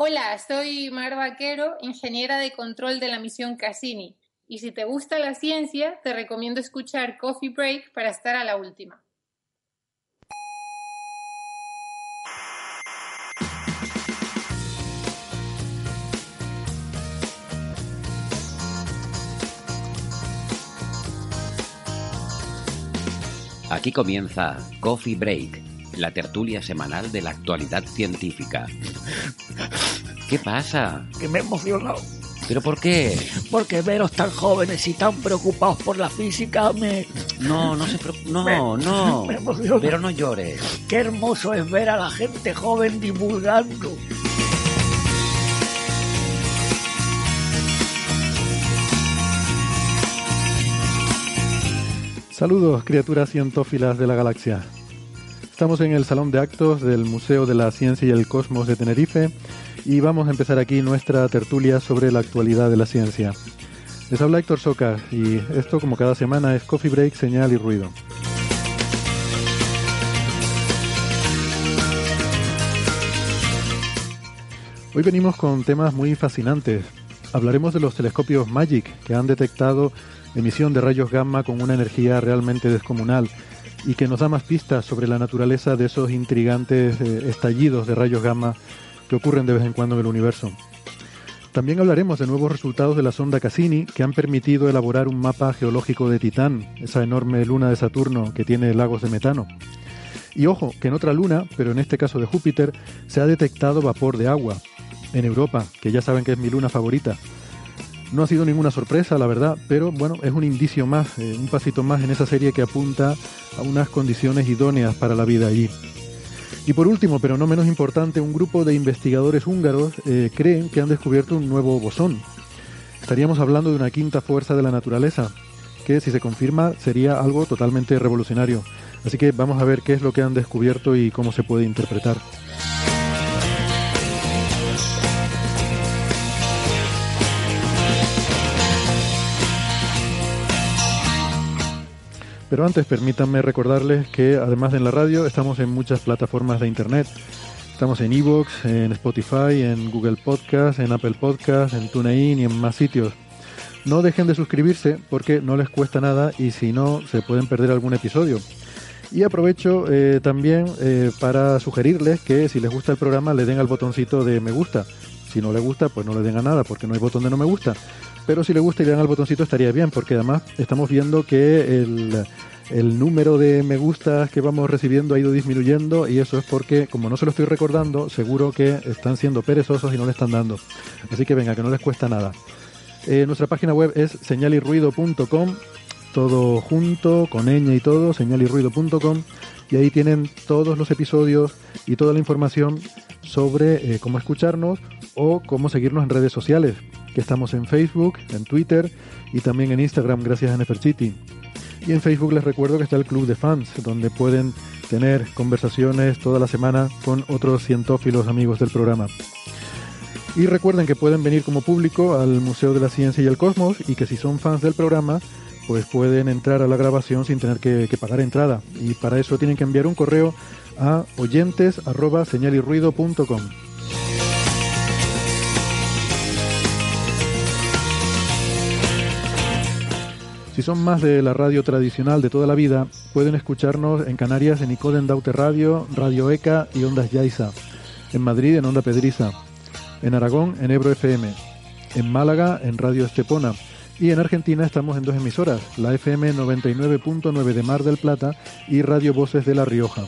Hola, soy Mar Vaquero, ingeniera de control de la misión Cassini. Y si te gusta la ciencia, te recomiendo escuchar Coffee Break para estar a la última. Aquí comienza Coffee Break, la tertulia semanal de la actualidad científica. ¿Qué pasa? que me he emocionado. ¿Pero por qué? Porque veros tan jóvenes y tan preocupados por la física me... No, no se preocupe. No, Me- no. me emociona. Pero no llores. Qué hermoso es ver a la gente joven divulgando. Saludos, criaturas cientófilas de la galaxia. Estamos en el salón de actos del Museo de la Ciencia y el Cosmos de Tenerife y vamos a empezar aquí nuestra tertulia sobre la actualidad de la ciencia. Les habla Héctor Soca y esto, como cada semana, es Coffee Break, Señal y Ruido. Hoy venimos con temas muy fascinantes. Hablaremos de los telescopios MAGIC que han detectado emisión de rayos gamma con una energía realmente descomunal y que nos da más pistas sobre la naturaleza de esos intrigantes eh, estallidos de rayos gamma que ocurren de vez en cuando en el universo. También hablaremos de nuevos resultados de la sonda Cassini que han permitido elaborar un mapa geológico de Titán, esa enorme luna de Saturno que tiene lagos de metano. Y ojo, que en otra luna, pero en este caso de Júpiter, se ha detectado vapor de agua. En Europa, que ya saben que es mi luna favorita. No ha sido ninguna sorpresa, la verdad, pero bueno, es un indicio más, eh, un pasito más en esa serie que apunta a unas condiciones idóneas para la vida allí. Y por último, pero no menos importante, un grupo de investigadores húngaros eh, creen que han descubierto un nuevo bosón. Estaríamos hablando de una quinta fuerza de la naturaleza, que si se confirma sería algo totalmente revolucionario. Así que vamos a ver qué es lo que han descubierto y cómo se puede interpretar. Pero antes permítanme recordarles que además de en la radio estamos en muchas plataformas de internet. Estamos en Evox, en Spotify, en Google Podcast, en Apple Podcast, en TuneIn y en más sitios. No dejen de suscribirse porque no les cuesta nada y si no se pueden perder algún episodio. Y aprovecho eh, también eh, para sugerirles que si les gusta el programa le den al botoncito de me gusta. Si no les gusta, pues no le den a nada porque no hay botón de no me gusta. Pero si les gusta y le dan al botoncito estaría bien porque además estamos viendo que el, el número de me gustas que vamos recibiendo ha ido disminuyendo y eso es porque como no se lo estoy recordando, seguro que están siendo perezosos y no le están dando. Así que venga, que no les cuesta nada. Eh, nuestra página web es señalirruido.com, todo junto, con ñ y todo, señalirruido.com, y ahí tienen todos los episodios y toda la información sobre eh, cómo escucharnos o cómo seguirnos en redes sociales, estamos en Facebook, en Twitter y también en Instagram gracias a Nefertiti. Y en Facebook les recuerdo que está el Club de Fans, donde pueden tener conversaciones toda la semana con otros cientófilos amigos del programa. Y recuerden que pueden venir como público al Museo de la Ciencia y el Cosmos y que si son fans del programa, pues pueden entrar a la grabación sin tener que, que pagar entrada. Y para eso tienen que enviar un correo a oyentes Si son más de la radio tradicional de toda la vida, pueden escucharnos en Canarias en Icoden Daute Radio, Radio ECA y Ondas Yaiza. En Madrid en Onda Pedriza. En Aragón en Ebro FM. En Málaga en Radio Estepona. Y en Argentina estamos en dos emisoras, la FM 99.9 de Mar del Plata y Radio Voces de La Rioja.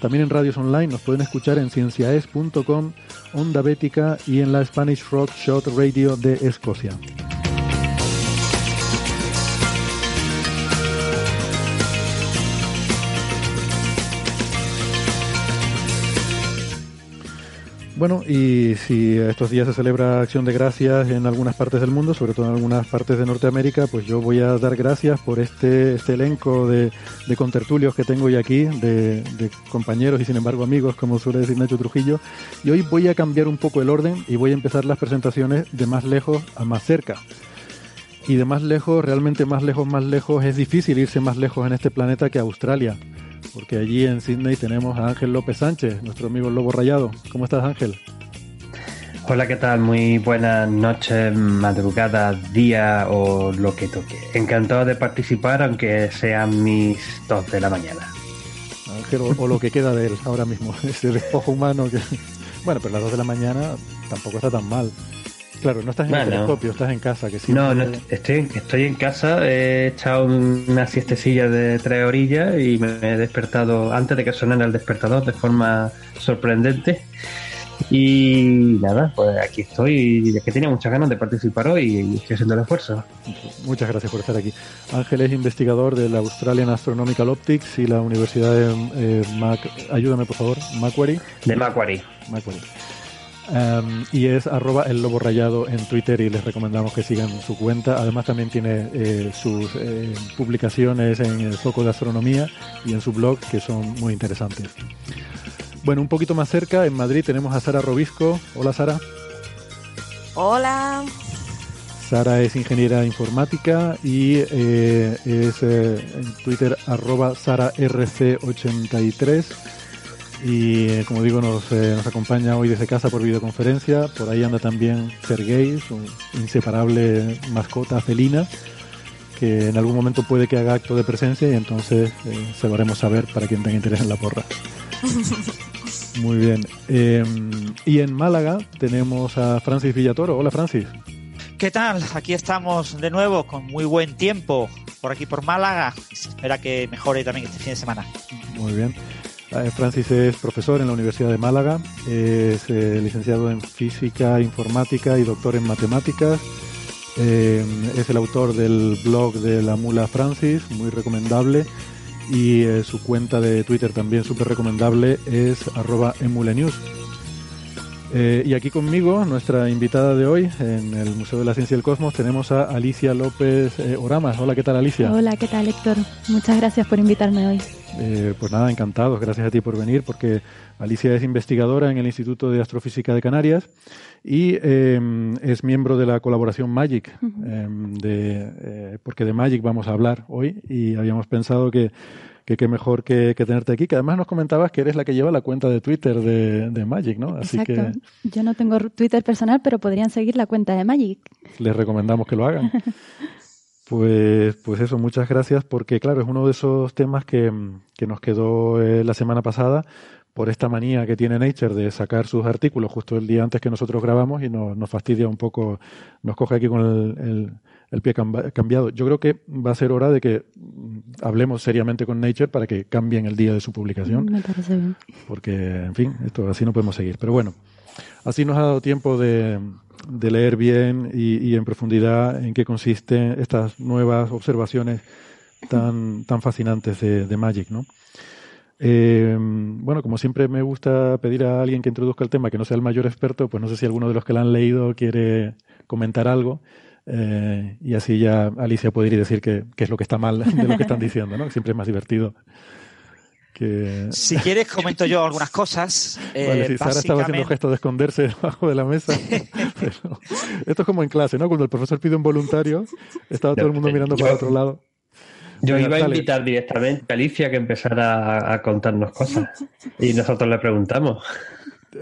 También en radios online nos pueden escuchar en cienciaes.com, Onda Bética y en la Spanish Rock Shot Radio de Escocia. Bueno, y si estos días se celebra Acción de Gracias en algunas partes del mundo, sobre todo en algunas partes de Norteamérica, pues yo voy a dar gracias por este, este elenco de, de contertulios que tengo hoy aquí, de, de, compañeros y sin embargo amigos, como suele decir Nacho Trujillo. Y hoy voy a cambiar un poco el orden y voy a empezar las presentaciones de más lejos a más cerca. Y de más lejos, realmente más lejos, más lejos, es difícil irse más lejos en este planeta que Australia porque allí en Sydney tenemos a Ángel López Sánchez, nuestro amigo Lobo Rayado. ¿Cómo estás, Ángel? Hola, ¿qué tal? Muy buenas noches, madrugada, día o lo que toque. Encantado de participar, aunque sean mis dos de la mañana. Ángel, o, o lo que queda de él ahora mismo, ese despojo humano que... Bueno, pero las dos de la mañana tampoco está tan mal. Claro, no estás en el telescopio, estás en casa. Que no, no, estoy, estoy en casa, he echado una siestecilla de tres orillas y me he despertado antes de que sonara el despertador de forma sorprendente. Y nada, pues aquí estoy, es que tenía muchas ganas de participar hoy y estoy haciendo el esfuerzo. Muchas gracias por estar aquí. Ángel es investigador de la Australian Astronomical Optics y la Universidad de eh, Mac... Ayúdame, por favor, Macquarie. De Macquarie. Macquarie. Um, y es arroba el lobo rayado en Twitter y les recomendamos que sigan su cuenta. Además también tiene eh, sus eh, publicaciones en el foco de astronomía y en su blog que son muy interesantes. Bueno, un poquito más cerca, en Madrid tenemos a Sara Robisco. Hola Sara. Hola. Sara es ingeniera informática y eh, es en Twitter arroba SaraRC83 y eh, como digo nos, eh, nos, acompaña hoy desde casa por videoconferencia. Por ahí anda también Sergei, su inseparable mascota felina, que en algún momento puede que haga acto de presencia y entonces eh, se lo haremos saber para quien tenga interés en la porra. Muy bien. Eh, y en Málaga tenemos a Francis Villatoro. Hola Francis. ¿Qué tal? Aquí estamos de nuevo con muy buen tiempo por aquí por Málaga. Se espera que mejore también este fin de semana. Muy bien. Francis es profesor en la Universidad de Málaga, es eh, licenciado en física, informática y doctor en matemáticas. Eh, es el autor del blog de la mula Francis, muy recomendable. Y eh, su cuenta de Twitter también súper recomendable es arroba emulenews. y aquí conmigo, nuestra invitada de hoy en el Museo de la Ciencia y el Cosmos, tenemos a Alicia López Oramas. Hola, ¿qué tal Alicia? Hola, ¿qué tal Héctor? Muchas gracias por invitarme hoy. Eh, pues nada, encantados, gracias a ti por venir, porque Alicia es investigadora en el Instituto de Astrofísica de Canarias y eh, es miembro de la colaboración MAGIC, eh, de, eh, porque de MAGIC vamos a hablar hoy y habíamos pensado que que qué mejor que, que, tenerte aquí, que además nos comentabas que eres la que lleva la cuenta de Twitter de, de Magic, ¿no? Así Exacto. Que Yo no tengo Twitter personal, pero podrían seguir la cuenta de Magic. Les recomendamos que lo hagan. Pues, pues eso, muchas gracias, porque claro, es uno de esos temas que, que nos quedó eh, la semana pasada por esta manía que tiene Nature de sacar sus artículos justo el día antes que nosotros grabamos y nos, nos fastidia un poco, nos coge aquí con el, el, el pie cambiado. Yo creo que va a ser hora de que hablemos seriamente con Nature para que cambien el día de su publicación. Me parece bien. Porque, en fin, esto así no podemos seguir. Pero bueno, así nos ha dado tiempo de, de leer bien y, y, en profundidad en qué consisten estas nuevas observaciones tan, tan fascinantes de, Magic, ¿no? Eh, bueno, como siempre me gusta pedir a alguien que introduzca el tema que no sea el mayor experto, pues no sé si alguno de los que la han leído quiere comentar algo. Eh, y así ya Alicia puede ir y decir qué es lo que está mal de lo que están diciendo, ¿no? Siempre es más divertido. Que... Si quieres, comento yo algunas cosas. Eh, vale, si Sara básicamente... estaba haciendo gesto de esconderse debajo de la mesa. Pero esto es como en clase, ¿no? Cuando el profesor pide un voluntario, estaba todo el mundo mirando para otro lado. Yo iba a dale. invitar directamente a Alicia que empezara a, a, contarnos cosas y nosotros le preguntamos.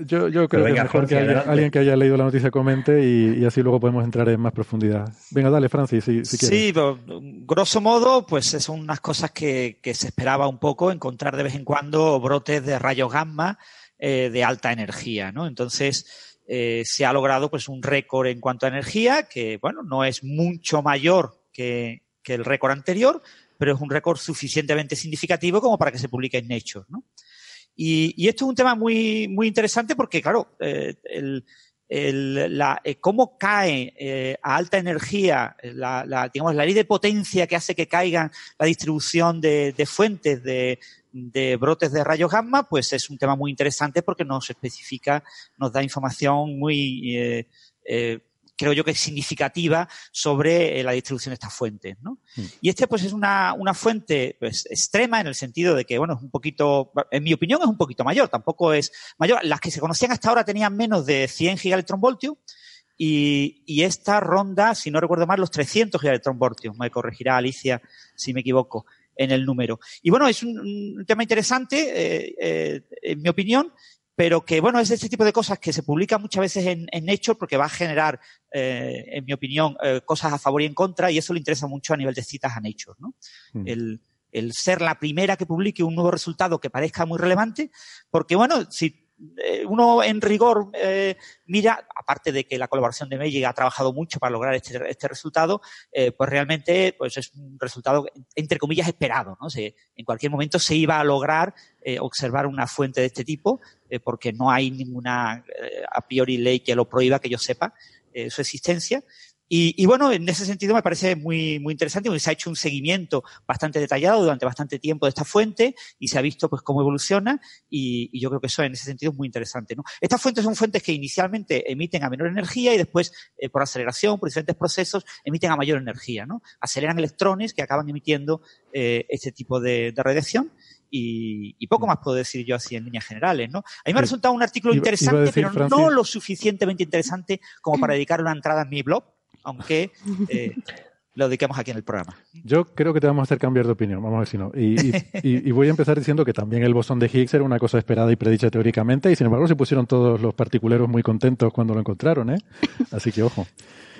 Yo, yo creo venga, que es mejor Jorge, que alguien, alguien, que haya leído la noticia comente y, y, así luego podemos entrar en más profundidad. Venga, dale, Francis, si, si quieres. Sí, pero, grosso modo, pues son unas cosas que, que, se esperaba un poco, encontrar de vez en cuando brotes de rayos gamma eh, de alta energía, ¿no? Entonces, eh, se ha logrado pues un récord en cuanto a energía, que, bueno, no es mucho mayor que, que el récord anterior, pero es un récord suficientemente significativo como para que se publique en Nature, ¿no? Y, y, esto es un tema muy, muy interesante porque, claro, eh, el, el, la, eh, cómo cae eh, a alta energía la, la, digamos, la ley de potencia que hace que caigan la distribución de, de fuentes de, de brotes de rayos gamma, pues es un tema muy interesante porque nos especifica, nos da información muy, eh, eh, creo yo que es significativa sobre la distribución de estas fuentes. ¿no? Mm. Y este pues es una, una fuente pues, extrema en el sentido de que, bueno, es un poquito, en mi opinión es un poquito mayor, tampoco es mayor. Las que se conocían hasta ahora tenían menos de 100 gigaelectronvoltios y, y esta ronda, si no recuerdo mal, los 300 gigaelectronvoltios. Me corregirá Alicia si me equivoco en el número. Y bueno, es un, un tema interesante, eh, eh, en mi opinión, pero que bueno, es ese tipo de cosas que se publican muchas veces en, en Nature porque va a generar, eh, en mi opinión, eh, cosas a favor y en contra, y eso le interesa mucho a nivel de citas a Nature, ¿no? Mm. El, el ser la primera que publique un nuevo resultado que parezca muy relevante, porque bueno, si uno en rigor eh, mira, aparte de que la colaboración de Magic ha trabajado mucho para lograr este, este resultado, eh, pues realmente pues es un resultado entre comillas esperado. ¿no? En cualquier momento se iba a lograr eh, observar una fuente de este tipo, eh, porque no hay ninguna eh, a priori ley que lo prohíba, que yo sepa, eh, su existencia. Y, y bueno, en ese sentido me parece muy, muy interesante porque se ha hecho un seguimiento bastante detallado durante bastante tiempo de esta fuente y se ha visto pues cómo evoluciona y, y yo creo que eso en ese sentido es muy interesante. ¿no? Estas fuentes son fuentes que inicialmente emiten a menor energía y después eh, por aceleración, por diferentes procesos, emiten a mayor energía. ¿no? Aceleran electrones que acaban emitiendo eh, este tipo de, de radiación. Y, y poco más puedo decir yo así en líneas generales, ¿no? A mí me ha resultado un artículo interesante, decir, pero Francis- no lo suficientemente interesante como para dedicar una entrada en mi blog, aunque eh, lo dediquemos aquí en el programa. Yo creo que te vamos a hacer cambiar de opinión, vamos a ver si no. Y, y- y- y voy a empezar diciendo que también el bosón de Higgs era una cosa esperada y predicha teóricamente, y sin embargo se pusieron todos los particuleros muy contentos cuando lo encontraron, ¿eh? Así que ojo.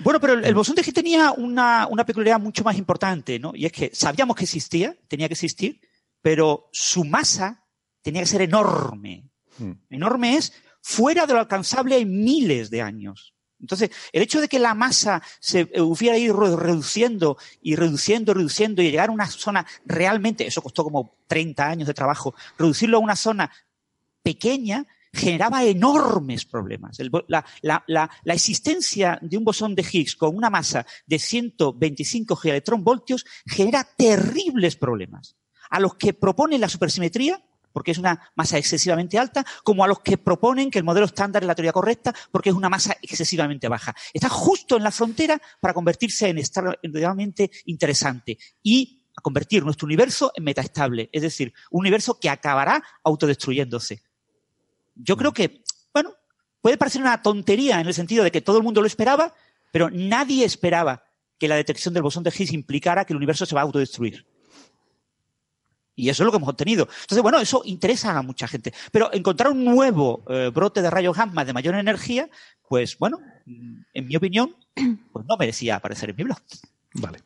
Bueno, pero el, el bosón de Higgs tenía una, una peculiaridad mucho más importante, ¿no? Y es que sabíamos que existía, tenía que existir, pero su masa tenía que ser enorme. Mm. Enorme es fuera de lo alcanzable hay miles de años. Entonces, el hecho de que la masa se eh, hubiera ido re- reduciendo y reduciendo, reduciendo y llegar a una zona realmente, eso costó como 30 años de trabajo, reducirlo a una zona pequeña generaba enormes problemas. La, existencia de un bosón de Higgs con una masa de 125 gigaelectronvoltios genera terribles problemas. A los que proponen la supersimetría, porque es una masa excesivamente alta, como a los que proponen que el modelo estándar es la teoría correcta, porque es una masa excesivamente baja. Está justo en la frontera para convertirse en extremadamente interesante y a convertir nuestro universo en metaestable, es decir, un universo que acabará autodestruyéndose. Yo creo que, bueno, puede parecer una tontería en el sentido de que todo el mundo lo esperaba, pero nadie esperaba que la detección del bosón de Higgs implicara que el universo se va a autodestruir. Y eso es lo que hemos obtenido. Entonces, bueno, eso interesa a mucha gente. Pero encontrar un nuevo eh, brote de rayos gamma de mayor energía, pues bueno, mm, en mi opinión, pues no merecía aparecer en mi blog. Vale.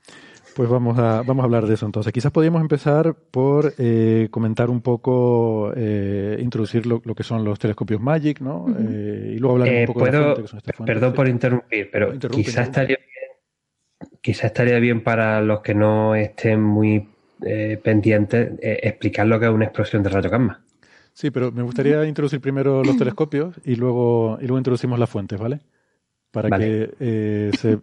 Pues vamos a, vamos a hablar de eso entonces. Quizás podríamos empezar por eh, comentar un poco, eh, introducir lo, lo que son los telescopios Magic, ¿no? Eh, y luego hablar Eh, un poco de la que son estas fuentes. perdón por interrumpir, pero Interrumpe, quizá interrumpe. estaría bien, quizá estaría bien para los que no estén muy eh, pendientes eh, explicar lo que es una explosión de rayos gamma. Sí, pero me gustaría introducir primero los telescopios y luego, y luego introducimos las fuentes, ¿vale? Para Vale. que eh, se.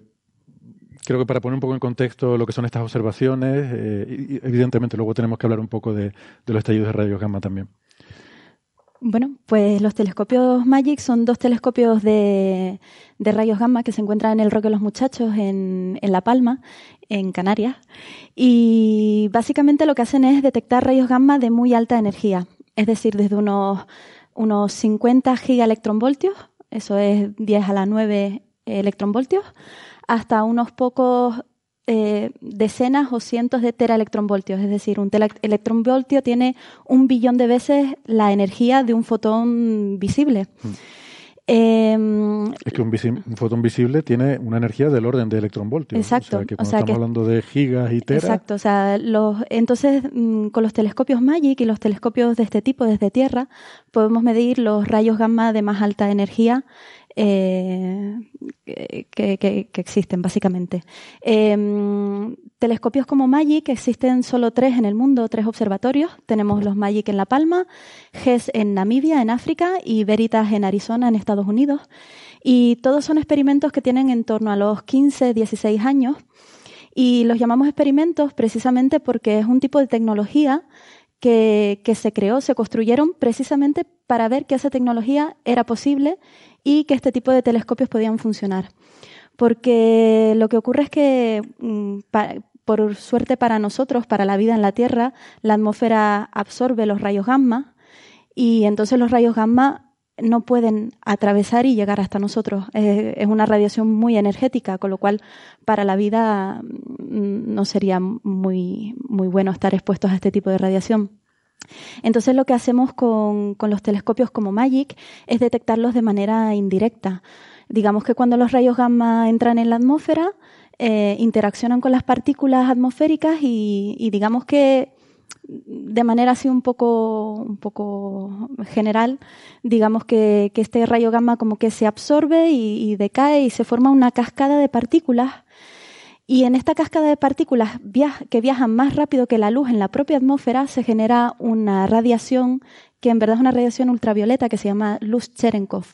Creo que para poner un poco en contexto lo que son estas observaciones, eh, y- y evidentemente luego tenemos que hablar un poco de, de los estallidos de rayos gamma también. Bueno, pues los telescopios MAGIC son dos telescopios de, de rayos gamma que se encuentran en el Roque de los Muchachos, en, en La Palma, en Canarias. Y básicamente lo que hacen es detectar rayos gamma de muy alta energía, es decir, desde unos, unos 50 gigaelectronvoltios, eso es 10 a la 9 electronvoltios, hasta unos pocos eh, decenas o cientos de teraelectronvoltios. Es decir, un teraelectronvoltio tiene un billón de veces la energía de un fotón visible. Eh, Es que un, visi- un fotón visible tiene una energía del orden de electronvoltios. Exacto, O sea que o cuando sea estamos que- hablando de gigas y teras, Exacto, o sea, los, entonces mm, con los telescopios MAGIC y los telescopios de este tipo desde Tierra podemos medir los rayos gamma de más alta energía eh, que, existen básicamente. Eh, telescopios como MAGIC existen solo tres en el mundo, tres observatorios. Tenemos los MAGIC en La Palma, GES en Namibia, en África, y Veritas en Arizona, en Estados Unidos. Y todos son experimentos que tienen en torno a los 15, 16 años. Y los llamamos experimentos precisamente porque es un tipo de tecnología que, se creó, se construyeron precisamente para ver que esa tecnología era posible y que este tipo de telescopios podían funcionar. Porque lo que ocurre es que, mm, por suerte para nosotros, para la vida en la Tierra, la atmósfera absorbe los rayos gamma y entonces los rayos gamma no pueden atravesar y llegar hasta nosotros. Es una radiación muy energética, con lo cual para la vida mm, no sería muy, muy bueno estar expuestos a este tipo de radiación. Entonces lo que hacemos con, con los telescopios como MAGIC es detectarlos de manera indirecta. Digamos que cuando los rayos gamma entran en la atmósfera, eh, interaccionan con las partículas atmosféricas y digamos que de manera así un poco, un poco general, digamos que, este rayo gamma como que se absorbe y, y decae y se forma una cascada de partículas. Y en esta cascada de partículas que viajan más rápido que la luz en la propia atmósfera se genera una radiación que en verdad es una radiación ultravioleta que se llama luz Cherenkov.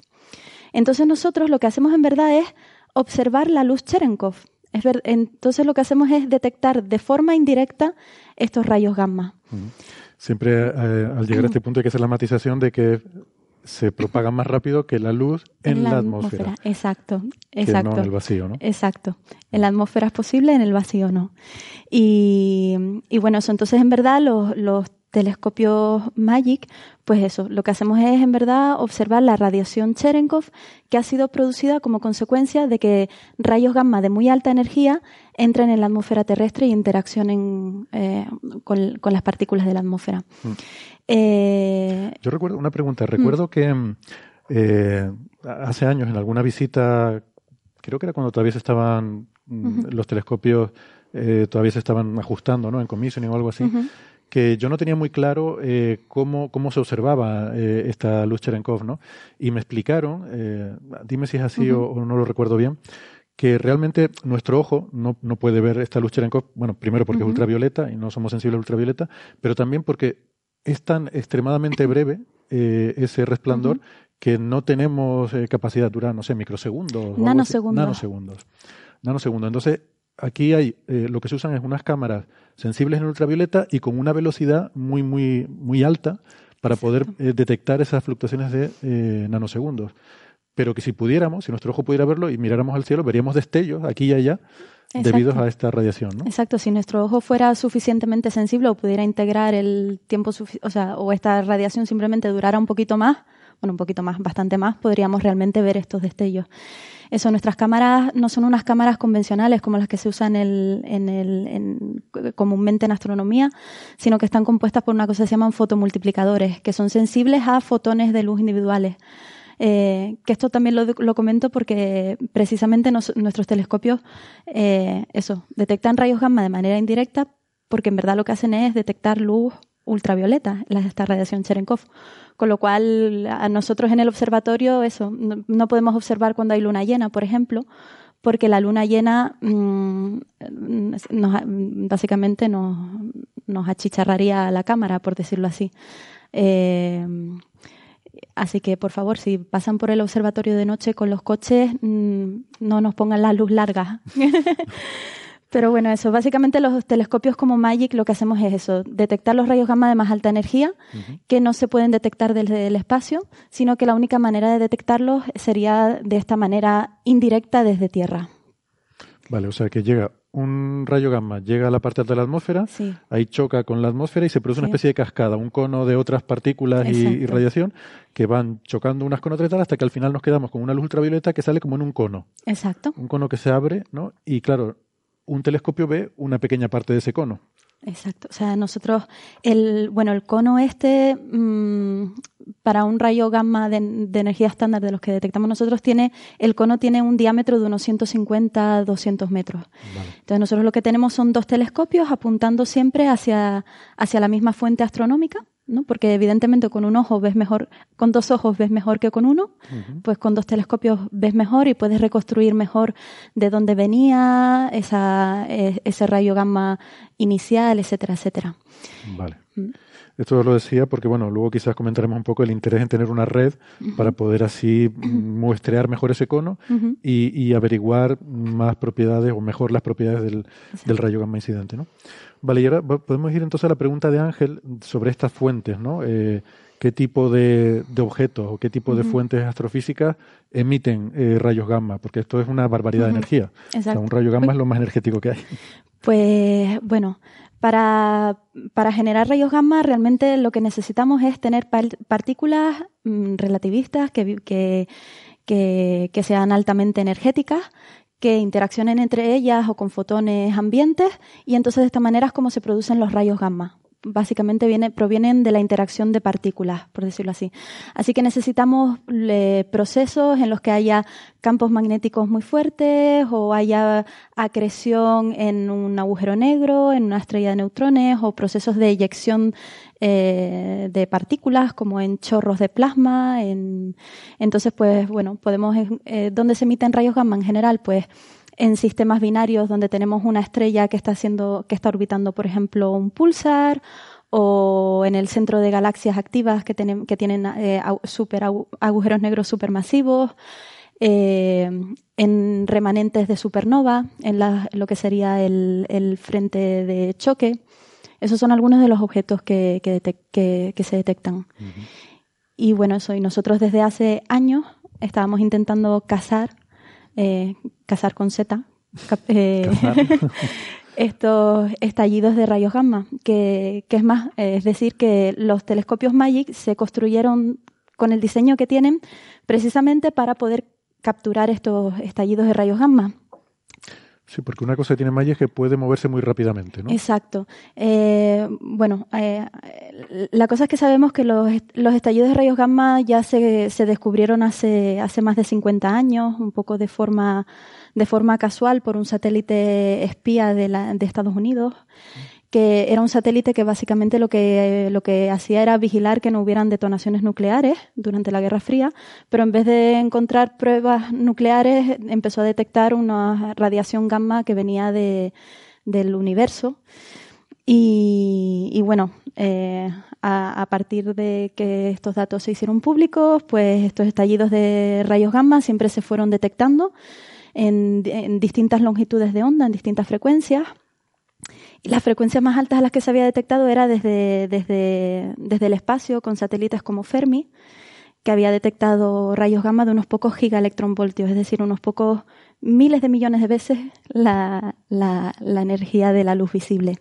Entonces nosotros lo que hacemos en verdad es observar la luz Cherenkov. Es ver- entonces lo que hacemos es detectar de forma indirecta estos rayos gamma. Siempre eh, al llegar a este punto hay que hacer la matización de que se propaga más rápido que la luz en, la, atmósfera. Exacto, Que exacto. no en el vacío, ¿no? Exacto. En la atmósfera es posible, en el vacío no. Y, y bueno, eso entonces en verdad los, los telescopios MAGIC, pues eso, lo que hacemos es en verdad observar la radiación Cherenkov que ha sido producida como consecuencia de que rayos gamma de muy alta energía entren en la atmósfera terrestre y interaccionen eh, con, con las partículas de la atmósfera. Eh, Yo recuerdo una pregunta. Recuerdo que mm, eh, hace años en alguna visita, creo que era cuando todavía se estaban mm, los telescopios eh, todavía se estaban ajustando, ¿no? En commissioning o algo así. Que yo no tenía muy claro eh, cómo, cómo se observaba eh, esta luz Cherenkov, ¿no? Y me explicaron, eh, dime si es así o, o no lo recuerdo bien, que realmente nuestro ojo no, no puede ver esta luz Cherenkov, bueno, primero porque es ultravioleta y no somos sensibles al ultravioleta, pero también porque es tan extremadamente breve ese resplandor que no tenemos capacidad de durar, no sé, microsegundos. Nanosegundos. Nanosegundos. Nanosegundos. Entonces, aquí hay, eh, lo que se usan es unas cámaras sensibles en ultravioleta y con una velocidad muy, muy, muy alta para poder eh, detectar esas fluctuaciones de eh, nanosegundos. Pero que si pudiéramos, si nuestro ojo pudiera verlo y miráramos al cielo, veríamos destellos aquí y allá Exacto. debido a esta radiación, ¿no? Exacto, si nuestro ojo fuera suficientemente sensible o pudiera integrar el tiempo, o sea, o esta radiación simplemente durara un poquito más, bueno, un poquito más, bastante más, podríamos realmente ver estos destellos. Eso, nuestras cámaras no son unas cámaras convencionales como las que se usan comúnmente en astronomía, sino que están compuestas por una cosa que se llaman fotomultiplicadores, que son sensibles a fotones de luz individuales. Eh, que esto también lo, comento porque precisamente nuestros telescopios, eh, eso, detectan rayos gamma de manera indirecta porque en verdad lo que hacen es detectar luz ultravioleta, esta radiación Cherenkov. Con lo cual, a nosotros en el observatorio, eso, no, podemos observar cuando hay luna llena, por ejemplo, porque la luna llena mm, básicamente nos, achicharraría la cámara, por decirlo así. Eh, Así que, por favor, si pasan por el observatorio de noche con los coches, mm, no nos pongan la luz larga. Pero bueno, eso, básicamente los telescopios como MAGIC lo que hacemos es eso, detectar los rayos gamma de más alta energía, que no se pueden detectar desde el espacio, sino que la única manera de detectarlos sería de esta manera indirecta desde Tierra. Vale, o sea que llega un rayo gamma, llega a la parte alta de la atmósfera, Sí. ahí choca con la atmósfera y se produce una especie de cascada, un cono de otras partículas y, y radiación que van chocando unas con otras hasta que al final nos quedamos con una luz ultravioleta que sale como en un cono, Exacto, un cono que se abre, ¿no? Y claro, un telescopio ve una pequeña parte de ese cono. exacto. O sea, nosotros, el, bueno, el cono este, mm, para un rayo gamma de, de energía estándar de los que detectamos nosotros, tiene, el cono tiene un diámetro de unos 150 a 200 metros. Entonces nosotros lo que tenemos son dos telescopios apuntando siempre hacia, hacia la misma fuente astronómica, ¿no? Porque evidentemente con un ojo ves mejor, con dos ojos ves mejor que con uno, pues con dos telescopios ves mejor y puedes reconstruir mejor de dónde venía esa, e- ese rayo gamma inicial, etcétera, etcétera. Vale. Mm. Esto lo decía porque, bueno, luego quizás comentaremos un poco el interés en tener una red para poder así muestrear mejor ese cono y, averiguar más propiedades o mejor las propiedades del, del rayo gamma incidente, ¿no? Vale, y ahora podemos ir entonces a la pregunta de Ángel sobre estas fuentes, ¿no? Eh, ¿Qué tipo de, objetos o qué tipo de fuentes astrofísicas emiten eh, rayos gamma? Porque esto es una barbaridad de energía. un rayo gamma es lo más energético que hay. Pues bueno, para, para, generar rayos gamma realmente lo que necesitamos es tener partículas mm, relativistas que, que, que, que, sean altamente energéticas que interaccionen entre ellas o con fotones ambientes y entonces de esta manera es como se producen los rayos gamma. Básicamente viene, provienen de la interacción de partículas, por decirlo así. Así que necesitamos procesos en los que haya campos magnéticos muy fuertes o haya acreción en un agujero negro, en una estrella de neutrones o procesos de eyección eh, de partículas como en chorros de plasma. En, entonces, pues bueno, podemos, eh, ¿dónde se emiten rayos gamma en general? Pues en sistemas binarios donde tenemos una estrella que está haciendo, que está orbitando, por ejemplo, un pulsar, o en el centro de galaxias activas que, tienen, que tienen eh, super agujeros negros supermasivos, eh, en remanentes de supernova, en lo que sería el frente de choque. Esos son algunos de los objetos que, que, se detectan. Y bueno, eso, y nosotros desde hace años estábamos intentando cazar, eh, cazar con Z, eh, estos estallidos de rayos gamma, que, que es más, es decir, que los telescopios MAGIC se construyeron con el diseño que tienen precisamente para poder capturar estos estallidos de rayos gamma. Sí, porque una cosa que tiene Maya es que puede moverse muy rápidamente, ¿no? Exacto. Eh, bueno, eh, la cosa es que sabemos que los, los estallidos de rayos gamma ya se, se, descubrieron hace, hace más de 50 años, un poco de forma, de forma casual por un satélite espía de, la, de Estados Unidos que era un satélite que básicamente lo que, lo que hacía era vigilar que no hubieran detonaciones nucleares durante la Guerra Fría, pero en vez de encontrar pruebas nucleares empezó a detectar una radiación gamma que venía de, del universo. Y, bueno, eh, a, partir de que estos datos se hicieron públicos, pues estos estallidos de rayos gamma siempre se fueron detectando en, en distintas longitudes de onda, en distintas frecuencias. Las frecuencias más altas a las que se había detectado era desde, desde, desde el espacio con satélites como Fermi, que había detectado rayos gamma de unos pocos gigaelectronvoltios, es decir, unos pocos miles de millones de veces la, la, la energía de la luz visible.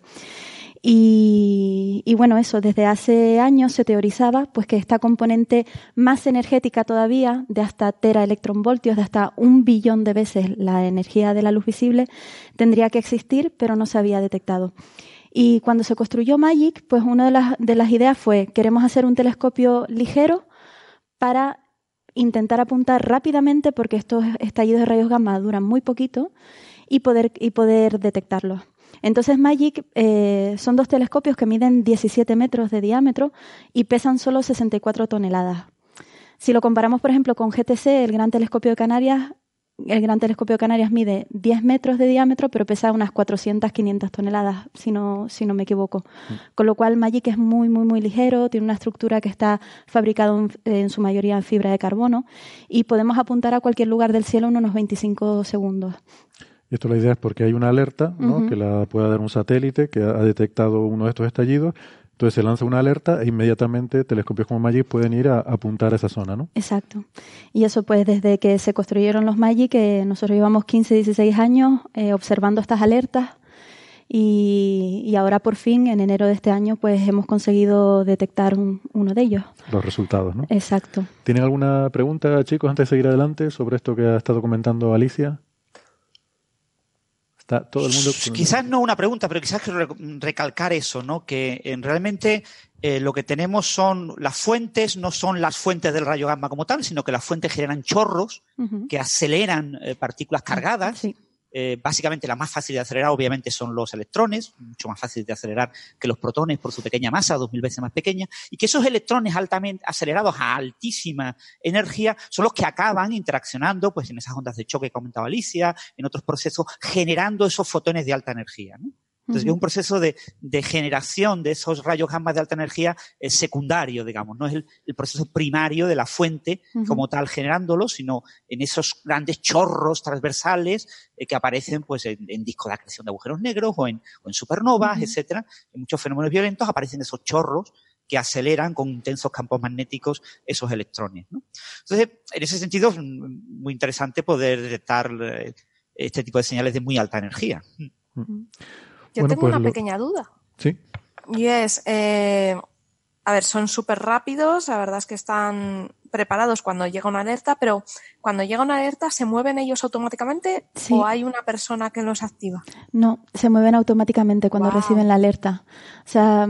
Y, bueno, eso, desde hace años se teorizaba pues que esta componente más energética todavía, de hasta tera electronvoltios, de hasta un billón de veces la energía de la luz visible, tendría que existir, pero no se había detectado. Y cuando se construyó MAGIC, pues una de las, de las ideas fue, queremos hacer un telescopio ligero para intentar apuntar rápidamente, porque estos estallidos de rayos gamma duran muy poquito, y poder, y poder detectarlos. Entonces Magic eh, son dos telescopios que miden 17 metros de diámetro y pesan solo 64 toneladas. Si lo comparamos, por ejemplo, con GTC, el Gran Telescopio de Canarias, el Gran Telescopio de Canarias mide 10 metros de diámetro, pero pesa unas 400, 500 toneladas, si no, si no me equivoco. Mm. Con lo cual, Magic es muy, muy, muy ligero, tiene una estructura que está fabricada en, en, su mayoría en fibra de carbono y podemos apuntar a cualquier lugar del cielo en unos 25 segundos. Y esto la idea es porque hay una alerta ¿no? que la pueda dar un satélite que ha detectado uno de estos estallidos. Entonces se lanza una alerta e inmediatamente telescopios como MAGIC pueden ir a, apuntar a esa zona, ¿no? Exacto. Y eso pues desde que se construyeron los MAGIC, que nosotros llevamos 15, 16 años eh, observando estas alertas y, y, ahora por fin, en enero de este año, pues hemos conseguido detectar uno de ellos. Los resultados, ¿no? Exacto. ¿Tienen alguna pregunta, chicos, antes de seguir adelante sobre esto que ha estado comentando Alicia? Todo el mundo. Quizás no una pregunta, pero quizás recalcar eso, ¿no? Que eh, realmente eh, lo que tenemos son las fuentes, no son las fuentes del rayo gamma como tal, sino que las fuentes generan chorros que aceleran eh, partículas cargadas. Eh, básicamente la más fácil de acelerar obviamente son los electrones, mucho más fácil de acelerar que los protones por su pequeña masa, dos mil veces más pequeña, y que esos electrones altamente acelerados a altísima energía son los que acaban interaccionando pues en esas ondas de choque que comentaba Alicia, en otros procesos, generando esos fotones de alta energía. Entonces, es un proceso de, generación de esos rayos gamma de alta energía es secundario, digamos, no es el, proceso primario de la fuente como tal generándolo, sino en esos grandes chorros transversales eh, que aparecen pues en, discos de acreción de agujeros negros o en, supernovas, etcétera. En muchos fenómenos violentos aparecen esos chorros que aceleran con intensos campos magnéticos esos electrones. Entonces, en ese sentido, es muy interesante poder detectar eh, este tipo de señales de muy alta energía. Yo tengo pues una pequeña duda. Sí. Y es, eh, a ver, son súper rápidos, la verdad es que están preparados cuando llega una alerta, pero cuando llega una alerta, ¿se mueven ellos automáticamente o hay una persona que los activa? No, se mueven automáticamente cuando reciben la alerta. O sea,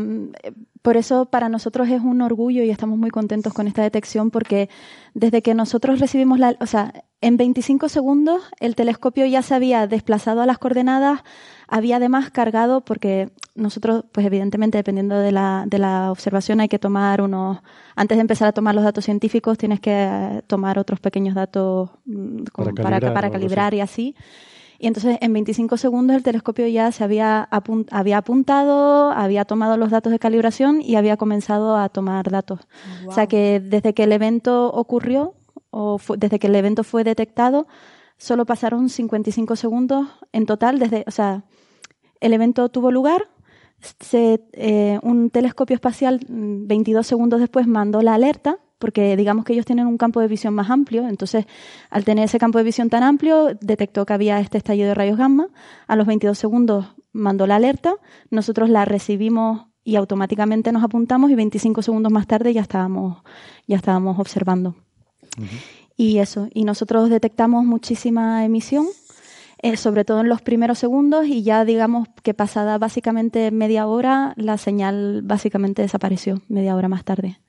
por eso para nosotros es un orgullo y estamos muy contentos con esta detección porque desde que nosotros recibimos la, o sea, en 25 segundos el telescopio ya se había desplazado a las coordenadas, había además cargado porque nosotros, pues evidentemente dependiendo de la, de la observación hay que tomar unos, antes de empezar a tomar los datos científicos tienes que tomar otros pequeños datos mm, para, calibrar, para, calibrar y así. Y entonces en 25 segundos el telescopio ya se había, había apuntado, había tomado los datos de calibración y había comenzado a tomar datos. O sea que desde que el evento ocurrió, o desde que el evento fue detectado, solo pasaron 55 segundos en total desde, o sea, el evento tuvo lugar, se, eh, un telescopio espacial 22 mm, segundos después mandó la alerta porque digamos que ellos tienen un campo de visión más amplio, entonces al tener ese campo de visión tan amplio, detectó que había este estallido de rayos gamma, a los 22 segundos mandó la alerta, nosotros la recibimos y automáticamente nos apuntamos y 25 segundos más tarde ya estábamos, ya estábamos observando. Y eso, y nosotros detectamos muchísima emisión, eh, sobre todo en los primeros segundos, y ya digamos que pasada básicamente media hora, la señal básicamente desapareció, media hora más tarde.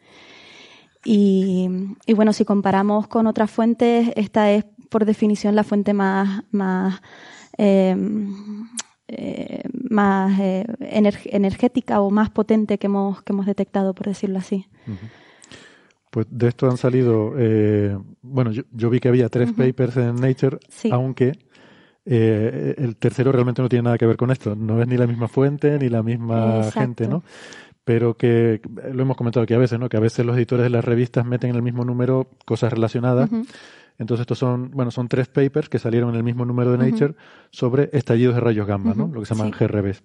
Y, bueno, si comparamos con otras fuentes, esta es por definición la fuente más, más, eh, eh, más eh, energética o más potente que hemos, que hemos detectado, por decirlo así. Pues de esto han salido, bueno, yo, vi que había tres papers en Nature, aunque el tercero realmente no tiene nada que ver con esto. No es ni la misma fuente ni la misma gente, ¿no? Pero que lo hemos comentado aquí a veces, ¿no? Que a veces los editores de las revistas meten en el mismo número cosas relacionadas. Entonces estos son, bueno, son tres papers que salieron en el mismo número de Nature sobre estallidos de rayos gamma, ¿no? Lo que se llaman GRBs.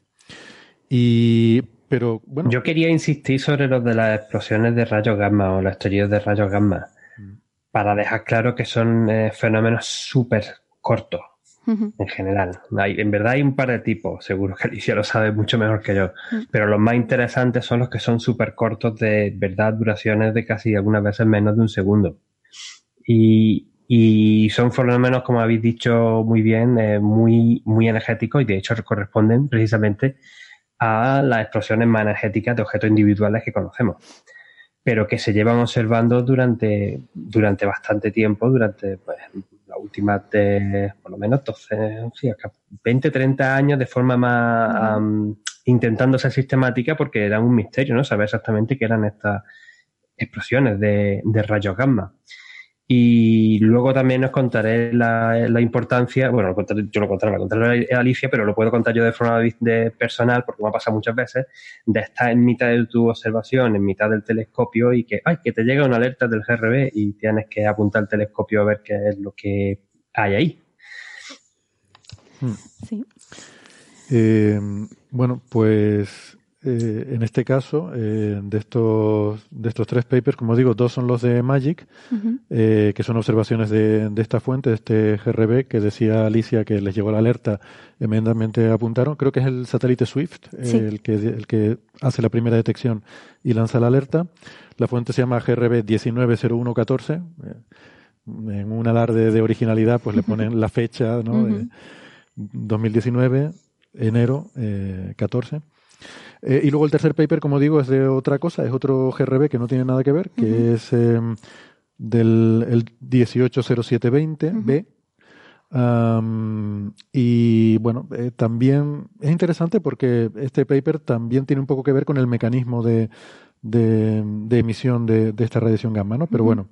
Y pero bueno. Yo quería insistir sobre los de las explosiones de rayos gamma o los estallidos de rayos gamma mm. para dejar claro que son eh, fenómenos súper cortos en general. Hay, en verdad hay un par de tipos, seguro que Alicia lo sabe mucho mejor que yo, pero los más interesantes son los que son súper cortos de verdad duraciones de casi algunas veces menos de un segundo. Y, y son fenómenos, como habéis dicho muy bien, eh, muy, muy energéticos y de hecho corresponden precisamente a las explosiones más energéticas de objetos individuales que conocemos pero que se llevan observando durante, durante bastante tiempo, durante pues, las últimas de por lo menos 12, 20, 30 años de forma más intentando ser sistemática porque era un misterio, ¿no? Saber exactamente qué eran estas explosiones de, de rayos gamma. Y luego también os contaré la, importancia, bueno, yo lo contaré, lo contaré a Alicia, pero lo puedo contar yo de forma de personal, porque me ha pasado muchas veces, de estar en mitad de tu observación, en mitad del telescopio y que, ay, que te llega una alerta del GRB y tienes que apuntar el telescopio a ver qué es lo que hay ahí. Hmm. Sí. Eh, bueno, pues eh, en este caso, eh, de, estos, de estos tres papers, como digo, dos son los de Magic, eh, que son observaciones de, de, esta fuente, de este GRB, que decía Alicia que les llegó la alerta, inmediatamente apuntaron. Creo que es el satélite Swift, el, que, el que hace la primera detección y lanza la alerta. La fuente se llama GRB 190114. en un alarde de originalidad, pues le ponen la fecha, ¿no? 2019, enero 14. Eh, y luego el tercer paper, como digo, es de otra cosa, es otro GRB que no tiene nada que ver, que es em, del el 180720B. y bueno, eh, también es interesante porque este paper también tiene un poco que ver con el mecanismo de, de, emisión de, esta radiación gamma, ¿no? Pero bueno,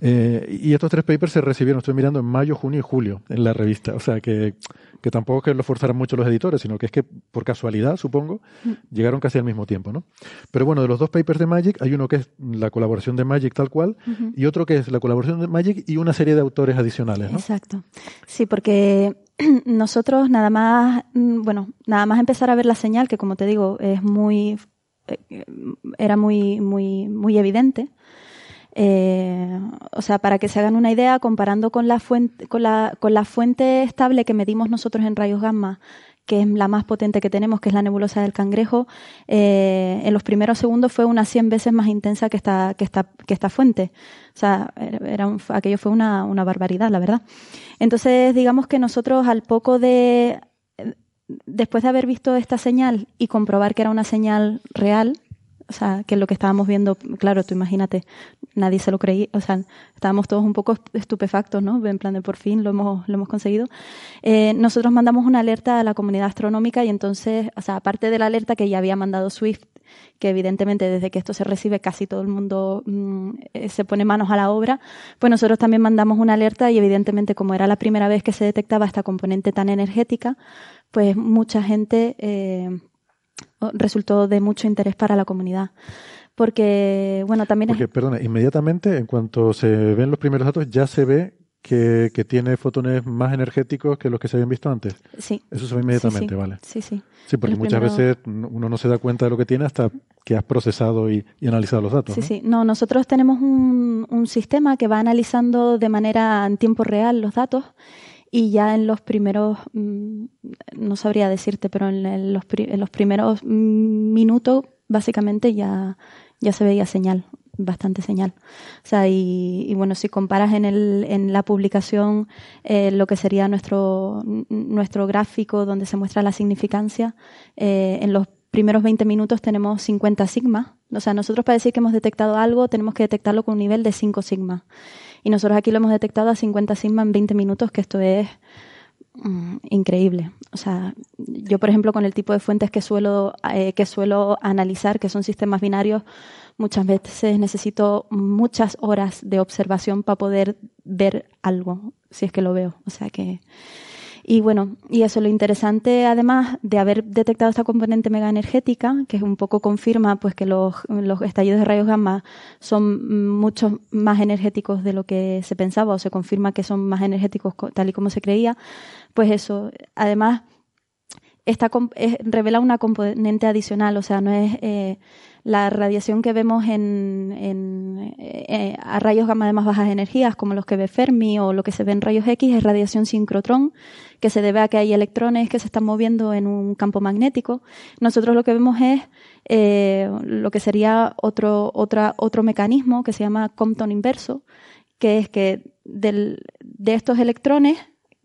Eh, y estos tres papers se recibieron, estoy mirando, en mayo, junio y julio en la revista. O sea que, que tampoco es que lo forzaran mucho los editores, sino que es que por casualidad, supongo, Mm. llegaron casi al mismo tiempo, ¿no? Pero bueno, de los dos papers de Magic, hay uno que es la colaboración de Magic tal cual, y otro que es la colaboración de Magic y una serie de autores adicionales, ¿no? Exacto. Sí, porque nosotros nada más, mm, bueno, nada más empezar a ver la señal, que como te digo, es muy, eh, era muy, muy, muy evidente. Eh, o sea, para que se hagan una idea, comparando con la fuente, con la, con la fuente estable que medimos nosotros en rayos gamma, que es la más potente que tenemos, que es la nebulosa del cangrejo, eh, en los primeros segundos fue unas 100 veces más intensa que esta, que esta, que esta fuente. O sea, era un- aquello fue una, una barbaridad, la verdad. Entonces, digamos que nosotros al poco de, después de haber visto esta señal y comprobar que era una señal real, o sea, que lo que estábamos viendo, claro, tú imagínate, nadie se lo creía, o sea, estábamos todos un poco estupefactos, ¿no? En plan de por fin lo hemos, lo hemos conseguido. Eh, nosotros mandamos una alerta a la comunidad astronómica y entonces, o sea, aparte de la alerta que ya había mandado Swift, que evidentemente desde que esto se recibe casi todo el mundo mm, eh, se pone manos a la obra, pues nosotros también mandamos una alerta y evidentemente como era la primera vez que se detectaba esta componente tan energética, pues mucha gente eh, resultó de mucho interés para la comunidad. Porque, bueno, también es- Porque, perdona, inmediatamente, en cuanto se ven los primeros datos, ya se ve que, que tiene fotones más energéticos que los que se habían visto antes. Sí. Eso se ve inmediatamente, Sí, sí. ¿vale? Sí, sí. Sí, porque Los muchas primeros- veces uno no se da cuenta de lo que tiene hasta que has procesado y, y analizado los datos. Sí, ¿no? sí. No, nosotros tenemos un, un sistema que va analizando de manera en tiempo real los datos y ya en los primeros, mm, no sabría decirte, pero en, los, en los primeros mm, minutos básicamente ya, ya se veía señal, bastante señal. O sea, y, bueno, si comparas en, el, en la publicación eh, lo que sería nuestro, nuestro gráfico donde se muestra la significancia, eh, en los primeros 20 minutos tenemos 50 sigma. O sea, nosotros para decir que hemos detectado algo tenemos que detectarlo con un nivel de 5 sigma. Y nosotros aquí lo hemos detectado a 50 sigma en 20 minutos, que esto es mm, increíble. O sea, yo, por ejemplo, con el tipo de fuentes que suelo, eh, que suelo analizar, que son sistemas binarios, muchas veces necesito muchas horas de observación para poder ver algo, si es que lo veo. O sea que. Y bueno, y eso lo interesante además de haber detectado esta componente mega energética, que un poco confirma pues que los, los estallidos de rayos gamma son mucho más energéticos de lo que se pensaba o se confirma que son más energéticos co- tal y como se creía, pues eso, además esta revela una componente adicional, o sea, no es eh, la radiación que vemos en, en, eh, a rayos gamma de más bajas energías, como los que ve Fermi o lo que se ve en rayos X, es radiación sincrotrón, que se debe a que hay electrones que se están moviendo en un campo magnético. Nosotros lo que vemos es eh, lo que sería otro, otra, otro mecanismo que se llama Compton inverso, que es que del, de estos electrones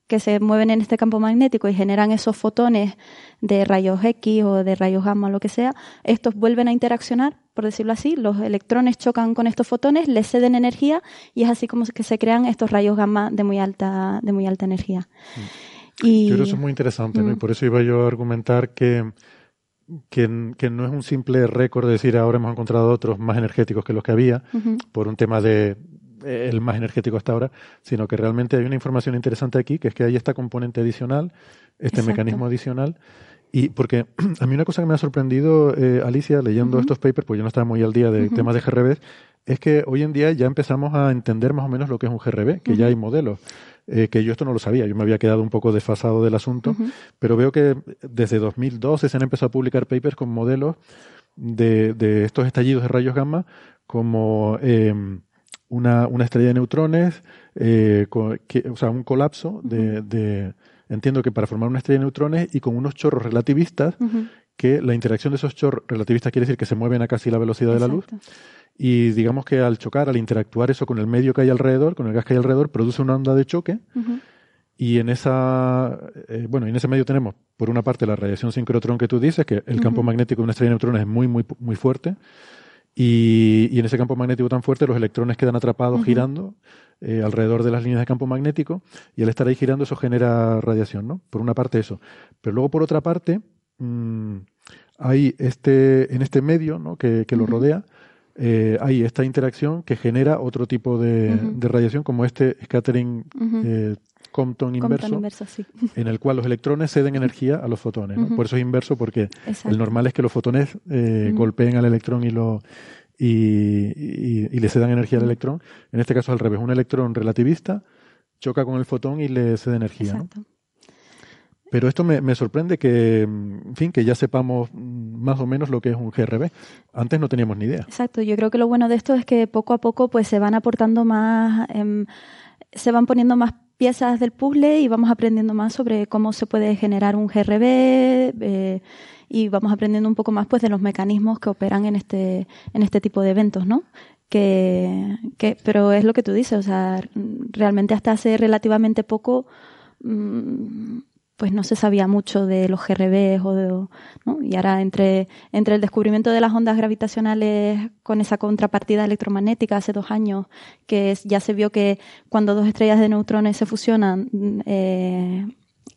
que se mueven en este campo magnético y generan esos fotones de rayos X o de rayos gamma o lo que sea, estos vuelven a interaccionar, por decirlo así, los electrones chocan con estos fotones, les ceden energía y es así como que se crean estos rayos gamma de muy alta, de muy alta energía. Y, Yo creo que eso es muy interesante, ¿no? Y Mm. por eso iba yo a argumentar que, que, que no es un simple récord de decir ahora hemos encontrado otros más energéticos que los que había, por un tema de el más energético hasta ahora, sino que realmente hay una información interesante aquí, que es que hay esta componente adicional, este Exacto. mecanismo adicional. Y porque a mí una cosa que me ha sorprendido, eh, Alicia, leyendo estos papers, pues yo no estaba muy al día de Ujú. temas de GRB, es que hoy en día ya empezamos a entender más o menos lo que es un GRB, que ya hay modelos. Eh, que yo esto no lo sabía, yo me había quedado un poco desfasado del asunto, pero veo que desde 2012 se han empezado a publicar papers con modelos de, de estos estallidos de rayos gamma como eh, una, una estrella de neutrones, eh, que- o sea, un colapso de, de- entiendo que para formar una estrella de neutrones y con unos chorros relativistas, que la interacción de esos chorros relativistas quiere decir que se mueven a casi la velocidad de la luz. Y digamos que al chocar, al interactuar eso con el medio que hay alrededor, con el gas que hay alrededor, produce una onda de choque. Y en esa, eh, bueno, en ese medio tenemos, por una parte, la radiación sincrotrón que tú dices, que el campo magnético de una estrella de neutrones es muy, muy, muy fuerte. Y, y en ese campo magnético tan fuerte, los electrones quedan atrapados girando eh, alrededor de las líneas de campo magnético. Y al estar ahí girando, eso genera radiación, ¿no? Por una parte, eso. Pero luego, por otra parte, mm, hay este, en este medio, ¿no? Que, que lo rodea, eh, hay esta interacción que genera otro tipo de, de radiación, como este scattering eh, Compton inverso, inverso sí. en el cual los electrones ceden energía a los fotones. ¿no? Por eso es inverso, porque el normal es que los fotones eh, golpeen al electrón y lo y, y, le cedan energía al electrón. En este caso al revés, un electrón relativista choca con el fotón y le cede energía. ¿no? Pero esto me, me, sorprende que, en fin, que ya sepamos más o menos lo que es un GRB. Antes no teníamos ni idea. Exacto. Yo creo que lo bueno de esto es que poco a poco pues se van aportando más, eh, se van poniendo más piezas del puzzle y vamos aprendiendo más sobre cómo se puede generar un GRB eh, y vamos aprendiendo un poco más pues de los mecanismos que operan en este en este tipo de eventos, ¿no? Que, que pero es lo que tú dices, o sea, realmente hasta hace relativamente poco mmm, pues no se sabía mucho de los GRBs o de, ¿no? y ahora entre, entre el descubrimiento de las ondas gravitacionales con esa contrapartida electromagnética hace dos años, que ya se vio que cuando dos estrellas de neutrones se fusionan, eh,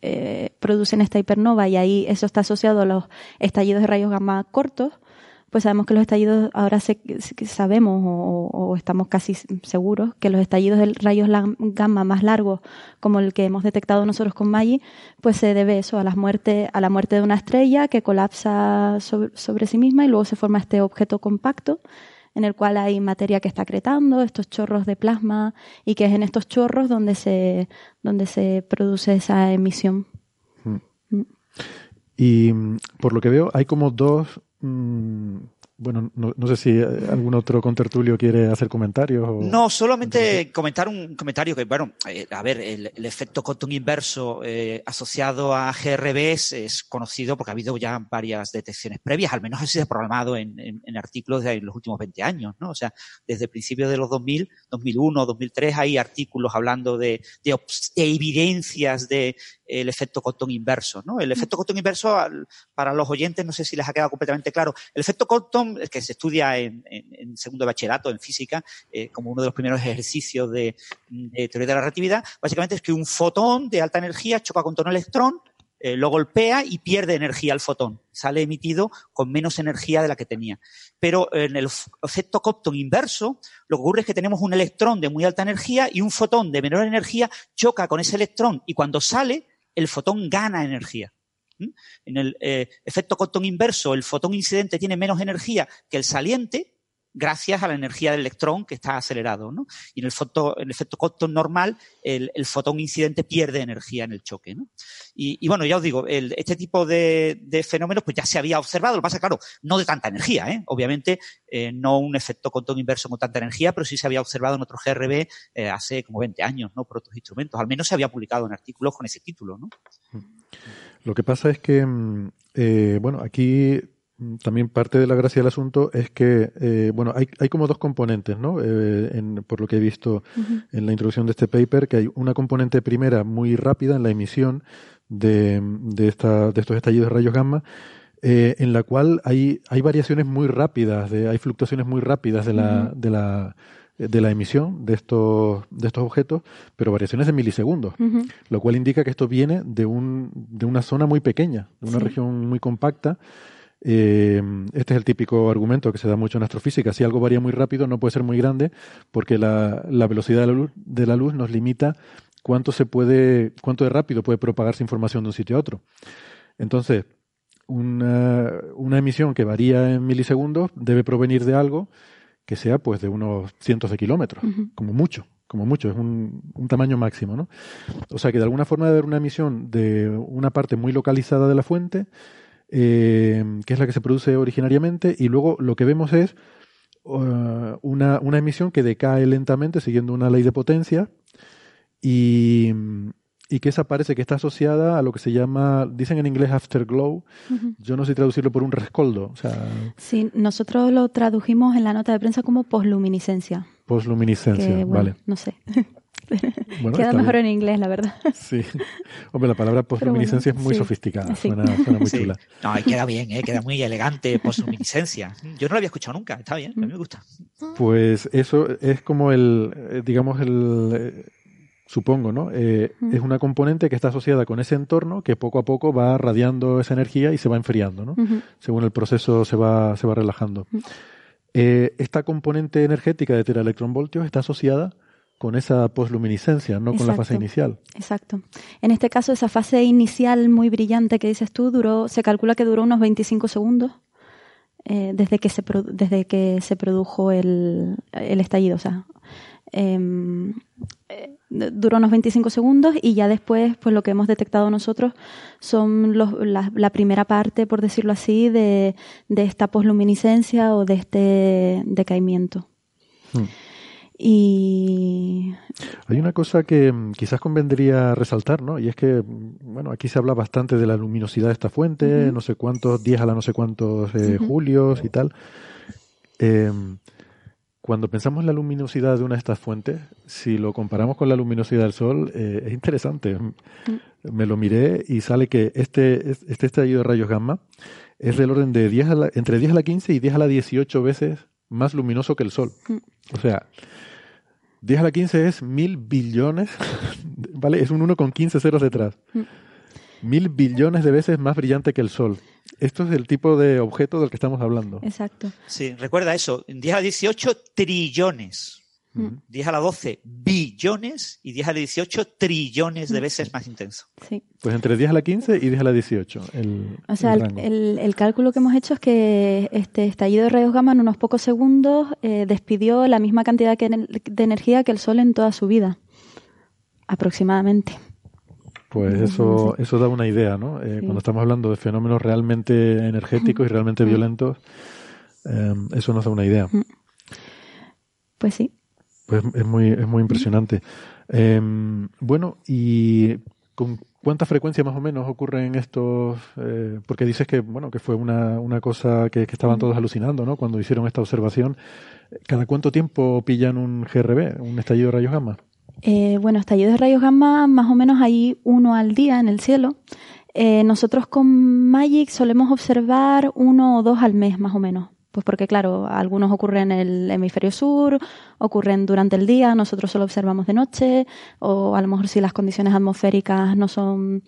eh, producen esta hipernova y ahí eso está asociado a los estallidos de rayos gamma cortos, pues sabemos que los estallidos, ahora se, sabemos o, o, estamos casi seguros que los estallidos de rayos gamma más largos, como el que hemos detectado nosotros con Maggi, pues se debe eso a la muerte, a la muerte de una estrella que colapsa sobre, sobre sí misma y luego se forma este objeto compacto en el cual hay materia que está acretando, estos chorros de plasma, y que es en estos chorros donde se, donde se produce esa emisión. Hmm. Mm. Y por lo que veo, hay como dos Mm, bueno, no, no, sé si algún otro contertulio quiere hacer comentarios. O... No, solamente comentar un comentario que, bueno, eh, a ver, el, el, efecto Compton inverso eh, asociado a GRBs es conocido porque ha habido ya varias detecciones previas, al menos así se ha programado en, en, en, artículos de los últimos 20 años, ¿no? O sea, desde principios de los 2000, 2001, 2003 hay artículos hablando de, de, de evidencias de el efecto Compton inverso, ¿no? El efecto Compton inverso, para los oyentes, no sé si les ha quedado completamente claro. El efecto Compton, que se estudia en, en, en segundo bachillerato, en física, eh, como uno de los primeros ejercicios de, de, teoría de la relatividad, básicamente es que un fotón de alta energía choca contra un electrón, eh, lo golpea y pierde energía al fotón. Sale emitido con menos energía de la que tenía. Pero en el efecto Compton inverso, lo que ocurre es que tenemos un electrón de muy alta energía y un fotón de menor energía choca con ese electrón y cuando sale el fotón gana energía. En el eh, efecto Compton inverso, el fotón incidente tiene menos energía que el saliente, gracias a la energía del electrón que está acelerado. ¿no? Y en el, foto, en el efecto Compton normal, el, fotón incidente pierde energía en el choque. ¿no? Y, bueno, ya os digo, este tipo de, fenómenos pues ya se había observado. Lo que pasa, claro, no de tanta energía. ¿eh? Obviamente, eh, no un efecto Compton inverso con tanta energía, pero sí se había observado en otros GRB eh, hace como 20 años, ¿no? Por otros instrumentos. Al menos se había publicado en artículos con ese título, ¿no? Lo que pasa es que, eh, bueno, aquí también parte de la gracia del asunto es que, eh, bueno, hay, hay, como dos componentes, ¿no? Eh, en, por lo que he visto uh -huh. en la introducción de este paper, que hay una componente primera muy rápida en la emisión de, de, esta, de estos estallidos de rayos gamma, eh, en la cual hay, hay variaciones muy rápidas, de, hay fluctuaciones muy rápidas de la, uh -huh. de la de la emisión de estos, de estos objetos, pero variaciones de milisegundos, uh -huh. lo cual indica que esto viene de, un, de una zona muy pequeña, de una sí. región muy compacta, eh, este es el típico argumento que se da mucho en astrofísica. Si algo varía muy rápido, no puede ser muy grande, porque la, la velocidad de la, luz, de la, luz, nos limita cuánto se puede, cuánto de rápido puede propagarse información de un sitio a otro. Entonces, una, una emisión que varía en milisegundos debe provenir de algo que sea pues de unos cientos de kilómetros, uh -huh. como mucho, como mucho, es un, un, tamaño máximo, ¿no? O sea que de alguna forma debe haber una emisión de una parte muy localizada de la fuente, eh, que es la que se produce originariamente, y luego lo que vemos es uh, una, una, emisión que decae lentamente siguiendo una ley de potencia y, y, que esa parece que está asociada a lo que se llama, dicen en inglés afterglow, uh -huh. yo no sé traducirlo por un rescoldo. O sea, sí, nosotros lo tradujimos en la nota de prensa como posluminiscencia. Posluminiscencia, que, bueno, vale. No sé. Bueno, Queda mejor bien. en inglés, la verdad. Sí. Hombre, la palabra posluminiscencia bueno, es muy sí. sofisticada. Sí. Suena, suena, muy sí. chula. No, y queda bien, ¿eh? queda muy elegante, posluminiscencia. Yo no lo había escuchado nunca, está bien, a mí me gusta. Pues eso es como el, eh, digamos, el eh, supongo, ¿no? Eh, mm. Es una componente que está asociada con ese entorno que poco a poco va radiando esa energía y se va enfriando, ¿no? Mm -hmm. Según el proceso se va, se va relajando. Mm. eh, esta componente energética de teraelectronvoltios está asociada con esa posluminiscencia, no con la fase inicial. Exacto. En este caso, esa fase inicial muy brillante que dices tú, duró, se calcula que duró unos 25 segundos eh, desde, que se desde que se produjo el, el estallido. O sea, em, eh, duró unos 25 segundos y ya después, pues lo que hemos detectado nosotros son los, la, la, primera parte, por decirlo así, de, de esta posluminiscencia o de este decaimiento. Hmm. Y hay una cosa que mm, quizás convendría resaltar, ¿no? Y es que, mm, bueno, aquí se habla bastante de la luminosidad de esta fuente, no sé cuántos, 10 a la no sé cuántos eh, julios y tal. Em, cuando pensamos en la luminosidad de una de estas fuentes, si lo comparamos con la luminosidad del Sol, eh, es interesante. Me lo miré y sale que este, este estallido de rayos gamma es del orden de 10 a entre 10 a la 15 y 10 a la 18 veces más luminoso que el Sol. O sea, 10 a la 15 es mil billones, ¿vale? Es un 1 con 15 ceros detrás. Mm. Mil billones de veces más brillante que el Sol. Esto es el tipo de objeto del que estamos hablando. Exacto. Sí, recuerda eso. 10 a la 18 trillones. 10 a la 12 billones y 10 a la 18 trillones de veces más intenso. Sí. Pues entre 10 a la 15 y 10 a la 18. o sea, el, el, cálculo que hemos hecho es que este estallido de rayos gamma en unos pocos segundos eh, despidió la misma cantidad que de energía que el Sol en toda su vida, aproximadamente. Pues eso, eso da una idea, ¿no? Eh, cuando estamos hablando de fenómenos realmente energéticos y realmente violentos, eh, eso nos da una idea. Pues sí. Pues es muy, es muy impresionante. Em, bueno, ¿y con cuánta frecuencia más o menos ocurren estos? Eh, porque dices que, bueno, que fue una, una cosa que, estaban todos alucinando, ¿no? Cuando hicieron esta observación. ¿Cada cuánto tiempo pillan un GRB, un estallido de rayos gamma? Eh, bueno, estallidos de rayos gamma más o menos hay uno al día en el cielo. Eh, nosotros con Magic solemos observar uno o dos al mes más o menos. Pues porque, claro, algunos ocurren en el hemisferio sur, ocurren durante el día, nosotros solo observamos de noche, o a lo mejor si las condiciones atmosféricas no son,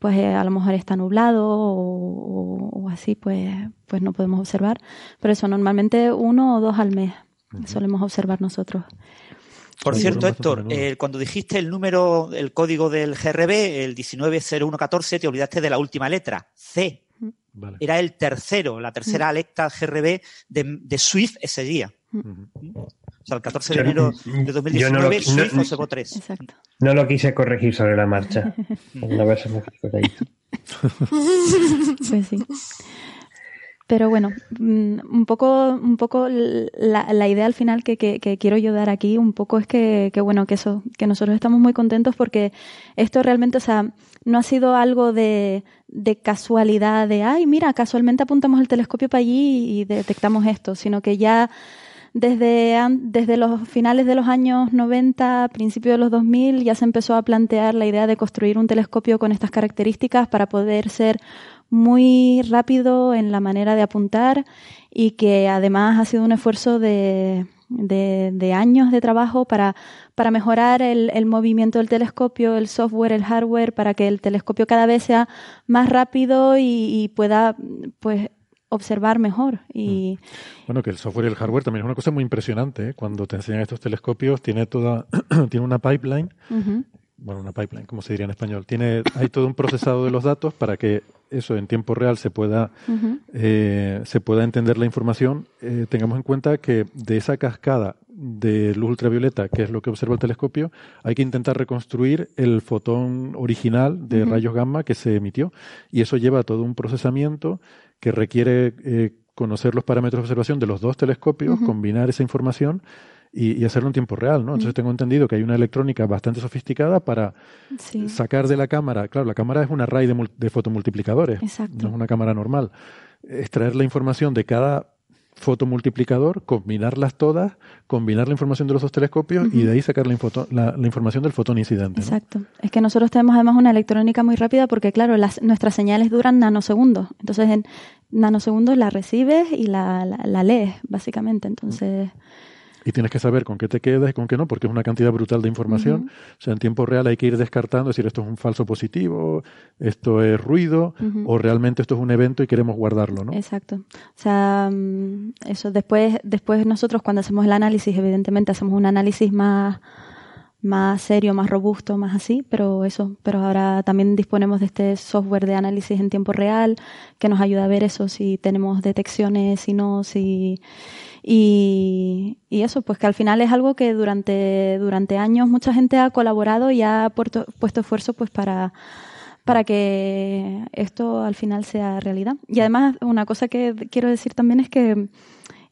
pues eh, a lo mejor está nublado o, así, pues, pues no podemos observar. Pero eso, normalmente uno o dos al mes solemos observar nosotros. Por cierto, Héctor, eh, cuando dijiste el número, el código del GRB, el 190114, te olvidaste de la última letra, C. Era el tercero, la tercera alerta GRB de, SWIFT ese día. O sea, el 14 de enero de 2019, no SWIFT observó 3. Exacto. No lo quise corregir sobre la marcha. Una vez me Pues sí. Pero bueno, mm, un poco, un poco la, idea al final que, que, que, quiero yo dar aquí, un poco es que, bueno, que eso, que nosotros estamos muy contentos porque esto realmente, o sea, no ha sido algo de, casualidad, de, ay, mira, casualmente apuntamos el telescopio para allí y detectamos esto, sino que ya desde, desde los finales de los años 90, principios de los 2000, ya se empezó a plantear la idea de construir un telescopio con estas características para poder ser muy rápido en la manera de apuntar y que además ha sido un esfuerzo de, de, años de trabajo para, para mejorar el, el, movimiento del telescopio, el software, el hardware, para que el telescopio cada vez sea más rápido y, pueda pues observar mejor. Y... Mm. Bueno, que el software y el hardware también es una cosa muy impresionante. ¿eh? Cuando te enseñan estos telescopios, tiene toda, tiene una pipeline bueno, una pipeline, como se diría en español. Tiene, hay todo un procesado de los datos para que eso en tiempo real se pueda, eh, se pueda entender la información. Eh, tengamos en cuenta que de esa cascada de luz ultravioleta, que es lo que observa el telescopio, hay que intentar reconstruir el fotón original de rayos gamma que se emitió. Y eso lleva a todo un procesamiento que requiere eh, conocer los parámetros de observación de los dos telescopios, combinar esa información y, hacerlo en tiempo real, ¿no? Entonces mm. tengo entendido que hay una electrónica bastante sofisticada para sacar de la cámara, claro, la cámara es un array de, de fotomultiplicadores, no es una cámara normal, extraer la información de cada fotomultiplicador, combinarlas todas, combinar la información de los dos telescopios y de ahí sacar la, la, información del fotón incidente. Exacto. Es que nosotros tenemos además una electrónica muy rápida porque, claro, las, nuestras señales duran nanosegundos. Entonces, en nanosegundos la recibes y la, la lees, básicamente. Entonces... y tienes que saber con qué te quedas y con qué no, porque es una cantidad brutal de información. O sea, en tiempo real hay que ir descartando, decir esto es un falso positivo, esto es ruido, o realmente esto es un evento y queremos guardarlo, ¿no? Exacto. O sea, mm, eso después, después nosotros cuando hacemos el análisis, evidentemente hacemos un análisis más más serio, más robusto, más así, pero eso, pero ahora también disponemos de este software de análisis en tiempo real que nos ayuda a ver eso, si tenemos detecciones, si no, si y, eso, pues que al final es algo que durante, durante años mucha gente ha colaborado y ha puesto, puesto esfuerzo pues para para que esto al final sea realidad. Y además, una cosa que quiero decir también es que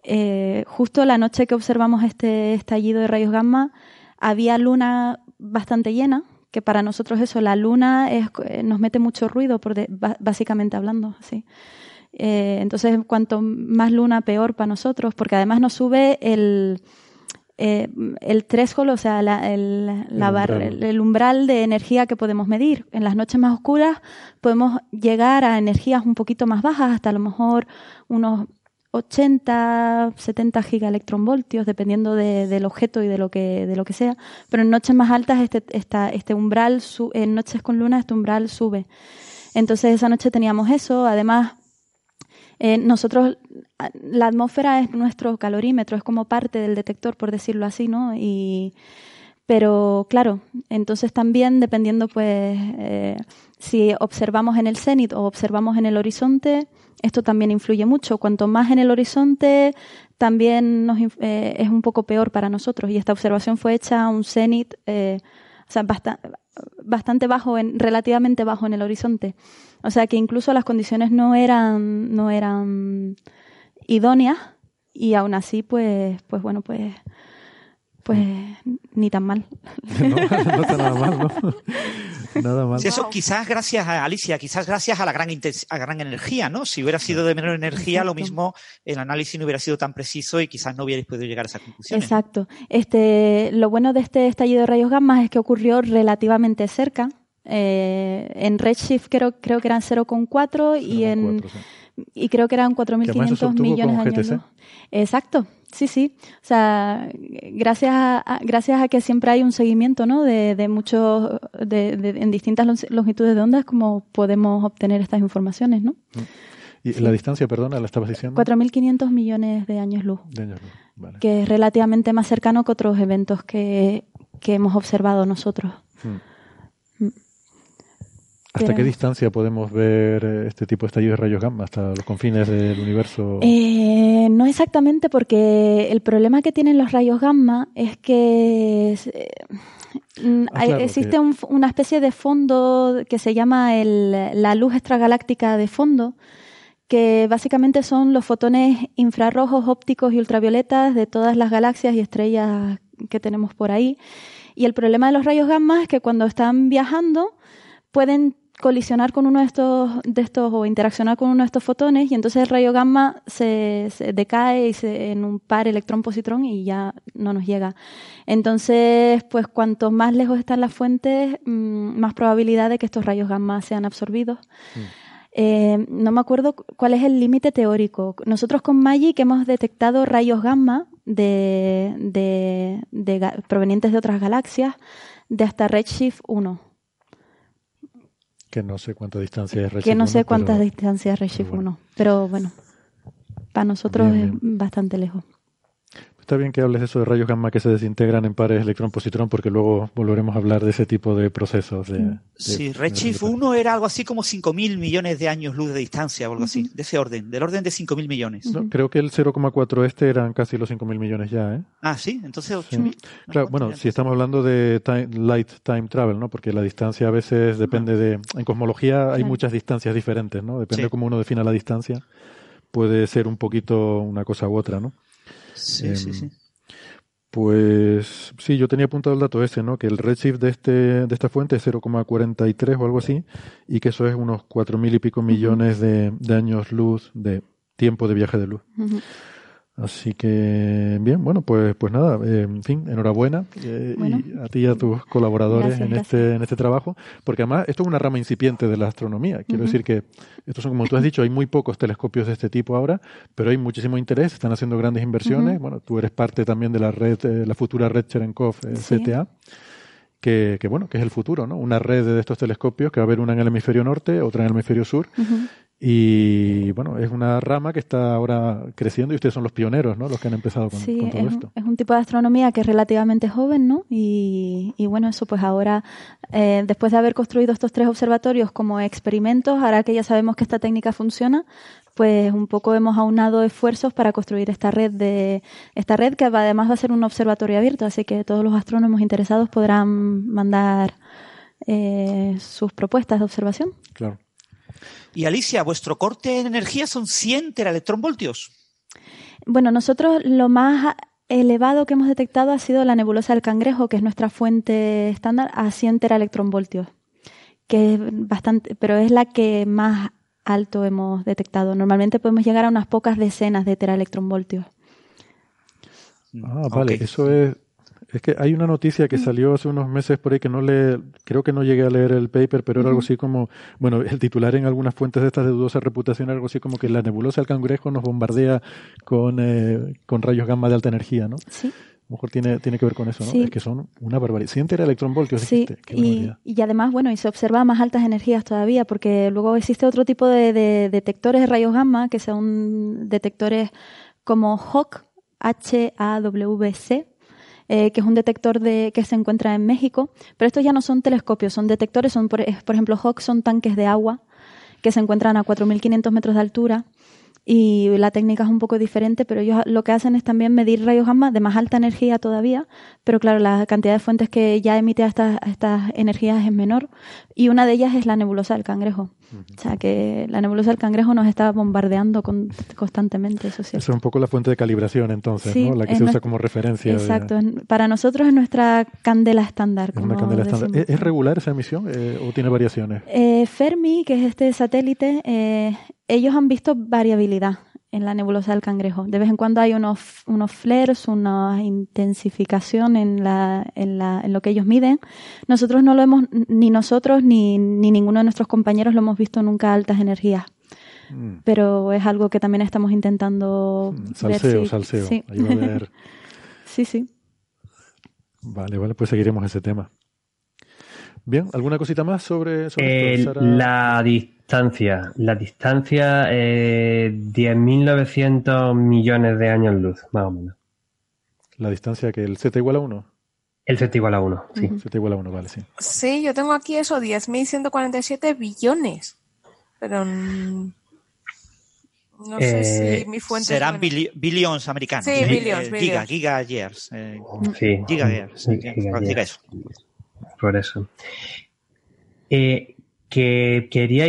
eh, justo la noche que observamos este estallido de rayos gamma, había luna bastante llena, que para nosotros eso, la luna es, eh, nos mete mucho ruido, por básicamente hablando, así. Eh, entonces, cuanto más luna, peor para nosotros, porque además nos sube el, eh, el threshold, o sea, el, umbral. el, umbral de energía que podemos medir. En las noches más oscuras podemos llegar a energías un poquito más bajas, hasta a lo mejor unos 80, 70 gigaelectronvoltios, dependiendo del objeto y de lo que de lo que sea. Pero en noches más altas este este umbral en noches con luna este umbral sube. Entonces esa noche teníamos eso. Además eh, nosotros la atmósfera es nuestro calorímetro, es como parte del detector, por decirlo así, ¿no? Y pero claro, entonces también dependiendo pues eh, si observamos en el cenit o observamos en el horizonte, esto también influye mucho. Cuanto más en el horizonte, también nos, eh, es un poco peor para nosotros. Y esta observación fue hecha a un cenit, eh, sea, bastante bajo, en, relativamente bajo en el horizonte. O sea que incluso las condiciones no eran, no eran idóneas y aún así, pues, pues bueno, pues pues ni tan mal. No, no está nada mal, ¿no? Nada mal. Sí, eso quizás gracias a Alicia, quizás gracias a la gran, a gran energía, ¿no? Si hubiera sido de menor energía, lo mismo el análisis no hubiera sido tan preciso y quizás no hubierais podido llegar a esa conclusión. Exacto. Este, lo bueno de este estallido de rayos gamma es que ocurrió relativamente cerca. Eh, en Redshift creo, creo que eran 0,4 y en y creo que eran 4.500 millones de años. Exacto, Sí, sí. O sea, gracias a, gracias a que siempre hay un seguimiento, ¿no? De, de muchos, de, de, en distintas longitudes de ondas, como podemos obtener estas informaciones, ¿no? ¿Y la distancia, perdona, la estabas diciendo? 4.500 millones de años luz. De años luz, vale. Que es relativamente más cercano que otros eventos que, que hemos observado nosotros. Hmm. ¿Hasta qué distancia podemos ver eh, este tipo de estallidos de rayos gamma? ¿Hasta los confines del universo? Eh, no exactamente, porque el problema que tienen los rayos gamma es que eh, mm, ah, existe una especie de fondo que se llama la luz extragaláctica de fondo, que básicamente son los fotones infrarrojos, ópticos y ultravioletas de todas las galaxias y estrellas que tenemos por ahí. Y el problema de los rayos gamma es que cuando están viajando pueden colisionar con uno de estos, de estos o interaccionar con uno de estos fotones y entonces el rayo gamma se, decae y se, en un par electrón-positrón y ya no nos llega. Entonces, pues cuanto más lejos están las fuentes, mm, más probabilidad de que estos rayos gamma sean absorbidos. Mm. Eh, no me acuerdo cuál es el límite teórico. Nosotros con Magic hemos detectado rayos gamma de, de, de, provenientes de otras galaxias de hasta Redshift 1 que no sé cuánta distancia es Redshift Que no sé cuántas distancias es Redshift 1, pero bueno, para nosotros es bastante lejos. Está bien que hables de eso de rayos gamma que se desintegran en pares electrón-positrón, porque luego volveremos a hablar de ese tipo de procesos. De, sí, Redshift 1 era algo así como 5.000 millones de años luz de distancia o algo así, de ese orden, del orden de 5.000 millones. creo que el 0,4 este eran casi los 5.000 millones ya, ¿eh? Ah, sí, entonces 8.000. Claro, bueno, si estamos hablando de light time travel, ¿no? Porque la distancia a veces depende de... En cosmología hay muchas distancias diferentes, ¿no? Depende de cómo uno defina la distancia. Puede ser un poquito una cosa u otra, ¿no? Sí, sí, em, sí. Pues sí, yo tenía apuntado el dato ese, ¿no? Que el redshift de, este, de esta fuente es 0,43 o algo así, y que eso es unos cuatro mil y pico millones de, años luz de tiempo de viaje de luz. Así que, bien, bueno, pues, pues nada, eh, en fin, enhorabuena eh, y a ti y a tus colaboradores en, este, en este trabajo, porque además esto es una rama incipiente de la astronomía. Quiero decir que estos son, como tú has dicho, hay muy pocos telescopios de este tipo ahora, pero hay muchísimo interés, están haciendo grandes inversiones. Bueno, tú eres parte también de la red, eh, la futura red Cherenkov CTA. Que, que, bueno, que es el futuro, ¿no? Una red de estos telescopios que va a haber una en el hemisferio norte, otra en el hemisferio sur, y bueno, es una rama que está ahora creciendo y ustedes son los pioneros, ¿no? Los que han empezado con, todo es, esto. es un tipo de astronomía que es relativamente joven, ¿no? Y, y bueno, eso pues ahora, eh, después de haber construido estos tres observatorios como experimentos, ahora que ya sabemos que esta técnica funciona, pues un poco hemos aunado esfuerzos para construir esta red de esta red que además va a ser un observatorio abierto, así que todos los astrónomos interesados podrán mandar eh, sus propuestas de observación. Claro. Y Alicia, vuestro corte de energía son 100 teraelectronvoltios. Bueno, nosotros lo más elevado que hemos detectado ha sido la nebulosa del cangrejo, que es nuestra fuente estándar, a 100 teraelectronvoltios, que es bastante, pero es la que más alto hemos detectado. Normalmente podemos llegar a unas pocas decenas de teraelectronvoltios. Ah, vale, eso es es que hay una noticia que salió hace unos meses por ahí que no le, creo que no llegué a leer el paper, pero era algo así como, bueno, el titular en algunas fuentes de estas de dudosa reputación era algo así como que la nebulosa del cangrejo nos bombardea con, eh, con rayos gamma de alta energía, ¿no? Sí. A lo mejor tiene, tiene que ver con eso, ¿no? Es que son una barbaridad. 100 electronvoltios, sí, y, y, además, bueno, y se observa más altas energías todavía, porque luego existe otro tipo de, de detectores de rayos gamma, que son detectores como HAWC, H-A-W-C, eh, que es un detector de, que se encuentra en México. Pero estos ya no son telescopios, son detectores, son por, ejemplo, Hawk son tanques de agua que se encuentran a 4.500 metros de altura y la técnica es un poco diferente, pero ellos lo que hacen es también medir rayos gamma de más alta energía todavía, pero claro, la cantidad de fuentes que ya emite a estas, estas energías es menor y una de ellas es la nebulosa del cangrejo. O sea que la nebulosa del cangrejo nos está bombardeando constantemente, eso sí. es un poco la fuente de calibración entonces, ¿no? La que se usa como referencia. Exacto, para nosotros es nuestra candela estándar. Es, candela estándar. ¿Es, regular esa emisión eh, o tiene variaciones? Eh, Fermi, que es este satélite, eh, ellos han visto variabilidad en la nebulosa del cangrejo. De vez en cuando hay unos, unos flares, una intensificación en, la, en, la, en lo que ellos miden. Nosotros no lo hemos, ni nosotros ni, ni ninguno de nuestros compañeros lo hemos visto nunca a altas energías. Mm. Pero es algo que también estamos intentando. Mm, salseo, ver salseo. Sí. sí, sí. Vale, vale, pues seguiremos ese tema. Bien, ¿alguna cosita más sobre, sobre esto, La distancia. La distancia, eh, 10.900 millones de años luz, más o menos. ¿La distancia que el Z igual a 1? El Z igual a 1, sí. Z igual a 1, vale, sí. Sí, yo tengo aquí eso, 10.147 billones. Pero... No sé si eh, mi fuente... Serán billions americanos. Sí, billions, eh, Giga, giga years. Eh, sí. Giga years. Sí, giga years. eso por eso. Eh, que quería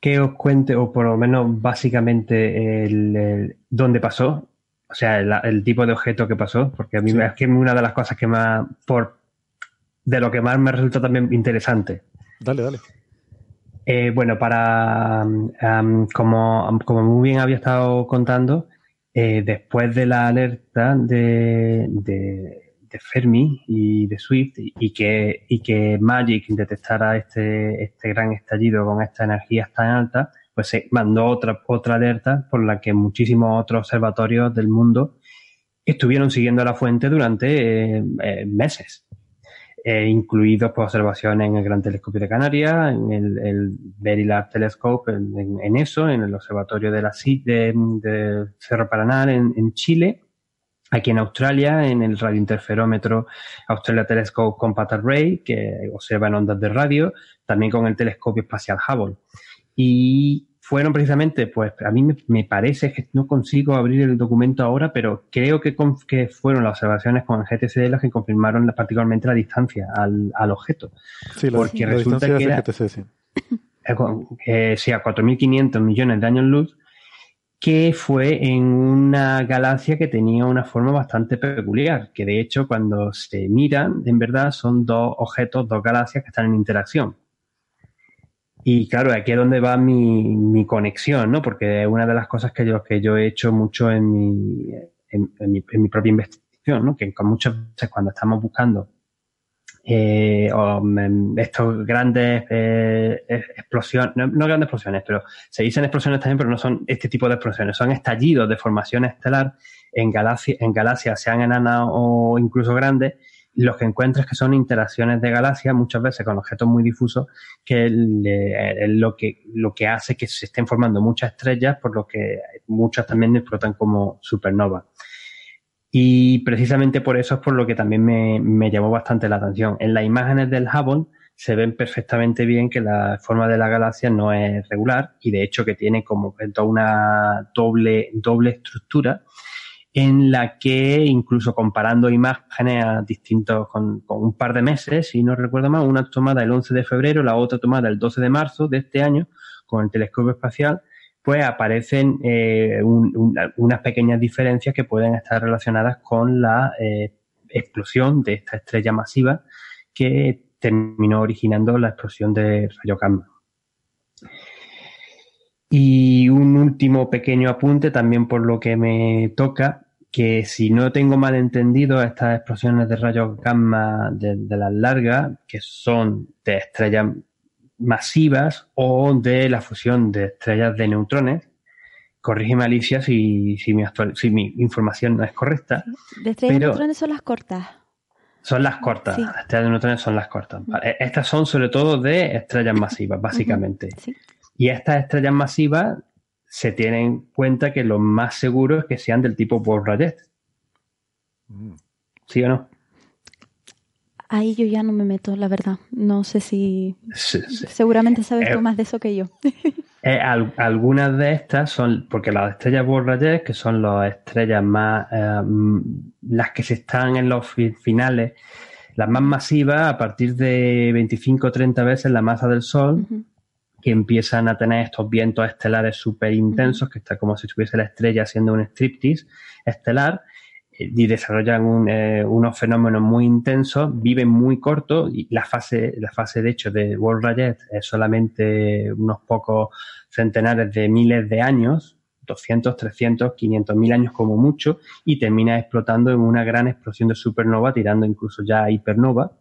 que os cuente, o por lo menos básicamente, el, dónde pasó, o sea, el, tipo de objeto que pasó, porque a mí es que una de las cosas que más, por de lo que más me resulta también interesante. Dale, dale. Eh, bueno, para, como, como muy bien había estado contando, eh, después de la alerta de de Fermi y de Swift y que, y que Magic detectara este, este gran estallido con estas energías tan altas, pues se mandó otra, otra alerta por la que muchísimos otros observatorios del mundo estuvieron siguiendo la fuente durante eh, eh, meses, eh, incluidos por observaciones en el Gran Telescopio de Canarias, en el, el Very Large Telescope, en, eso, en el Observatorio de, la, de, de Cerro Paraná, en, en Chile, Aquí en Australia, en el radiointerferómetro Australia Telescope Compact Array, que observa en ondas de radio, también con el telescopio espacial Hubble. Y fueron precisamente, pues a mí me, parece que no consigo abrir el documento ahora, pero creo que, que fueron las observaciones con el GTC las que confirmaron particularmente la distancia al, objeto. Sí, la, Porque resulta que era, GTC, sí. Eh, sí, a 4.500 millones de años luz, que fue en una galaxia que tenía una forma bastante peculiar, que de hecho cuando se miran, en verdad son dos objetos, dos galaxias que están en interacción. Y claro, aquí es donde va mi, mi conexión, ¿no? Porque es una de las cosas que yo, que yo he hecho mucho en mi, en, mi, en mi propia investigación, ¿no? Que muchas veces cuando estamos buscando eh, o, mm, estos grandes eh, explosiones, no, grandes explosiones, pero se dicen explosiones también, pero no son este tipo de explosiones, son estallidos de formación estelar en, galaxias, en galaxias, sean enanas o incluso grandes, los que encuentras que son interacciones de galaxias, muchas veces con objetos muy difusos, que es lo que, lo que hace que se estén formando muchas estrellas, por lo que muchas también explotan como supernovas. Y precisamente por eso es por lo que también me, me llamó bastante la atención. En las imágenes del Hubble se ven perfectamente bien que la forma de la galaxia no es regular y de hecho que tiene como una doble, doble estructura en la que incluso comparando imágenes a distintos, con, un par de meses, si no recuerdo mal, una tomada el 11 de febrero, la otra tomada el 12 de marzo de este año con el telescopio espacial, pues aparecen eh, unas pequeñas diferencias que pueden estar relacionadas con la eh, explosión de esta estrella masiva que terminó originando la explosión de rayo gamma. Y un último pequeño apunte también por lo que me toca, que si no tengo mal entendido, estas explosiones de rayos gamma de, las largas, que son de estrellas masivas o de la fusión de estrellas de neutrones, corrígeme Alicia si, si, mi, si mi información no es correcta. De estrellas de neutrones son las cortas. Son las cortas, las estrellas de neutrones son las cortas. Estas son sobre todo de estrellas masivas, básicamente. Sí. Y estas estrellas masivas se tienen en cuenta que lo más seguro es que sean del tipo Wolf-Rayet. Mm. ¿Sí o no? Ahí yo ya no me meto, la verdad. No sé si... Seguramente sabes tú eh, más de eso que yo. Eh, algunas de estas son, porque las estrellas Wolf-Rayet, que son las estrellas más, eh, las que se están en los finales, las más masivas, a partir de 25 o 30 veces la masa del Sol, que empiezan a tener estos vientos estelares súper intensos, que está como si estuviese la estrella haciendo un striptease estelar, y desarrollan eh, unos fenómenos muy intensos, viven muy corto y la fase, la fase de hecho de World Rayet es solamente unos pocos centenares de miles de años, 200, 300, 500 mil años como mucho, y termina explotando en una gran explosión de supernova, tirando incluso ya a hipernova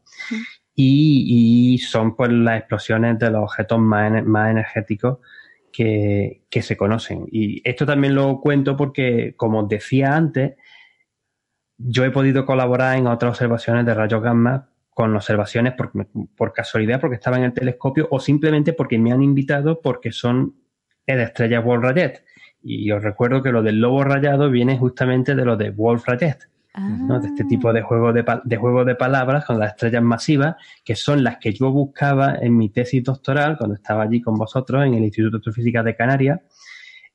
y, son pues las explosiones de los objetos más, más energéticos que, se conocen. Y esto también lo cuento porque, como decía antes, yo he podido colaborar en otras observaciones de rayos gamma con observaciones por, por casualidad, porque estaba en el telescopio, o simplemente porque me han invitado porque son de estrellas Wolf Rayet. Y os recuerdo que lo del lobo rayado viene justamente de lo de Wolf Rayet. De este tipo de juego de, de juego de palabras con las estrellas masivas, que son las que yo buscaba en mi tesis doctoral cuando estaba allí con vosotros en el Instituto de Astrofísica de Canarias,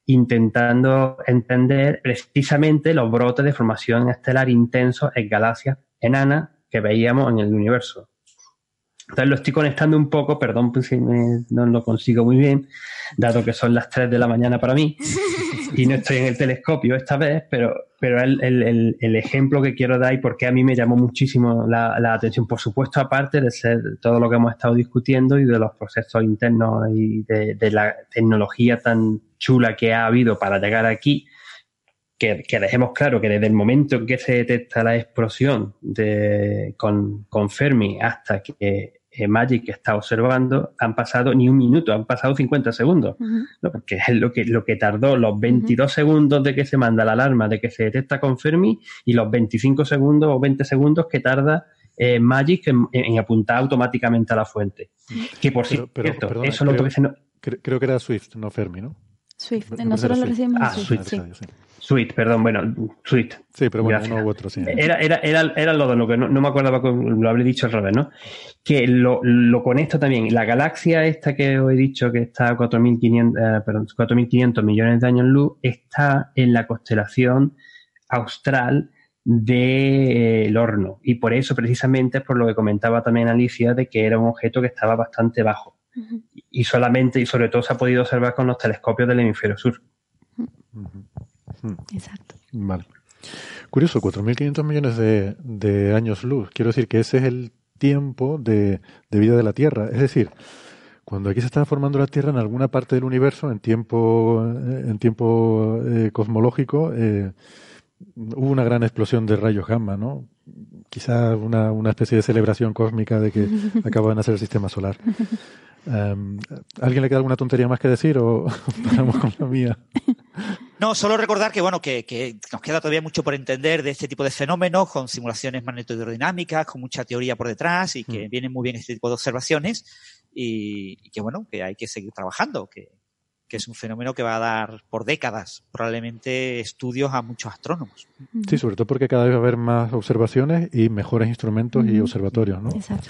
intentando entender precisamente los brotes de formación estelar intensos en galaxias enanas que veíamos en el universo. Entonces lo estoy conectando un poco, perdón pues si no lo consigo muy bien, dado que son las 3 de la mañana para mí y no estoy en el telescopio esta vez, pero, pero el, el, el ejemplo que quiero dar y porque a mí me llamó muchísimo la, la, atención, por supuesto, aparte de ser todo lo que hemos estado discutiendo y de los procesos internos y de, de la tecnología tan chula que ha habido para llegar aquí, que, que, dejemos claro que desde el momento en que se detecta la explosión de, con, con Fermi hasta que eh, Magic que está observando, han pasado ni un minuto, han pasado 50 segundos, porque es lo que, lo que tardó los 22 segundos de que se manda la alarma de que se detecta con Fermi y los 25 segundos o 20 segundos que tarda eh, Magic en, apuntar automáticamente a la fuente. Que por cierto, eso creo, lo creo que era Swift, no Fermi, ¿no? Swift, nosotros lo recibimos ah, Swift. Sí. Sweet, perdón, bueno, Sweet. Sí, pero bueno, uno u otro, sí. Era, era, era, era lo de lo que no, me acordaba, lo habré dicho al revés, ¿no? Que lo, lo conecto también. La galaxia esta que os he dicho, que está a 4.500, eh, perdón, 4.500 millones de años luz, está en la constelación austral del horno. Y por eso, precisamente, es por lo que comentaba también Alicia, de que era un objeto que estaba bastante bajo. Y solamente, y sobre todo, se ha podido observar con los telescopios del hemisferio sur. Hmm. Exacto. Vale. Curioso, 4.500 millones de, de, años luz. Quiero decir que ese es el tiempo de, de, vida de la Tierra. Es decir, cuando aquí se estaba formando la Tierra en alguna parte del universo, en tiempo, eh, en tiempo eh, cosmológico, eh, hubo una gran explosión de rayos gamma, ¿no? Quizás una, una especie de celebración cósmica de que acaba de nacer el sistema solar. Um, ¿Alguien le queda alguna tontería más que decir o paramos con la mía? No, solo recordar que bueno, que, que, nos queda todavía mucho por entender de este tipo de fenómenos, con simulaciones magnetohidrodinámicas, con mucha teoría por detrás, y que mm. vienen muy bien este tipo de observaciones, y, y, que bueno, que hay que seguir trabajando, que, que es un fenómeno que va a dar por décadas probablemente estudios a muchos astrónomos. Sí, sobre todo porque cada vez va a haber más observaciones y mejores instrumentos y observatorios, ¿no? Exacto.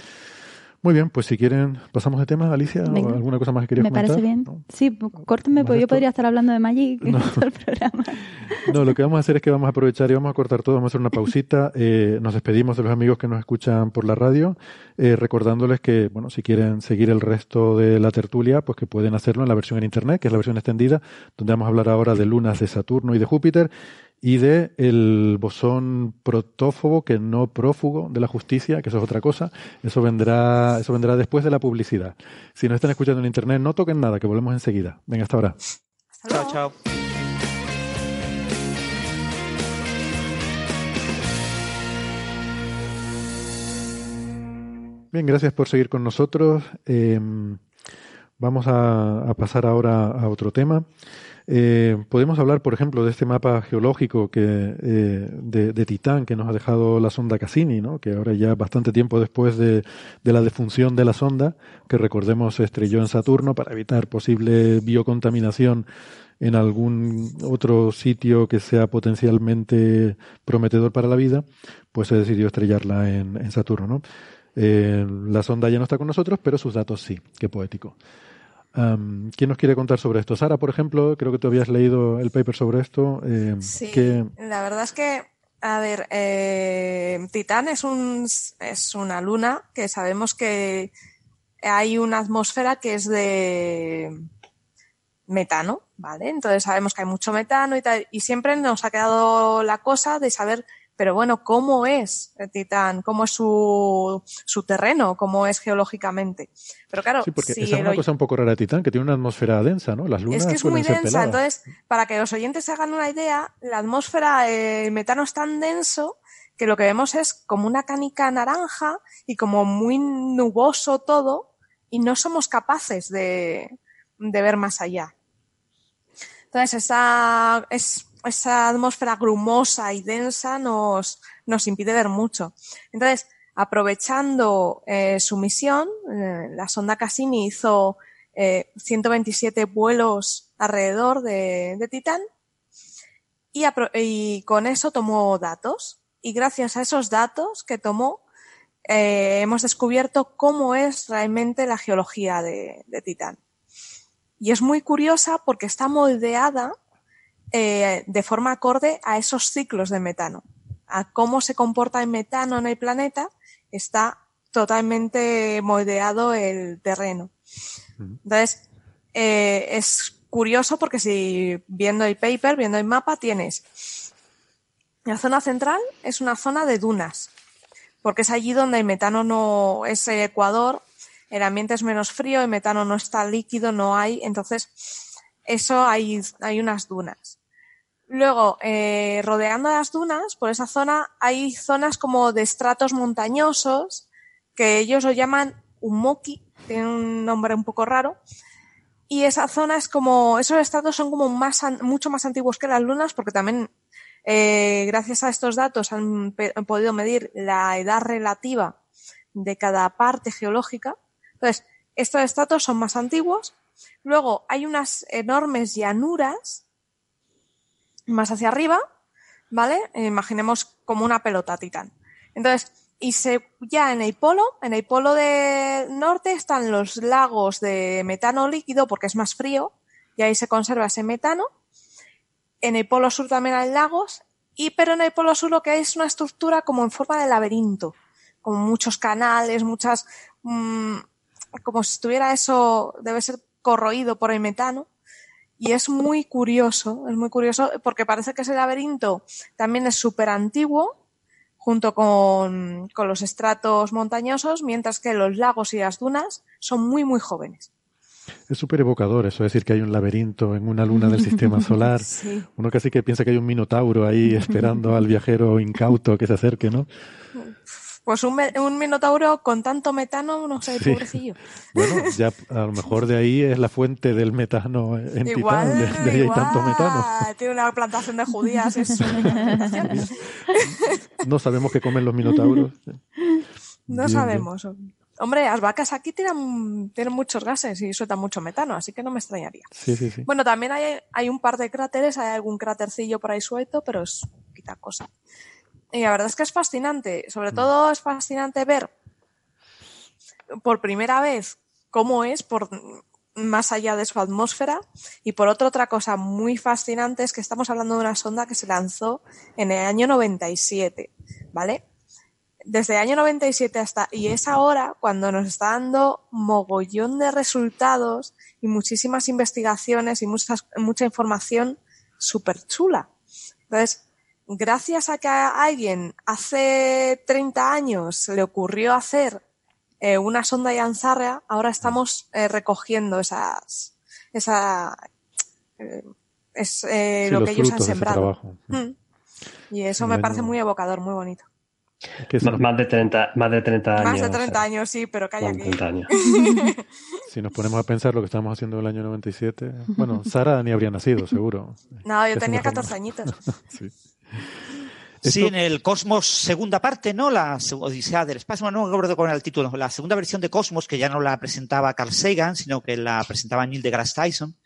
Muy bien, pues si quieren, pasamos de tema, Alicia, o alguna cosa más que querías comentar. Me parece bien. Sí, córtenme, porque yo podría estar hablando de Magic no. todo el programa. No, lo que vamos a hacer es que vamos a aprovechar y vamos a cortar todo, vamos a hacer una pausita. Eh, nos despedimos de los amigos que nos escuchan por la radio, eh, recordándoles que, bueno, si quieren seguir el resto de la tertulia, pues que pueden hacerlo en la versión en internet, que es la versión extendida, donde vamos a hablar ahora de lunas de Saturno y de Júpiter y de el bosón protófobo, que no prófugo de la justicia, que eso es otra cosa. Eso vendrá, eso vendrá después de la publicidad. Si nos están escuchando en internet, no toquen nada, que volvemos enseguida. Venga, hasta ahora. Chao, chao. Bien, gracias por seguir con nosotros. Em, vamos a pasar ahora a otro tema. Eh, podemos hablar, por ejemplo, de este mapa geológico que, eh, de, Titán que nos ha dejado la sonda Cassini, ¿no? que ahora ya bastante tiempo después de, la defunción de la sonda, que recordemos se estrelló en Saturno para evitar posible biocontaminación en algún otro sitio que sea potencialmente prometedor para la vida, pues se decidió estrellarla en, Saturno. ¿no? Eh, la sonda ya no está con nosotros, pero sus datos sí, qué poético. ¿Quién nos quiere contar sobre esto? Sara, por ejemplo, creo que tú habías leído el paper sobre esto. Eh, sí, la verdad es que, a ver, eh, Titán es, un, es una luna que sabemos que hay una atmósfera que es de metano, ¿vale? Entonces sabemos que hay mucho metano y tal, y siempre nos ha quedado la cosa de saber pero bueno, ¿cómo es el Titán? ¿Cómo es su, su terreno? ¿Cómo es geológicamente? Pero claro, sí, porque esa es una cosa un poco rara de Titán, que tiene una atmósfera densa, ¿no? Las lunas Es que es muy densa. Entonces, para que los oyentes se hagan una idea, la atmósfera, eh, el metano es tan denso que lo que vemos es como una canica naranja y como muy nuboso todo y no somos capaces de, de ver más allá. Entonces, esa es esa atmósfera grumosa y densa nos, nos impide ver mucho. Entonces, aprovechando eh, su misión, eh, la sonda Cassini hizo 127 eh, vuelos alrededor de, de Titán y, y, con eso tomó datos. Y gracias a esos datos que tomó, hemos descubierto cómo es realmente la geología de, de Titán. Y es muy curiosa porque está moldeada eh, de forma acorde a esos ciclos de metano. A cómo se comporta el metano en el planeta está totalmente moldeado el terreno. Entonces, eh, es curioso porque si viendo el paper, viendo el mapa, tienes la zona central es una zona de dunas, porque es allí donde el metano no es el ecuador, el ambiente es menos frío, el metano no está líquido, no hay, entonces eso hay, hay unas dunas. Luego, eh, rodeando las dunas, por esa zona, hay zonas como de estratos montañosos, que ellos lo llaman Umoki, tiene un nombre un poco raro. Y esa zona es como, esos estratos son como más, mucho más antiguos que las lunas, porque también, eh, gracias a estos datos han, han podido medir la edad relativa de cada parte geológica. Entonces, estos estratos son más antiguos. Luego, hay unas enormes llanuras más hacia arriba, ¿vale? Imaginemos como una pelota titán. Entonces, y se, ya en el polo, en el polo de norte están los lagos de metano líquido porque es más frío y ahí se conserva ese metano. En el polo sur también hay lagos y pero en el polo sur lo que hay es una estructura como en forma de laberinto, con muchos canales, muchas, mmm, como si estuviera eso, debe ser corroído por el metano y es muy curioso, es muy curioso porque parece que ese laberinto también es súper antiguo junto con, con, los estratos montañosos, mientras que los lagos y las dunas son muy, muy jóvenes. Es súper evocador eso, es decir, que hay un laberinto en una luna del sistema solar. Uno casi que piensa que hay un minotauro ahí esperando al viajero incauto que se acerque, ¿no? Pues un, un minotauro con tanto metano, no sé, pobrecillo. Bueno, ya a lo mejor de ahí es la fuente del metano en Titán, de, ahí hay tanto metano. Tiene una plantación de judías, es No sabemos qué comen los minotauros. No sabemos. Hombre, las vacas aquí tienen, tienen muchos gases y sueltan mucho metano, así que no me extrañaría. Sí, sí, sí. Bueno, también hay, hay un par de cráteres, hay algún crátercillo por ahí suelto, pero es quita cosa. Y la verdad es que es fascinante. Sobre todo es fascinante ver por primera vez cómo es por más allá de su atmósfera. Y por otra, otra cosa muy fascinante es que estamos hablando de una sonda que se lanzó en el año 97, ¿vale? Desde el año 97 hasta, y es ahora cuando nos está dando mogollón de resultados y muchísimas investigaciones y muchas, mucha información súper chula. Entonces, gracias a que a alguien hace 30 años le ocurrió hacer eh, una sonda Yanzarra, ahora estamos eh, recogiendo esas, esa, eh, es lo que ellos han sembrado. Mm. Y eso me parece muy evocador, muy bonito. Más, de 30, más de 30 años. Más de 30 años, sí, pero calla aquí. si nos ponemos a pensar lo que estábamos haciendo en el año 97, bueno, Sara ni habría nacido, seguro. No, yo tenía 14 añitos. sí. Sí, en el Cosmos segunda parte, ¿no? La Odisea del Espacio, no me acuerdo era el título. La segunda versión de Cosmos, que ya no la presentaba Carl Sagan, sino que la presentaba Neil deGrasse Tyson.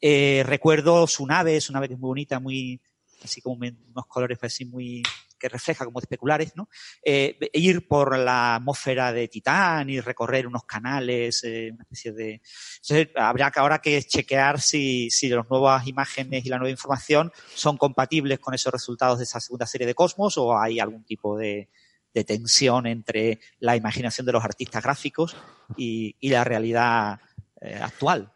Eh, recuerdo su nave, es una nave que es muy bonita, muy, así como unos colores así muy, que refleja como especulares, ¿no? Eh, ir por la atmósfera de Titán y recorrer unos canales, eh, una especie de... Entonces, habría que ahora que chequear si, si las nuevas imágenes y la nueva información son compatibles con esos resultados de esa segunda serie de Cosmos o hay algún tipo de, tensión entre la imaginación de los artistas gráficos y, la realidad eh, actual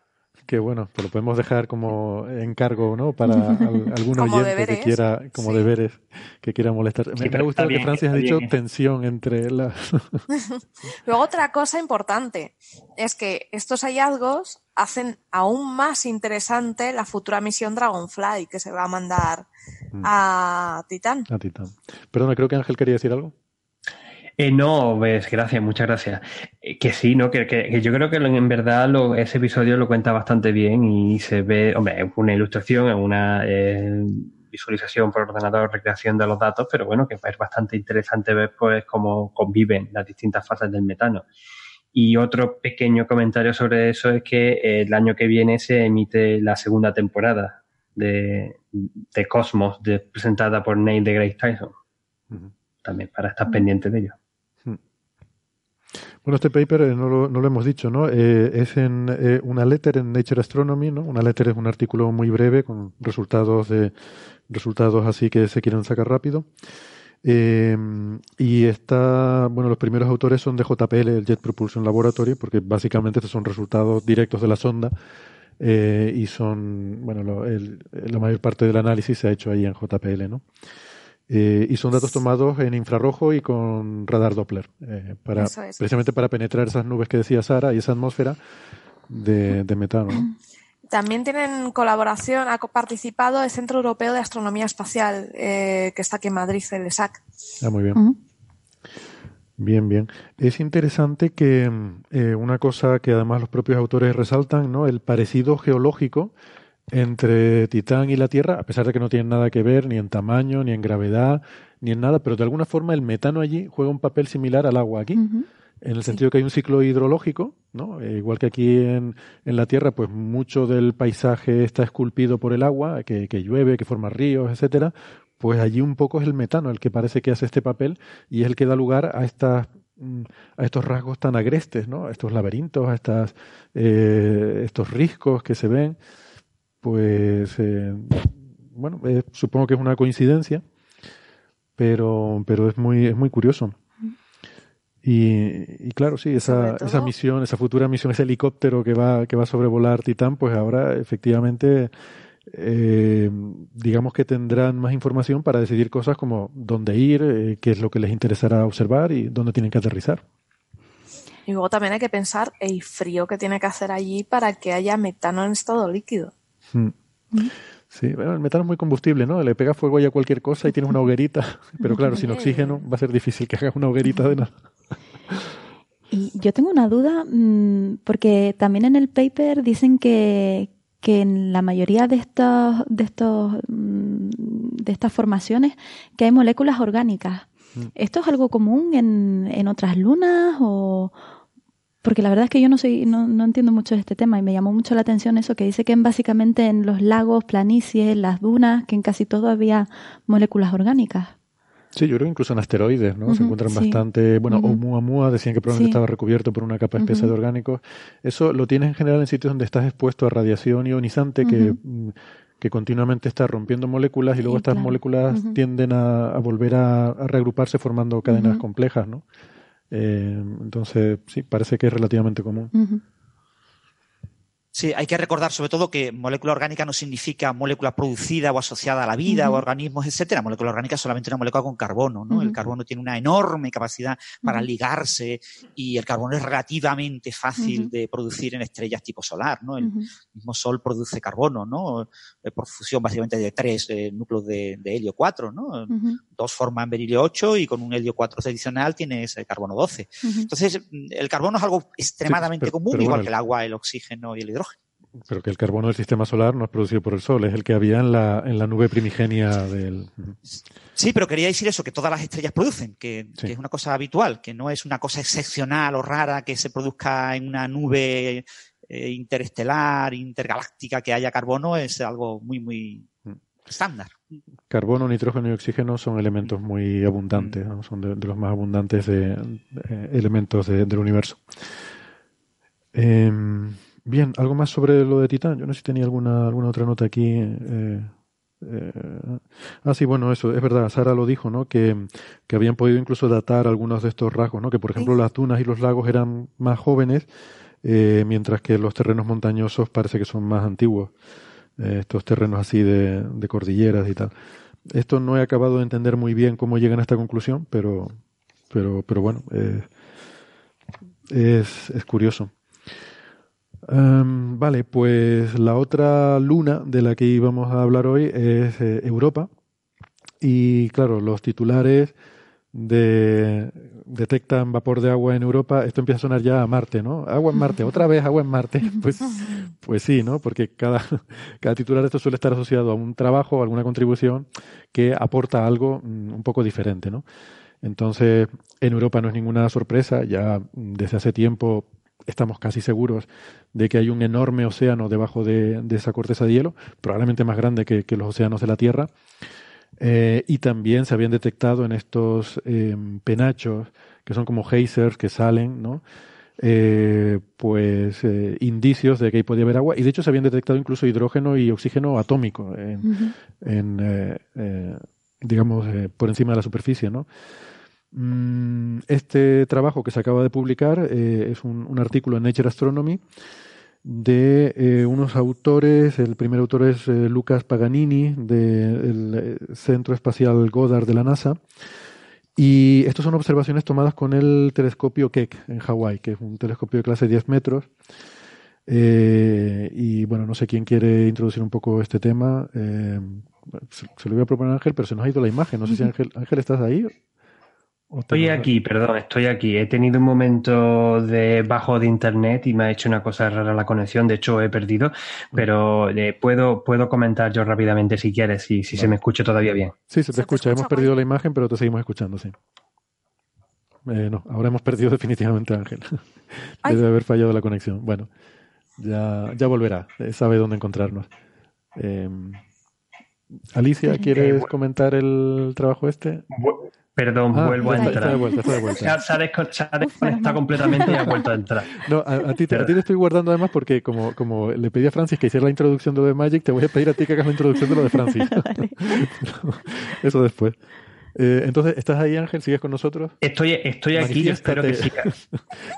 que bueno, pues lo podemos dejar como encargo, ¿no? Para algún oyente que quiera, como deberes, que quiera molestar. me, ha gustado que Francis ha dicho tensión entre las. Luego otra cosa importante es que estos hallazgos hacen aún más interesante la futura misión Dragonfly que se va a mandar mm. a Titán. A Titán. Perdona, creo que Ángel quería decir algo. Eh, no, ves, gracias, muchas gracias. Eh, que sí, ¿no? Que, que, yo creo que en verdad ese episodio lo cuenta bastante bien y se ve, hombre, es una ilustración, es una eh, visualización por ordenador, recreación de los datos, pero bueno, que es bastante interesante ver pues cómo conviven las distintas fases del metano. Y otro pequeño comentario sobre eso es que el año que viene se emite la segunda temporada de, de Cosmos, presentada por Neil deGrasse Tyson. También para estar pendiente de ello. Bueno, este paper eh, no, lo, no, lo, hemos dicho, ¿no? Eh, es en eh, una letter en Nature Astronomy, ¿no? Una letter es un artículo muy breve con resultados de resultados así que se quieren sacar rápido. y está, bueno, los primeros autores son de JPL, el Jet Propulsion Laboratory, porque básicamente estos son resultados directos de la sonda y son, bueno, la mayor parte del análisis se ha hecho ahí en JPL, ¿no? Eh, y son datos tomados en infrarrojo y con radar Doppler, eh, para, precisamente para penetrar esas nubes que decía Sara y esa atmósfera de, metano. También tienen colaboración, ha participado el Centro Europeo de Astronomía Espacial, eh, que está aquí en Madrid, el ESAC. Ah, muy bien. Bien, bien. Es interesante que una cosa que además los propios autores resaltan, ¿no? El parecido geológico entre Titán y la Tierra, a pesar de que no tienen nada que ver ni en tamaño, ni en gravedad, ni en nada, pero de alguna forma el metano allí juega un papel similar al agua aquí. En el sentido que hay un ciclo hidrológico, ¿no? Eh, igual que aquí en, en, la Tierra, pues mucho del paisaje está esculpido por el agua, que, que llueve, que forma ríos, etcétera. Pues allí un poco es el metano el que parece que hace este papel y es el que da lugar a estas mm, a estos rasgos tan agrestes, ¿no? A estos laberintos, a estas, eh, estos riscos que se ven pues eh, bueno, eh, supongo que es una coincidencia, pero, pero es muy, es muy curioso. Y, claro, sí, esa, esa misión, esa futura misión, ese helicóptero que va, que va a sobrevolar Titán, pues ahora efectivamente, eh, digamos que tendrán más información para decidir cosas como dónde ir, qué es lo que les interesará observar y dónde tienen que aterrizar. Y luego también hay que pensar el frío que tiene que hacer allí para que haya metano en estado líquido. Mm. Sí, bueno, el metano es muy combustible, ¿no? Le pega fuego a cualquier cosa y tienes una hoguerita. Pero claro, sin oxígeno va a ser difícil que hagas una hoguerita de nada. Y yo tengo una duda, mm, porque también en el paper dicen que, que en la mayoría de estos, de estos, mm, de estas formaciones, que hay moléculas orgánicas. ¿Esto es algo común en, en otras lunas o, porque la verdad es que yo no soy, no, no, entiendo mucho de este tema y me llamó mucho la atención eso que dice que en básicamente en los lagos, planicies, las dunas, que en casi todo había moléculas orgánicas. Sí, yo creo que incluso en asteroides, ¿no? Se encuentran sí. bastante, bueno, Ujú. Oumuamua decían que probablemente Sí. estaba recubierto por una capa espesa de orgánicos. Eso lo tienes en general en sitios donde estás expuesto a radiación ionizante que, mm, que continuamente está rompiendo moléculas y luego Sí, estas claro. moléculas tienden a, a volver a, a reagruparse formando cadenas complejas, ¿no? Eh, entonces, sí, parece que es relativamente común. Sí, hay que recordar sobre todo que molécula orgánica no significa molécula producida o asociada a la vida o organismos, etcétera. Molécula orgánica es solamente una molécula con carbono, ¿no? El carbono tiene una enorme capacidad para ligarse y el carbono es relativamente fácil de producir en estrellas tipo solar, ¿no? El mismo Sol produce carbono, ¿no? Eh, Por fusión básicamente de tres eh, núcleos de, de helio 4, ¿no? Dos forman berilio 8 y con un helio 4 adicional tienes eh, carbono 12. Ujú. Entonces, mm, el carbono es algo extremadamente pero- común, pero igual bueno, que el agua, el oxígeno y el hidrógeno. Pero que el carbono del sistema solar no es producido por el Sol, es el que había en la, en la nube primigenia del... Sí, pero quería decir eso, que todas las estrellas producen, que, Sí. que es una cosa habitual, que no es una cosa excepcional o rara que se produzca en una nube eh, interestelar, intergaláctica, que haya carbono, es algo muy, muy Mm. estándar. Carbono, nitrógeno y oxígeno son elementos muy abundantes, ¿no? son de, de los más abundantes de, de elementos de- del universo. Em, bien, algo más sobre lo de Titán. Yo no sé si tenía alguna, alguna otra nota aquí. eh, eh, ah, sí, bueno, eso, es verdad, Sara lo dijo, ¿no? Que, que habían podido incluso datar algunos de estos rasgos, ¿no? Que, por ejemplo, las dunas y los lagos eran más jóvenes, eh, mientras que los terrenos montañosos parece que son más antiguos. Eh, estos terrenos así de, de cordilleras y tal. Esto no he acabado de entender muy bien cómo llegan a esta conclusión, pero, pero, pero bueno, es, es curioso. Em, vale, pues la otra luna de la que íbamos a hablar hoy es eh, Europa. Y claro, los titulares de detectan vapor de agua en Europa, esto empieza a sonar ya a Marte, ¿no? Agua en Marte, otra vez agua en Marte. Pues, pues sí, ¿no? Porque cada, cada titular de esto suele estar asociado a un trabajo, a alguna contribución que aporta algo mm, un poco diferente, ¿no? Entonces, en Europa no es ninguna sorpresa, ya mm, desde hace tiempo estamos casi seguros de que hay un enorme océano debajo de, de esa corteza de hielo, probablemente más grande que, que los océanos de la Tierra. Eh, y también se habían detectado en estos eh, penachos, que son como geysers que salen, ¿no? Eh, pues eh, indicios de que ahí podía haber agua. Y de hecho se habían detectado incluso hidrógeno y oxígeno atómico en, digamos, por encima de la superficie, ¿no? Mm, Este trabajo que se acaba de publicar eh, es un, un artículo en Nature Astronomy de eh, unos autores. El primer autor es eh, Lucas Paganini del Centro Espacial Goddard de la NASA. Y estas son observaciones tomadas con el telescopio Keck en Hawái, que es un telescopio de clase 10 metros. Y bueno, no sé quién quiere introducir un poco este tema. Se, se lo voy a proponer a Ángel, pero se nos ha ido la imagen. No sé si Ángel, Ángel ¿estás ahí? ¿O te Estoy aquí, perdón, estoy aquí. He tenido un momento de bajo de internet y me ha hecho una cosa rara la conexión. De hecho, he perdido, pero eh, puedo, puedo comentar yo rápidamente si quieres, si, si se me escucha todavía bien. Sí, se te Se te escucha. Hemos perdido la imagen, pero te seguimos escuchando, sí. Eh, no, ahora hemos perdido definitivamente a Ángel. Debe haber fallado la conexión. Bueno, ya, ya volverá. eh, sabe dónde encontrarnos. Eh, Alicia, ¿quieres comentar el trabajo este? Bu- Perdón, Ah, vuelvo a ya está, entrar. de vuelta, está de Se vuelta. ha, se ha se ha desconectado completamente y ha vuelto a entrar. No, a, a ti, te- a ti te estoy guardando además porque como, como le pedí a Francis que hiciera la introducción de lo de Magic, te voy a pedir a ti que hagas la introducción de lo de Francis. Eso después. Eh, entonces, ¿estás ahí, Ángel? ¿Sigues con nosotros? Estoy, estoy aquí y espero que siga.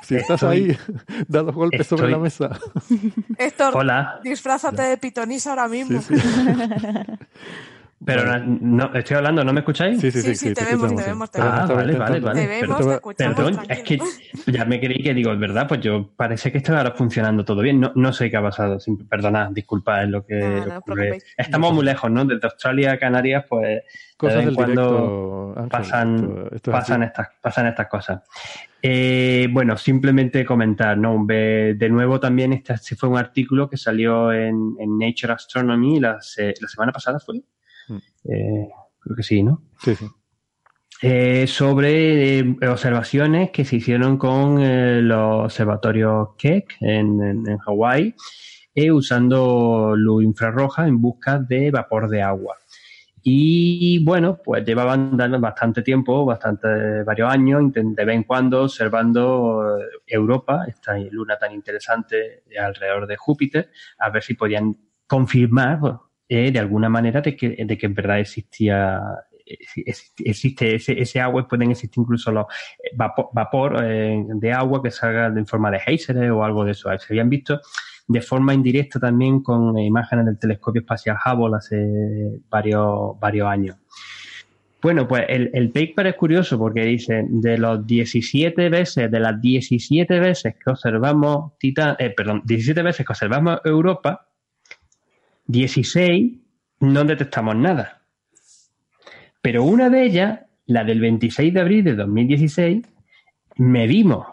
Si estás Estoy- ahí, da los golpes sobre estoy- la mesa. Héctor, Hola. disfrázate de pitonisa ahora mismo. Sí, sí. Pero no, no- estoy hablando, ¿no me escucháis? Sí, sí, sí, Sí, sí, te vemos, te vemos, te Ah, vemos. vale, vale, vale. Te vemos, te escuchamos, Perdón, es que ya me creí que digo, es verdad, pues yo parece que esto ahora funcionando todo bien. No, no sé qué ha pasado. Sin- Perdonad, disculpad, es lo que No, no os ocurre. Estamos muy lejos, ¿no? Desde Australia a Canarias, pues Cosas de vez en del cuando directo, Ángel, pasan, esto- esto es pasan, estas, pasan estas cosas. Eh, bueno, simplemente comentar, ¿no? De nuevo también este, este fue un artículo que salió en, en Nature Astronomy la, se- la semana pasada, ¿fue? Eh, creo que sí, ¿no? Sí, sí. Eh, sobre eh, observaciones que se hicieron con eh, los observatorios Keck en, en, en Hawái usando luz infrarroja en busca de vapor de agua. Y bueno, pues llevaban dando bastante tiempo, bastante, varios años, de vez en cuando observando Europa, esta luna tan interesante alrededor de Júpiter, a ver si podían confirmar eh, de alguna manera de que, de que en verdad existía ex- existe ese, ese agua, pueden existir incluso los eh, vapor, vapor, eh, de agua que salga en forma de géiseres o algo de eso. Se habían visto de forma indirecta también con imágenes del telescopio espacial Hubble hace varios, varios años. Bueno, pues el, el paper es curioso porque dice, de los 17 veces, de las 17 veces que observamos Titán, eh, perdón, 17 veces que observamos Europa, 16 no detectamos nada. Pero una de ellas, la del 26 de abril de 2016, medimos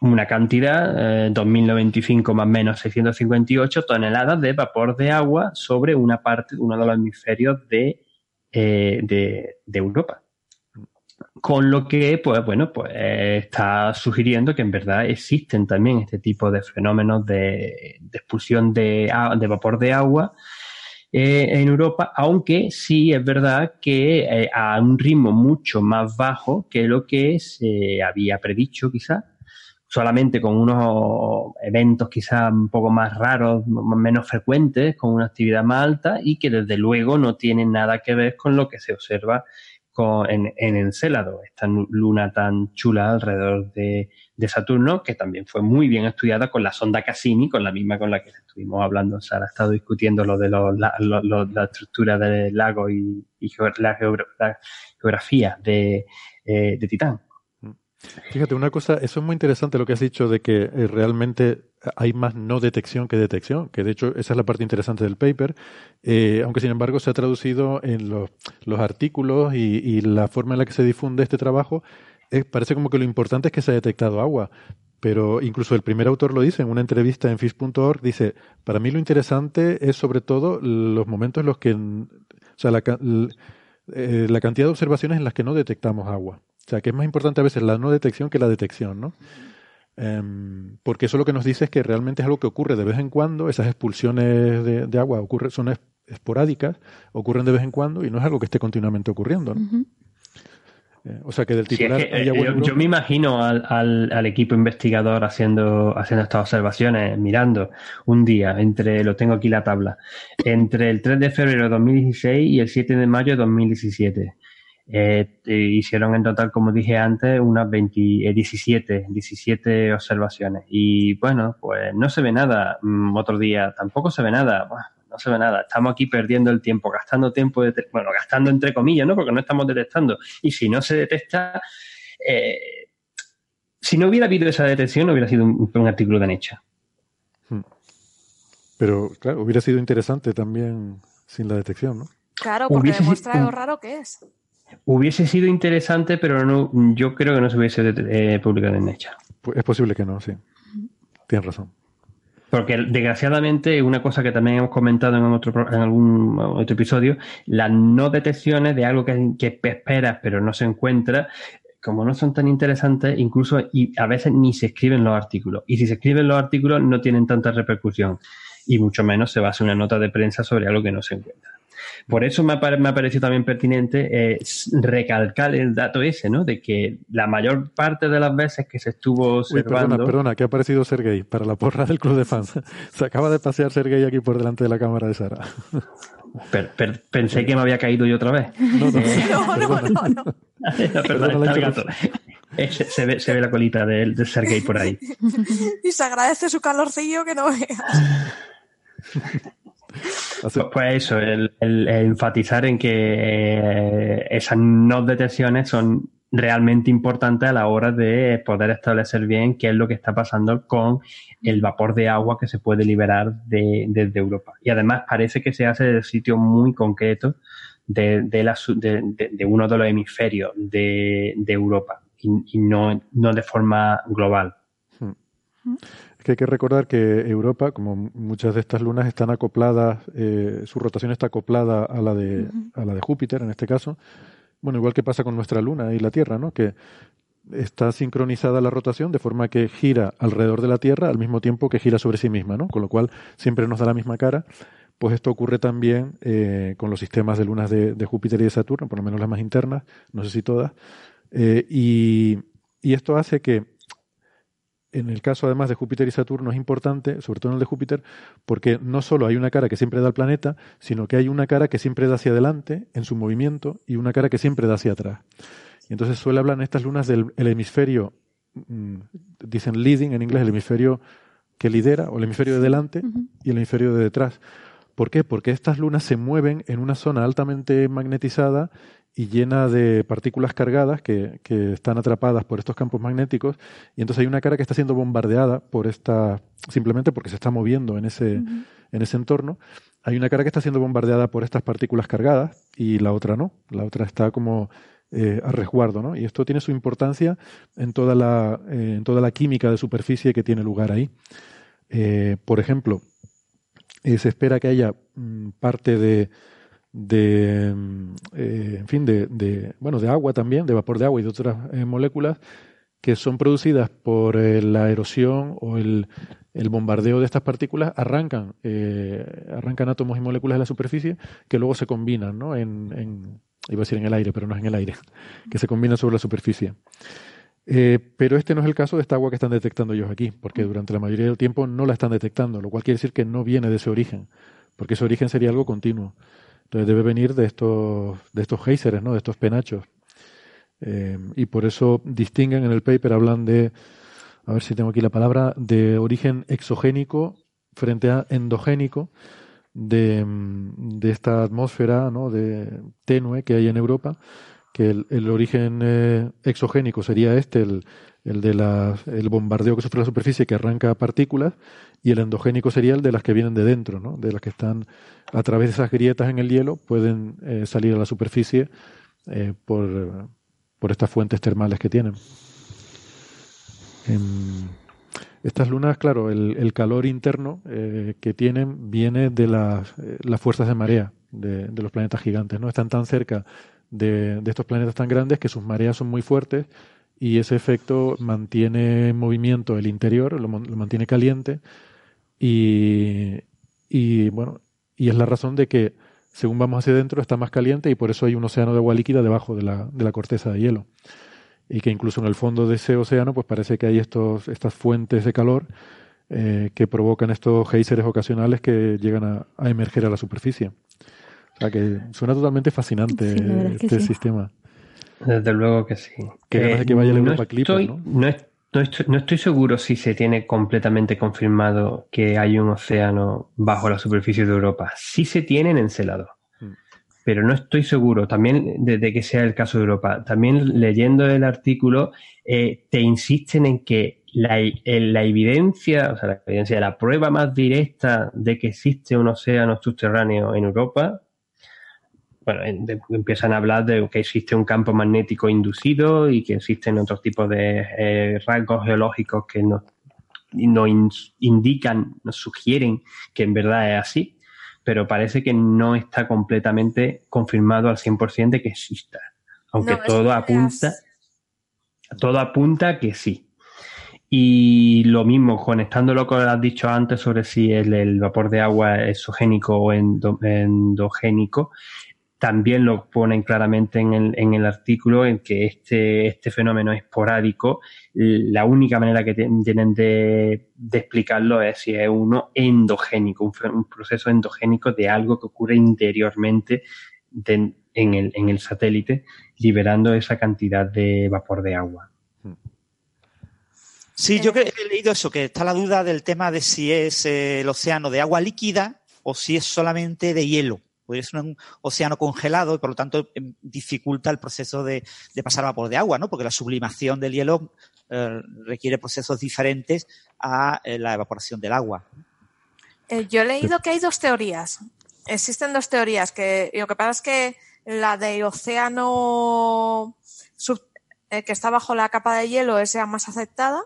una cantidad, eh, 2.095 más menos 658 toneladas de vapor de agua sobre una parte, uno de los hemisferios de, eh, de, de Europa. Con lo que, pues bueno, pues eh, está sugiriendo que en verdad existen también este tipo de fenómenos de, expulsión de, vapor de agua eh, en Europa, aunque sí es verdad que eh, a un ritmo mucho más bajo que lo que se había predicho quizás, solamente con unos eventos quizás un poco más raros, menos frecuentes, con una actividad más alta y que desde luego no tienen nada que ver con lo que se observa con- en, en Encélado, esta luna tan chula alrededor de, de Saturno, que también fue muy bien estudiada con la sonda Cassini, con la misma con la que estuvimos hablando. Sara ha estado discutiendo lo de los- la, lo- la estructura del lago y, y la geografía de, eh, de Titán. Fíjate, una cosa, eso es muy interesante lo que has dicho de que eh, realmente hay más no detección que detección, que de hecho esa es la parte interesante del paper, eh, aunque sin embargo se ha traducido en los, los artículos y, y la forma en la que se difunde este trabajo, eh, parece como que lo importante es que se ha detectado agua, pero incluso el primer autor lo dice en una entrevista en fish.org, dice, para mí lo interesante es sobre todo los momentos en los que, o sea, la, ca- l- eh, la cantidad de observaciones en las que no detectamos agua. O sea, que es más importante a veces la no detección que la detección, ¿no? Em, porque eso lo que nos dice es que realmente es algo que ocurre de vez en cuando, esas expulsiones de, de agua ocurre, son es- esporádicas, ocurren de vez en cuando y no es algo que esté continuamente ocurriendo, ¿no? Eh, o sea, que del Sí, es titular que, hay eh, yo, yo me imagino al, al- al equipo investigador haciendo, haciendo estas observaciones, mirando un día entre, lo tengo aquí la tabla, entre el 3 de febrero de 2016 y el 7 de mayo de 2017. Eh, eh, hicieron en total, como dije antes, unas 20, eh, 17, 17 observaciones. Y bueno, pues no se ve nada. Mm, otro día tampoco se ve nada. No se ve nada. Estamos aquí perdiendo el tiempo, gastando tiempo, de bueno, gastando entre comillas, ¿no? Porque no estamos detectando. Y si no se detecta, eh, si no hubiera habido esa detección, hubiera sido un, un artículo de Nature. Pero claro, hubiera sido interesante también sin la detección, ¿no? Claro, porque demuestra lo raro que es. Hubiese sido interesante, pero no, yo creo que no se hubiese eh, publicado en Nature. Pues es posible que no, sí. Tienes razón. Porque desgraciadamente, una cosa que también hemos comentado en, otro, pro- en algún otro episodio, las no detecciones de algo que, que esperas pero no se encuentra, como no son tan interesantes, incluso y a veces ni se escriben los artículos. Y si se escriben los artículos no tienen tanta repercusión. Y mucho menos se va a hacer una nota de prensa sobre algo que no se encuentra. Por eso me ha, me ha parecido también pertinente eh, recalcar el dato ese, ¿no? De que la mayor parte de las veces que se estuvo Uy, observando... perdona, perdona, que ha aparecido Sergey para la porra del club de fans. Se acaba de pasear Sergey aquí por delante de la cámara de Sara. Per- per- pensé que me había caído yo otra vez. No, no, No, no, no, no. Perdón, Perdona la está el gato. Eh, Se, se ve, se ve la colita de, de Sergei por ahí. Y se agradece su calorcillo que no veas. Pues, pues, eso, el, enfatizar en que eh, esas no detecciones son realmente importantes a la hora de poder establecer bien qué es lo que está pasando con el vapor de agua que se puede liberar desde Europa. Y además parece que se hace de sitio muy concreto de, de, uno de los hemisferios de, Europa y, no, no de forma global. Hmm. Que hay que recordar que Europa, como muchas de estas lunas, están acopladas, eh, su rotación está acoplada a la, de, a la de Júpiter, en este caso. Bueno, igual que pasa con nuestra luna y la Tierra, ¿no? Que está sincronizada la rotación de forma que gira alrededor de la Tierra al mismo tiempo que gira sobre sí misma, ¿no? Con lo cual siempre nos da la misma cara. Pues esto ocurre también eh, con los sistemas de lunas de, Júpiter y de Saturno, por lo menos las más internas, no sé si todas. Eh, y, y esto hace que en el caso además de Júpiter y Saturno es importante, sobre todo en el de Júpiter, porque no solo hay una cara que siempre da al planeta, sino que hay una cara que siempre da hacia adelante en su movimiento y una cara que siempre da hacia atrás. Y entonces suele hablar en estas lunas del hemisferio, mm, dicen leading en inglés, el hemisferio que lidera, o el hemisferio de delante y el hemisferio de detrás. ¿Por qué? Porque estas lunas se mueven en una zona altamente magnetizada y llena de partículas cargadas que, que, están atrapadas por estos campos magnéticos. Y entonces hay una cara que está siendo bombardeada por esta simplemente porque se está moviendo en ese en ese entorno. Hay una cara que está siendo bombardeada por estas partículas cargadas y la otra no. La otra está como eh, a resguardo ¿no? y esto tiene su importancia en toda la eh, en toda la química de superficie que tiene lugar ahí. Eh, por ejemplo se espera que haya mm, parte de de, eh, en fin, de, bueno, de agua también, de vapor de agua y de otras eh, moléculas que son producidas por eh, la erosión o el, el, bombardeo de estas partículas, arrancan, arrancan átomos y moléculas de la superficie que luego se combinan, ¿no? En, en, iba a decir en el aire, pero no es en el aire, que se combinan sobre la superficie. pero este no es el caso de esta agua que están detectando ellos aquí, porque durante la mayoría del tiempo no la están detectando, lo cual quiere decir que no viene de ese origen, porque ese origen sería algo continuo. Debe venir de estos, de estos ¿no? de estos penachos. Eh, y por eso distinguen en el paper, hablan de, a ver si tengo aquí la palabra, de origen exogénico frente a endogénico de, de esta atmósfera ¿no? de tenue que hay en Europa, que el, origen eh, exogénico sería este, el, el de la, el bombardeo que sufre la superficie que arranca partículas, y el endogénico sería el de las que vienen de dentro, ¿no? de las que están a través de esas grietas en el hielo, pueden eh, salir a la superficie eh, por, por, estas fuentes termales que tienen. Em, estas lunas, claro, el, el calor interno eh, que tienen viene de las, las fuerzas de marea de, de, los planetas gigantes, ¿no? Están tan cerca de, de estos planetas tan grandes que sus mareas son muy fuertes y ese efecto mantiene en movimiento el interior, lo, lo mantiene caliente y, y bueno, y es la razón de que según vamos hacia adentro está más caliente y por eso hay un océano de agua líquida debajo de la, de la corteza de hielo. Y que incluso en el fondo de ese océano pues parece que hay estos, estas fuentes de calor eh, que provocan estos geysers ocasionales que llegan a, a, emerger a la superficie. O sea que suena totalmente fascinante este sistema. Desde luego que sí. Que eh, que vaya el Europa Clipper, ¿no? no no estoy, seguro si se tiene completamente confirmado que hay un océano bajo la superficie de Europa. Sí se tiene en Encelado, mm. pero no estoy seguro también de, que sea el caso de Europa. También leyendo el artículo, eh, te insisten en que la, la, evidencia, o sea, la evidencia, la prueba más directa de que existe un océano subterráneo en Europa bueno, empiezan a hablar de que existe un campo magnético inducido y que existen otros tipos de eh, rasgos geológicos que nos, indican, nos sugieren que en verdad es así, pero parece que no está completamente confirmado al 100% de que exista, aunque todo apunta, todo apunta que sí. Y lo mismo, conectándolo con lo que has dicho antes sobre si el, el vapor de agua es exogénico o endogénico, también lo ponen claramente en el, artículo en que este, este fenómeno esporádico, la única manera que tienen de, explicarlo es si es uno endogénico, un, proceso endogénico de algo que ocurre interiormente en, el, en el satélite, liberando esa cantidad de vapor de agua. Sí, yo he leído eso, que está la duda del tema de si es eh, el océano de agua líquida o si es solamente de hielo. Podría un océano congelado y por lo tanto em, dificulta el proceso de, pasar a vapor de agua, ¿no? Porque la sublimación del hielo eh, requiere procesos diferentes a eh, la evaporación del agua. Eh, yo he leído que hay dos teorías. Existen dos teorías. Que lo que pasa es que la de océano que está bajo la capa de hielo es ya más aceptada,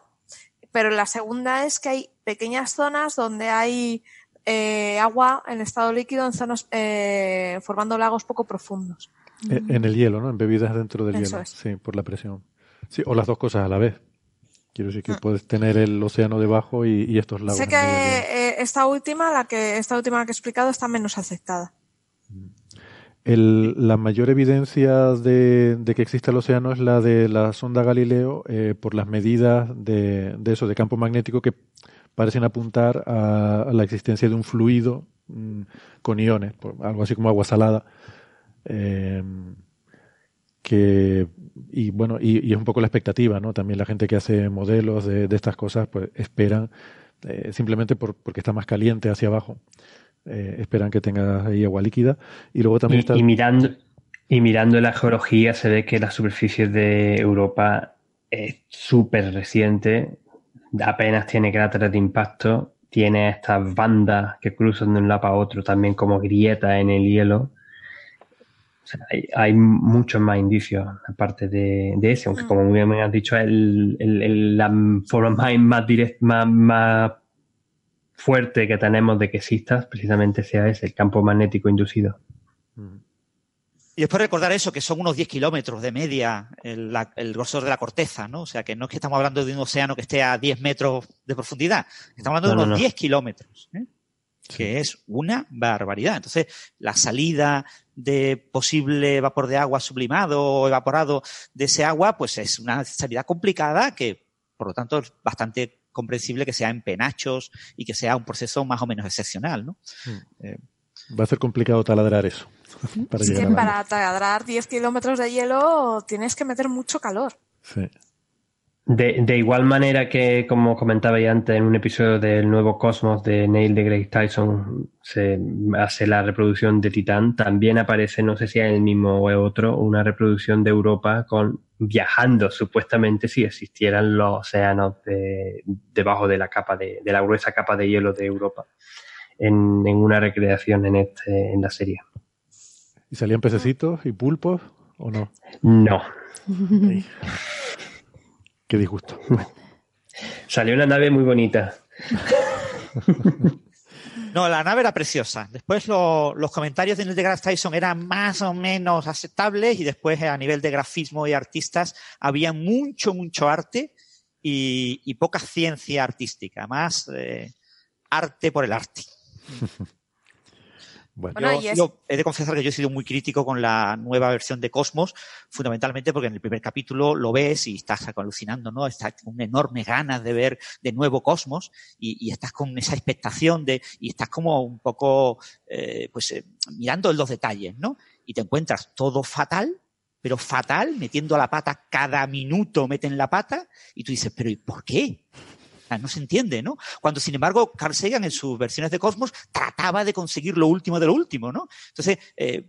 pero la segunda es que hay pequeñas zonas donde hay eh, agua en estado líquido en zonas eh, formando lagos poco profundos. E, en el hielo, ¿no? En bebidas dentro del hielo. Sí, por la presión. Sí, o las dos cosas a la vez. Quiero decir que ah. puedes tener el océano debajo y, estos lagos. Sé que eh, esta última, la que esta última que he explicado, está menos aceptada. la mayor evidencia de, que existe el océano es la de la sonda Galileo por las medidas de, de, eso, de campo magnético que parecen apuntar a, la existencia de un fluido mm, con iones, algo así como agua salada. Eh, que y bueno y, es un poco la expectativa no también la gente que hace modelos de, estas cosas pues esperan eh, simplemente porque está más caliente hacia abajo eh, esperan que tenga ahí agua líquida y luego también y, y mirando y mirando la geología se ve que la superficie de Europa es súper reciente apenas tiene cráteres de impacto, tiene estas bandas que cruzan de un lado a otro, también como grietas en el hielo. hay, muchos más indicios aparte de, ese, aunque como muy bien me has dicho, el, la forma más, más, más, fuerte que tenemos de que exista precisamente sea ese, el campo magnético inducido. Mm. Y después recordar eso, que son unos 10 kilómetros de media el, grosor de la corteza, ¿no? O sea, que no es que estamos hablando de un océano que esté a 10 metros de profundidad, estamos hablando de unos 10 kilómetros, ¿eh? que es una barbaridad. Entonces, la salida de posible vapor de agua sublimado o evaporado de ese agua, pues es una salida complicada que, por lo tanto, es bastante comprensible que sea en penachos y que sea un proceso más o menos excepcional, ¿no? Mm. Eh, Va a ser complicado taladrar eso. Para es que para taladrar 10 kilómetros de hielo tienes que meter mucho calor. Sí. De, igual manera que, como comentaba ya antes, en un episodio del nuevo Cosmos de Neil deGrasse Tyson se hace la reproducción de Titán, también aparece, no sé si es el mismo o otro, una reproducción de Europa con viajando supuestamente si existieran los océanos debajo de la capa de, de la gruesa capa de hielo de Europa en, una recreación en, este, en la serie. ¿Y salían pececitos y pulpos o no? No. Qué disgusto. Salió una nave muy bonita. No, la nave era preciosa. Después los comentarios de Neil deGrasse Tyson eran más o menos aceptables y después a nivel de grafismo y artistas había mucho, mucho arte y, poca ciencia artística, más eh, arte por el arte. Bueno, yo, he de confesar que yo he sido muy crítico con la nueva versión de Cosmos, fundamentalmente porque en el primer capítulo lo ves y estás alucinando, ¿no? Estás con enorme ganas de ver de nuevo Cosmos y, estás con esa expectación de, y estás como un poco, eh, pues, eh, mirando los detalles, ¿no? Y te encuentras todo fatal, pero fatal, metiendo la pata cada minuto, meten la pata y tú dices, pero ¿y por qué? No se entiende, ¿no? Cuando, sin embargo, Carl Sagan en sus versiones de Cosmos trataba de conseguir lo último de lo último, ¿no? Entonces, eh,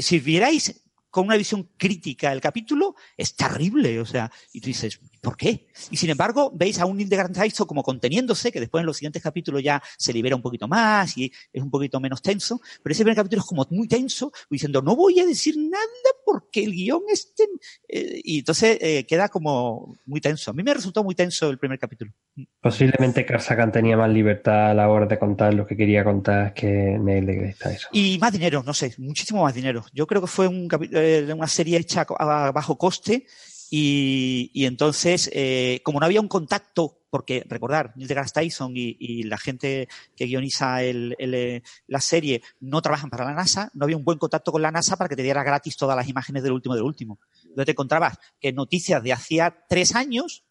si vierais con una visión crítica el capítulo, es terrible, o sea, y tú dices, ¿por qué? Y sin embargo, veis a un Neil deGrasse como conteniéndose, que después en los siguientes capítulos ya se libera un poquito más y es un poquito menos tenso, pero ese primer capítulo es como muy tenso, diciendo, no voy a decir nada porque el guion esté... Eh, y entonces eh, queda como muy tenso. A mí me resultó muy tenso el primer capítulo. Posiblemente Carl Sagan tenía más libertad a la hora de contar lo que quería contar que Neil deGrasse Tyson. Y más dinero, no sé, muchísimo más dinero. Yo creo que fue un, eh, una serie hecha a bajo coste y, entonces, eh, como no había un contacto, porque recordar, Neil deGrasse Tyson y, la gente que guioniza eh, la serie no trabajan para la NASA, no había un buen contacto con la NASA para que te diera gratis todas las imágenes del último del último. Entonces te encontrabas que noticias de hacía tres años,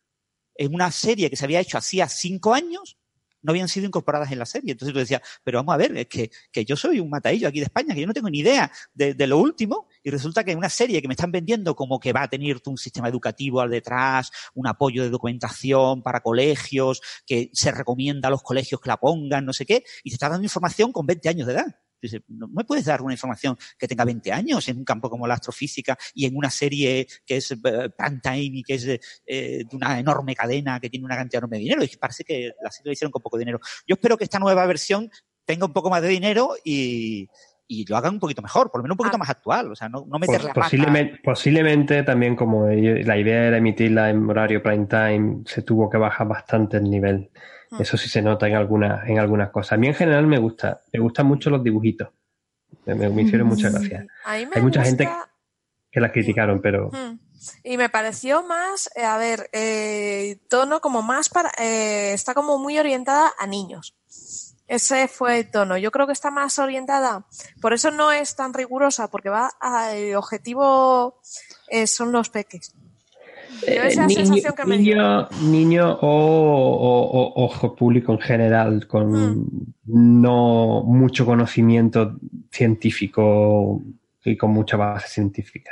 en una serie que se había hecho hacía cinco años, no habían sido incorporadas en la serie. Entonces tú decías, pero vamos a ver, es que, que yo soy un mataillo aquí de España, que yo no tengo ni idea de, de, lo último, y resulta que una serie que me están vendiendo como que va a tener un sistema educativo al detrás, un apoyo de documentación para colegios, que se recomienda a los colegios que la pongan, no sé qué, y te está dando información con 20 años de edad. Dice, no me puedes dar una información que tenga 20 años en un campo como la astrofísica y en una serie que es eh, time y que es eh, de una enorme cadena que tiene una cantidad enorme de dinero. Y parece que la serie lo hicieron con poco dinero. Yo espero que esta nueva versión tenga un poco más de dinero y, y lo hagan un poquito mejor, por lo menos un poquito ah. más actual, o sea, no, no meter la posiblemente, posiblemente también como la idea era emitirla en horario prime time, se tuvo que bajar bastante el nivel. Mm. Eso sí se nota en algunas, en algunas cosas. A mí en general me gusta, me gustan mucho los dibujitos. Me, hicieron muchas gracias. Hay mucha gente que la criticaron, pero... Mm. Y me pareció más, eh, a ver, eh, tono como más para... Eh, está como muy orientada a niños. Ese fue el tono. Yo creo que está más orientada, por eso no es tan rigurosa, porque va al objetivo son los peques. Eh, niño, que me niño, niño o, ojo público en general, con mm. no mucho conocimiento científico y con mucha base científica.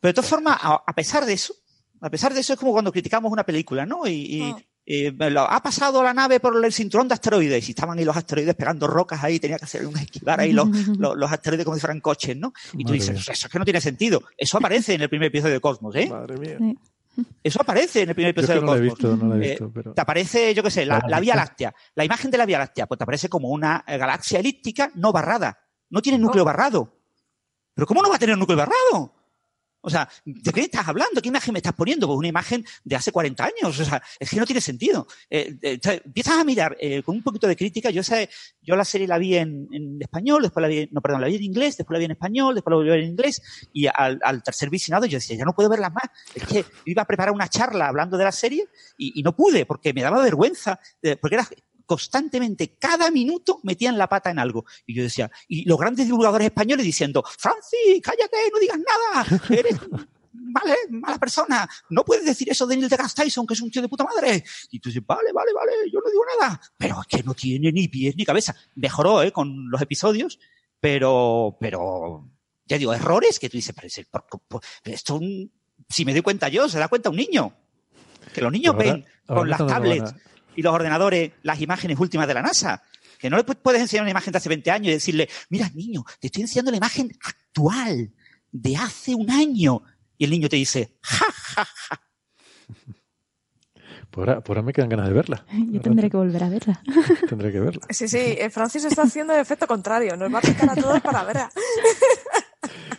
Pero de todas formas, a, pesar de eso, a pesar de eso es como cuando criticamos una película, ¿no? Y, mm. ha pasado la nave por el cinturón de asteroides y estaban ahí los asteroides pegando rocas ahí, tenía que hacer un esquivar ahí los, los, asteroides como si fueran coches, ¿no? Y tú dices, eso es que no tiene sentido. Eso aparece en el primer episodio de Cosmos, ¿eh? Madre mía. Eso aparece en el primer episodio no de Cosmos. no he visto, eh, Te aparece, yo qué sé, la, Vía Láctea. La imagen de la Vía Láctea, pues te aparece como una eh, galaxia elíptica no barrada. No tiene núcleo barrado. ¿Pero cómo no va a tener núcleo barrado? O sea, ¿de qué estás hablando? ¿Qué imagen me estás poniendo? Pues una imagen de hace 40 años. O sea, es que no tiene sentido. Eh, eh empiezas a mirar eh, con un poquito de crítica. Yo sé, yo la serie la vi en, español, después la vi, no, perdón, la vi en inglés, después la vi en español, después la volví a ver en inglés. Y al, tercer visionado yo decía, ya no puedo verla más. Es que iba a preparar una charla hablando de la serie y, y no pude porque me daba vergüenza, porque era, constantemente, cada minuto, metían la pata en algo. Y yo decía, y los grandes divulgadores españoles diciendo, Francis, cállate, no digas nada, eres vale, mala persona, no puedes decir eso de Neil deGrasse Tyson, que es un tío de puta madre. Y tú dices, vale, vale, vale, yo no digo nada. Pero es que no tiene ni pies ni cabeza. Mejoró, ¿eh? Con los episodios, pero, pero, ya digo, errores que tú dices, pero esto, si me doy cuenta yo, se da cuenta un niño. Que los niños ven con las tablets y los ordenadores las imágenes últimas de la NASA. Que no le puedes enseñar una imagen de hace 20 años y decirle, mira, niño, te estoy enseñando la imagen actual de hace un año. Y el niño te dice, ja, ja, ja. Por ahora, me quedan ganas de verla. Yo tendré que volver a verla. Tendré que verla. Sí, sí, eh, Francis está haciendo el efecto contrario. Nos va a picar a todos para verla.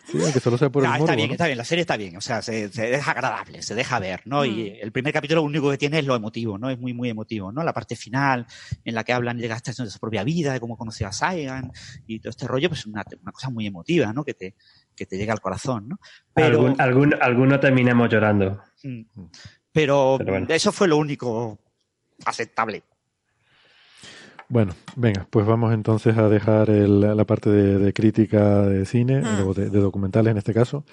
Sí, aunque solo sea por el Está bien, está bien, la serie está bien, o sea, se, se deja agradable, se deja ver, ¿no? Y mm. el primer capítulo lo único que tiene es lo emotivo, ¿no? Es muy, muy emotivo, ¿no? La parte final en la que hablan de la estación de su propia vida, de cómo conoció a Saigan y todo este rollo, pues una, una cosa muy emotiva, ¿no? Que te, que te llega al corazón, ¿no? Pero, algún, alguno terminamos llorando. Mm. Pero, eso fue lo único aceptable. Bueno, venga, pues vamos entonces a dejar la parte de, crítica de cine, mm. de, documentales en este caso,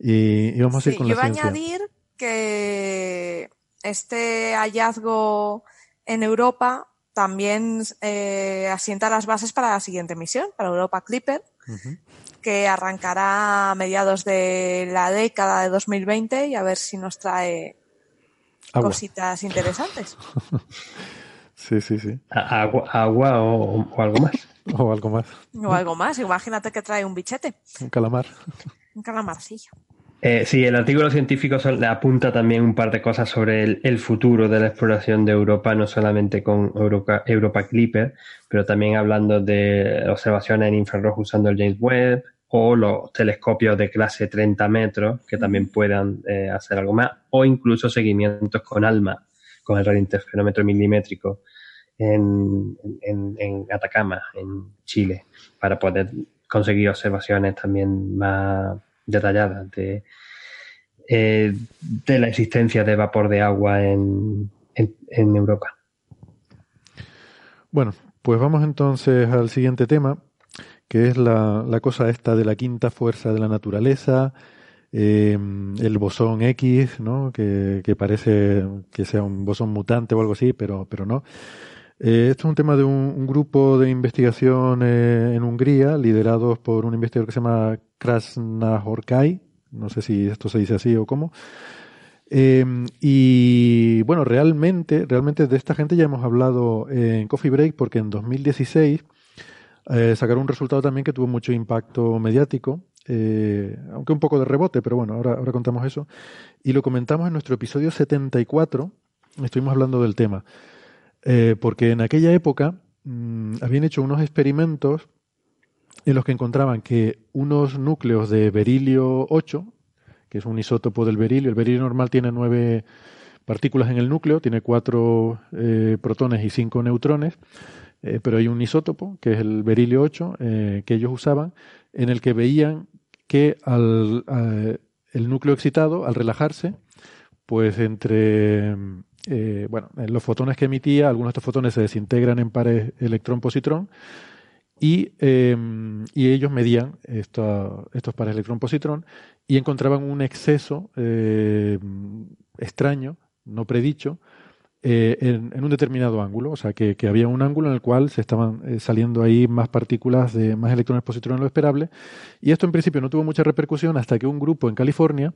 y, vamos a ir con yo la Yo voy a añadir que este hallazgo en Europa también eh, asienta las bases para la siguiente misión, para Europa Clipper, que arrancará a mediados de la década de 2020 y a ver si nos trae cositas interesantes. Sí, sí, sí. Agua, agua o, algo más. o algo más. O algo más. Imagínate que trae un bichete. Un calamar. Un calamarcillo. Eh, sí, el artículo científico le apunta también un par de cosas sobre el, futuro de la exploración de Europa, no solamente con Europa, Europa, Clipper, pero también hablando de observaciones en infrarrojo usando el James Webb o los telescopios de clase 30 metros que también puedan eh, hacer algo más, o incluso seguimientos con ALMA, con el radiointerferómetro milimétrico en, Atacama, en Chile, para poder conseguir observaciones también más detalladas de, eh, la existencia de vapor de agua en, en, Europa. Bueno, pues vamos entonces al siguiente tema, que es la cosa esta de la quinta fuerza de la naturaleza, eh, el bosón X, ¿no? Que, que, parece que sea un bosón mutante o algo así, pero, pero no. Eh, esto es un tema de un, grupo de investigación eh, en Hungría, liderados por un investigador que se llama Krasnahorkai, no sé si esto se dice así o cómo. Em, y bueno, realmente, realmente de esta gente ya hemos hablado en Coffee Break porque en 2016 eh, sacaron un resultado también que tuvo mucho impacto mediático, eh, aunque un poco de rebote, pero bueno, ahora, contamos eso. Y lo comentamos en nuestro episodio 74, estuvimos hablando del tema, eh, porque en aquella época mm, habían hecho unos experimentos en los que encontraban que unos núcleos de berilio 8, que es un isótopo del berilio, el berilio normal tiene nueve partículas en el núcleo, tiene cuatro protones y cinco neutrones, eh, pero hay un isótopo, que es el berilio 8, eh, que ellos usaban, en el que veían que al, el núcleo excitado, al relajarse, pues entre eh, bueno, los fotones que emitía, algunos de estos fotones se desintegran en pares electrón-positrón y, em, y, ellos medían estos pares electrón-positrón y encontraban un exceso extraño, no predicho, eh, en, un determinado ángulo, o sea, que, había un ángulo en el cual se estaban eh, saliendo ahí más partículas de más electrones positrones de lo esperable. Y esto en principio no tuvo mucha repercusión hasta que un grupo en California,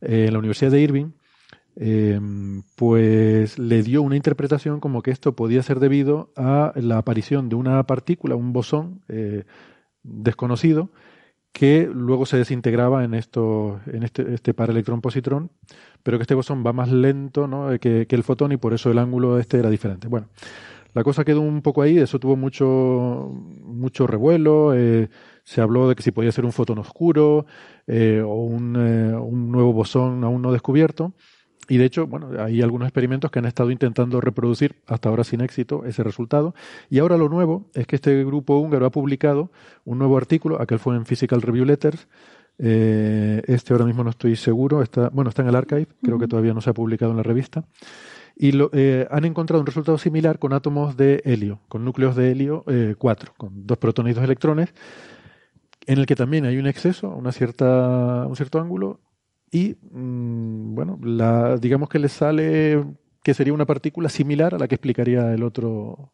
eh, en la Universidad de Irving, pues le dio una interpretación como que esto podía ser debido a la aparición de una partícula, un bosón desconocido, que luego se desintegraba en, esto, en este, este par electrón-positrón, pero que este bosón va más lento ¿no? que, el fotón y por eso el ángulo este era diferente. Bueno, la cosa quedó un poco ahí, eso tuvo mucho, mucho revuelo, eh, se habló de que si podía ser un fotón oscuro eh, o un, eh, un nuevo bosón aún no descubierto. Y de hecho, bueno, hay algunos experimentos que han estado intentando reproducir, hasta ahora sin éxito, ese resultado. Y ahora lo nuevo es que este grupo húngaro ha publicado un nuevo artículo, aquel fue en Physical Review Letters. Eh, este ahora mismo no estoy seguro, está, bueno, está en el archive, creo que todavía no se ha publicado en la revista. Y lo, eh, han encontrado un resultado similar con átomos de helio, con núcleos de helio 4, eh, con dos protones y dos electrones, en el que también hay un exceso, una cierta, un cierto ángulo, y mm, bueno, la, digamos que le sale que sería una partícula similar a la que explicaría el otro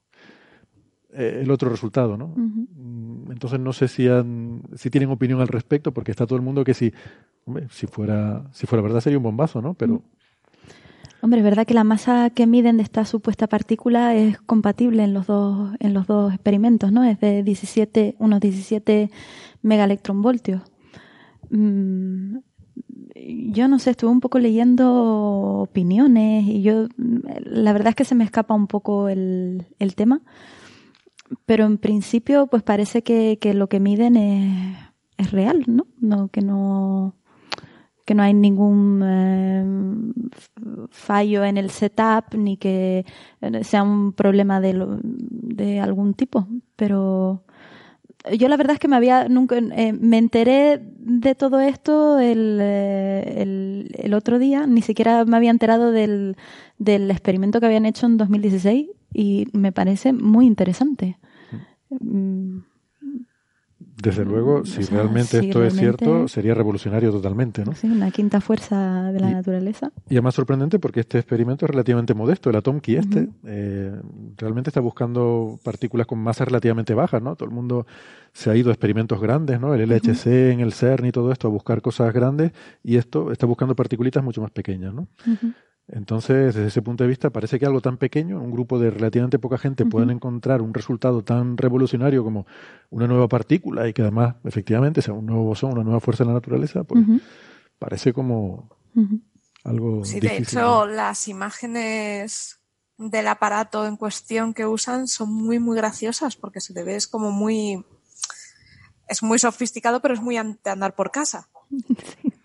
eh, el otro resultado, ¿no? Mm, entonces no sé si han, si tienen opinión al respecto, porque está todo el mundo que si, si fuera, si fuera verdad sería un bombazo, ¿no? Pero Hombre, es verdad que la masa que miden de esta supuesta partícula es compatible en los dos, en los dos experimentos, ¿no? Es de 17, unos 17 megaelectronvoltios. Mm, yo no sé, estuve un poco leyendo opiniones y yo, la verdad es que se me escapa un poco el, el tema, pero en principio pues parece que, que lo que miden es, es real, ¿no? no que no que no hay ningún eh, fallo en el setup ni que sea un problema de, lo, de algún tipo, pero yo la verdad es que me había nunca eh, me enteré de todo esto el, eh, el, el, otro día, ni siquiera me había enterado del, del experimento que habían hecho en 2016 y me parece muy interesante. Mm. Desde luego, si realmente esto es cierto, sería revolucionario totalmente, ¿no? Sí, una quinta fuerza de la naturaleza. Y además sorprendente porque este experimento es relativamente modesto. El Atomki este eh, realmente está buscando partículas con masa relativamente bajas, ¿no? Todo el mundo se ha ido a experimentos grandes, ¿no? El LHC en el CERN y todo esto a buscar cosas grandes y esto está buscando partículitas mucho más pequeñas, ¿no? Entonces, desde ese punto de vista, parece que algo tan pequeño, un grupo de relativamente poca gente, pueden encontrar un resultado tan revolucionario como una nueva partícula y que además, efectivamente, sea un nuevo bosón, una nueva fuerza de la naturaleza, pues parece como algo. Sí, de hecho, las imágenes del aparato en cuestión que usan son muy, muy graciosas porque se te ve es como muy. Es muy sofisticado, pero es muy de andar por casa.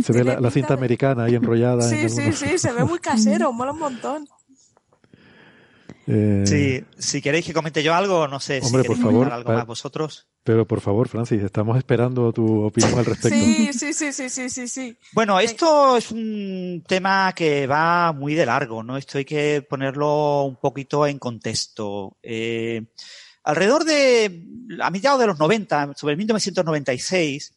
Se ve la, cinta americana ahí enrollada. Sí, sí, sí, se ve muy casero, mola un montón. Eh, sí, si queréis que comente yo algo, no sé Hombre, si por favor, algo más vosotros. Pero por favor, Francis, estamos esperando tu opinión al respecto. Sí, sí, sí, sí, sí, sí, sí. Bueno, esto es un tema que va muy de largo, ¿no? Esto hay que ponerlo un poquito en contexto. Eh, alrededor de, a mediados de los 90, sobre el 1996,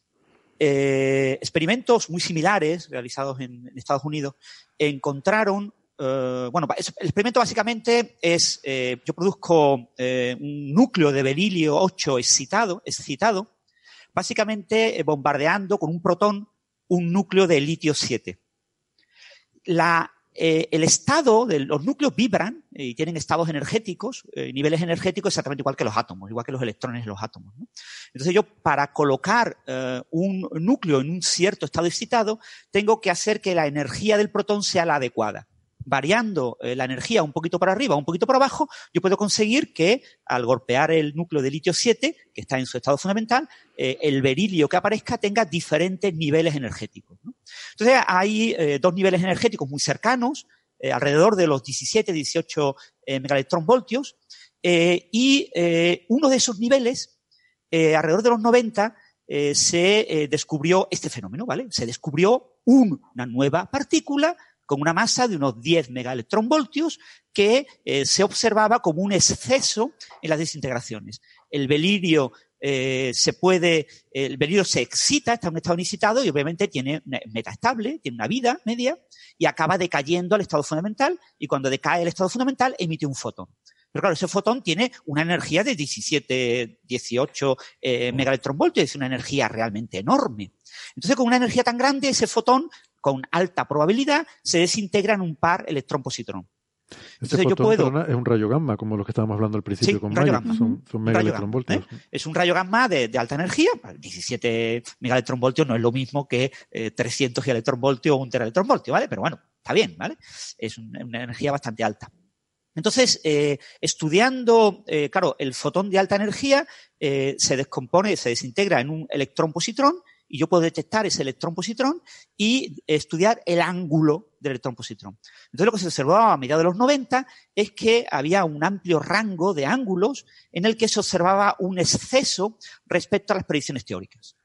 eh, experimentos muy similares realizados en, Estados Unidos encontraron eh, bueno, el experimento básicamente es, eh, yo produzco un núcleo de berilio 8 excitado, excitado, básicamente bombardeando con un protón un núcleo de litio 7. La, el estado de los núcleos vibran y tienen estados energéticos, niveles energéticos exactamente igual que los átomos, igual que los electrones en los átomos. Entonces yo para colocar un núcleo en un cierto estado excitado, tengo que hacer que la energía del protón sea la adecuada variando eh, la energía un poquito para arriba, un poquito para abajo, yo puedo conseguir que al golpear el núcleo de litio 7, que está en su estado fundamental, eh, el berilio que aparezca tenga diferentes niveles energéticos. Entonces hay eh, dos niveles energéticos muy cercanos, alrededor de los 17, 18 megaelectronvoltios, y uno de esos niveles, alrededor de los 90, se descubrió este fenómeno, ¿vale? Se descubrió una nueva partícula con una masa de unos 10 megaelectronvoltios que eh, se observaba como un exceso en las desintegraciones. El belirio eh, se puede, el belirio se excita, está en un estado incitado y obviamente tiene metaestable, tiene una vida media y acaba decayendo al estado fundamental y cuando decae el estado fundamental emite un fotón. Pero claro, ese fotón tiene una energía de 17, 18 eh, megaelectronvoltios, es una energía realmente enorme. Entonces, con una energía tan grande, ese fotón con alta probabilidad se desintegra en un par electrón-positrón. Entonces yo puedo... es un rayo gamma, como lo que estábamos hablando al principio con Magic. Son, son megaelectronvoltios. ¿eh? Es un rayo gamma de, alta energía. 17 megaelectronvoltios no es lo mismo que 300 eh, gigaelectronvoltios o un teraelectronvoltio, ¿vale? Pero bueno, está bien, ¿vale? Es una, energía bastante alta. Entonces, eh, estudiando, claro, el fotón de alta energía se descompone, se desintegra en un electrón-positrón y yo puedo detectar ese electrón-positrón y estudiar el ángulo del electrón-positrón. Entonces lo que se observó a mediados de los 90 es que había un amplio rango de ángulos en el que se observaba un exceso respecto a las predicciones teóricas.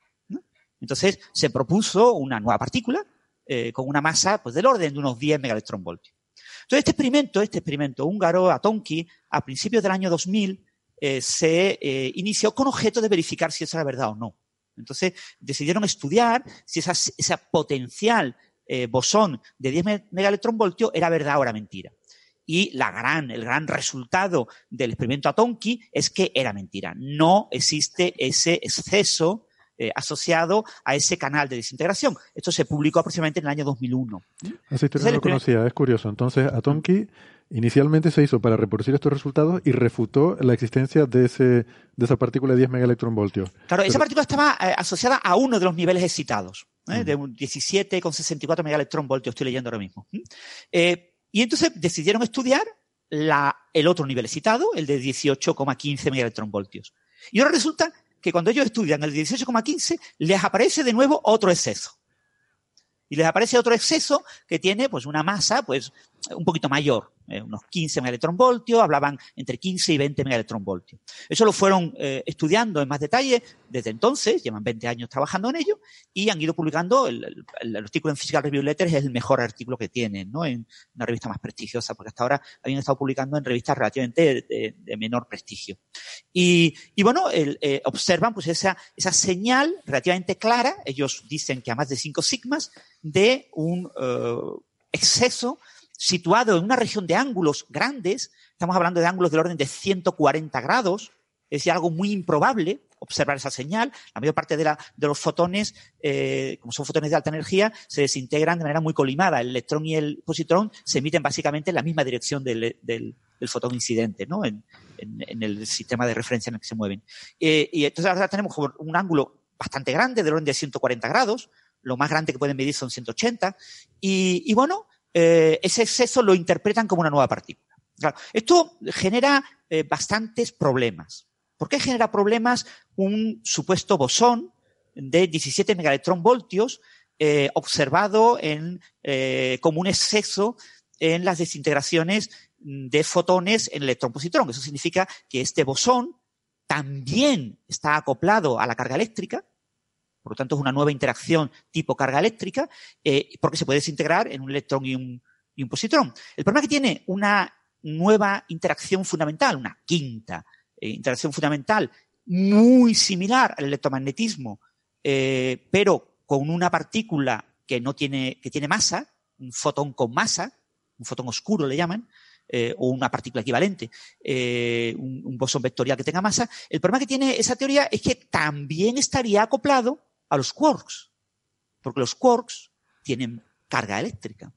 Entonces se propuso una nueva partícula eh, con una masa pues, del orden de unos 10 megaelectronvoltios. Entonces este experimento, este experimento húngaro, Atonki, a principios del año 2000, eh, se eh, inició con objeto de verificar si eso era verdad o no. Entonces decidieron estudiar si esa, ese potencial eh, bosón de 10 megaelectronvoltios era verdad o era mentira. Y la gran, el gran resultado del experimento Atonki es que era mentira. No existe ese exceso eh, asociado a ese canal de desintegración. Esto se publicó aproximadamente en el año 2001. Así no lo conocía, es curioso. Entonces, Atonki Inicialmente se hizo para reproducir estos resultados y refutó la existencia de, ese, de esa partícula de 10 megaelectronvoltios. Claro, esa partícula estaba eh, asociada a uno de los niveles excitados, ¿eh? de un 17,64 megaelectronvoltios, estoy leyendo ahora mismo. Eh, y entonces decidieron estudiar la, el otro nivel excitado, el de 18,15 megaelectronvoltios. Y ahora resulta que cuando ellos estudian el 18,15, les aparece de nuevo otro exceso. Y les aparece otro exceso que tiene pues una masa pues un poquito mayor, eh, unos 15 megaelectronvoltios, hablaban entre 15 y 20 megaelectronvoltios. Eso lo fueron eh, estudiando en más detalle desde entonces, llevan 20 años trabajando en ello y han ido publicando, el, artículo en Physical Review Letters es el mejor artículo que tienen, ¿no? En una revista más prestigiosa, porque hasta ahora habían estado publicando en revistas relativamente de, menor prestigio. Y, bueno, eh, observan pues esa, esa señal relativamente clara, ellos dicen que a más de 5 sigmas, de un exceso situado en una región de ángulos grandes, estamos hablando de ángulos del orden de 140 grados, es algo muy improbable observar esa señal. La mayor parte de, los fotones, eh, como son fotones de alta energía, se desintegran de manera muy colimada. El electrón y el positrón se emiten básicamente en la misma dirección del, fotón incidente, ¿no? En, el sistema de referencia en el que se mueven. Eh, y entonces ahora tenemos un ángulo bastante grande, del orden de 140 grados. Lo más grande que pueden medir son 180. Y, y bueno, eh, ese exceso lo interpretan como una nueva partícula. esto genera eh, bastantes problemas. ¿Por qué genera problemas un supuesto bosón de 17 megaelectronvoltios eh, observado en, como un exceso en las desintegraciones de fotones en electrón-positrón? Eso significa que este bosón también está acoplado a la carga eléctrica por lo tanto, es una nueva interacción tipo carga eléctrica, eh, porque se puede desintegrar en un electrón y un, positrón. El problema que tiene una nueva interacción fundamental, una quinta eh, interacción fundamental, muy similar al electromagnetismo, eh, pero con una partícula que no tiene, que tiene masa, un fotón con masa, un fotón oscuro le llaman, o una partícula equivalente, un, un, bosón vectorial que tenga masa. El problema que tiene esa teoría es que también estaría acoplado a los quarks, porque los quarks tienen carga eléctrica.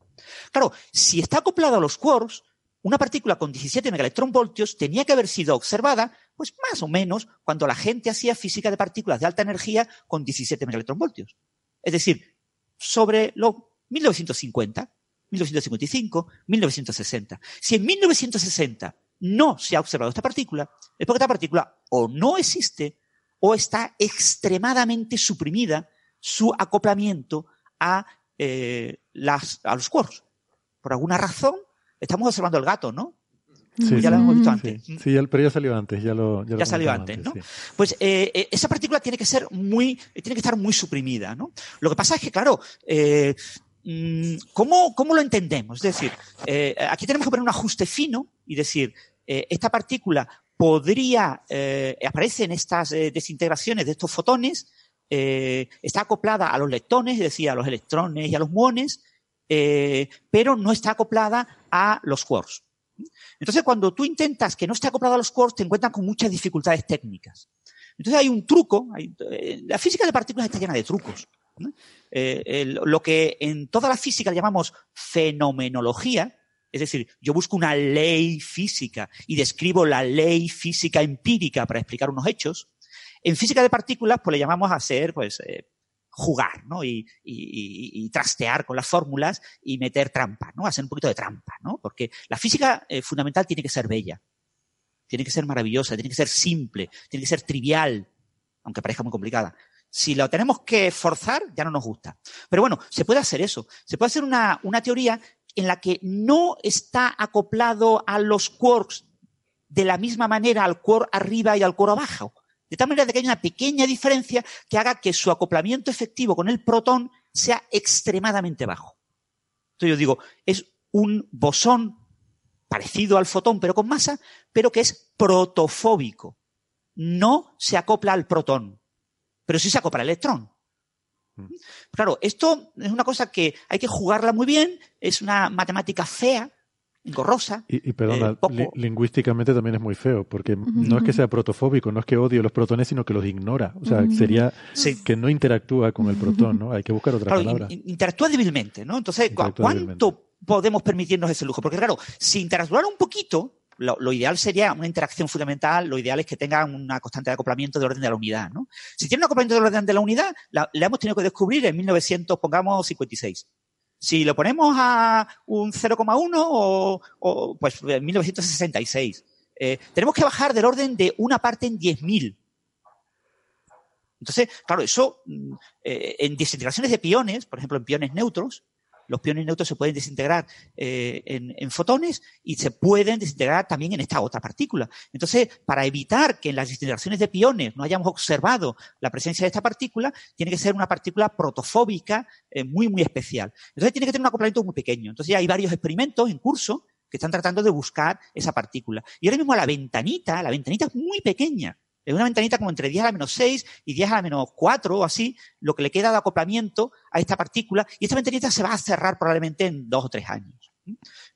Claro, si está acoplado a los quarks, una partícula con 17 megaelectronvoltios tenía que haber sido observada, pues más o menos, cuando la gente hacía física de partículas de alta energía con 17 megaelectronvoltios. Es decir, sobre los 1950, 1955, 1960. Si en 1960 no se ha observado esta partícula, es porque esta partícula o no existe o está extremadamente suprimida su acoplamiento a, eh, las, a los quarks. Por alguna razón, estamos observando el gato, ¿no? Sí, ya lo hemos visto antes. Sí, pero ya salió antes, ya lo Ya, salió antes, ¿no? Pues eh, eh, esa partícula tiene que ser muy, tiene que estar muy suprimida, ¿no? Lo que pasa es que, claro, eh, mm, ¿cómo, ¿cómo, lo entendemos? Es decir, eh, aquí tenemos que poner un ajuste fino y decir, esta partícula podría, eh, aparece en estas desintegraciones de estos fotones, está acoplada a los leptones, es decir, a los electrones y a los muones, pero no está acoplada a los quarks. Entonces, cuando tú intentas que no esté acoplado a los quarks, te encuentras con muchas dificultades técnicas. Entonces hay un truco, hay, eh, la física de partículas está llena de trucos. Eh, lo que en toda la física llamamos fenomenología, es decir, yo busco una ley física y describo la ley física empírica para explicar unos hechos. En física de partículas, pues le llamamos a ser, pues, eh, jugar, ¿no? Y, trastear con las fórmulas y meter trampa, ¿no? Hacer un poquito de trampa, ¿no? Porque la física eh, fundamental tiene que ser bella, tiene que ser maravillosa, tiene que ser simple, tiene que ser trivial, aunque parezca muy complicada. Si lo tenemos que forzar, ya no nos gusta. Pero bueno, se puede hacer eso. Se puede hacer una, una teoría en la que no está acoplado a los quarks de la misma manera al quark arriba y al quark abajo, de tal manera que hay una pequeña diferencia que haga que su acoplamiento efectivo con el protón sea extremadamente bajo. Entonces yo digo, es un bosón parecido al fotón pero con masa, pero que es protofóbico. No se acopla al protón, pero sí se acopla al electrón. Mm. Claro, esto es una cosa que hay que jugarla muy bien, es una matemática fea, engorrosa. Y, y perdona, eh, lingüísticamente también es muy feo, porque no es que sea protofóbico, no es que odie los protones, sino que los ignora. O sea, sería que no interactúa con el protón, ¿no? Hay que buscar otra palabra. interactúa débilmente, ¿no? Entonces, ¿cuánto podemos permitirnos ese lujo? Porque claro, si interactuara un poquito, lo, ideal sería una interacción fundamental, lo ideal es que tenga una constante de acoplamiento de orden de la unidad, ¿no? Si tiene un acoplamiento de orden de la unidad, la, hemos tenido que descubrir en 1900, pongamos 56. Si lo ponemos a un 0,1 o, pues 1966, eh, tenemos que bajar del orden de una parte en 10.000. Entonces, claro, eso mm, eh, en desintegraciones de piones, por ejemplo, en piones neutros, los piones neutros se pueden desintegrar eh, en, fotones y se pueden desintegrar también en esta otra partícula. Entonces, para evitar que en las desintegraciones de piones no hayamos observado la presencia de esta partícula, tiene que ser una partícula protofóbica eh, muy, muy especial. Entonces, tiene que tener un acoplamiento muy pequeño. Entonces, ya hay varios experimentos en curso que están tratando de buscar esa partícula. Y ahora mismo la ventanita, la ventanita es muy pequeña. Es una ventanita como entre 10 a la menos 6 y 10 a la menos 4 o así, lo que le queda de acoplamiento a esta partícula. Y esta ventanita se va a cerrar probablemente en dos o tres años.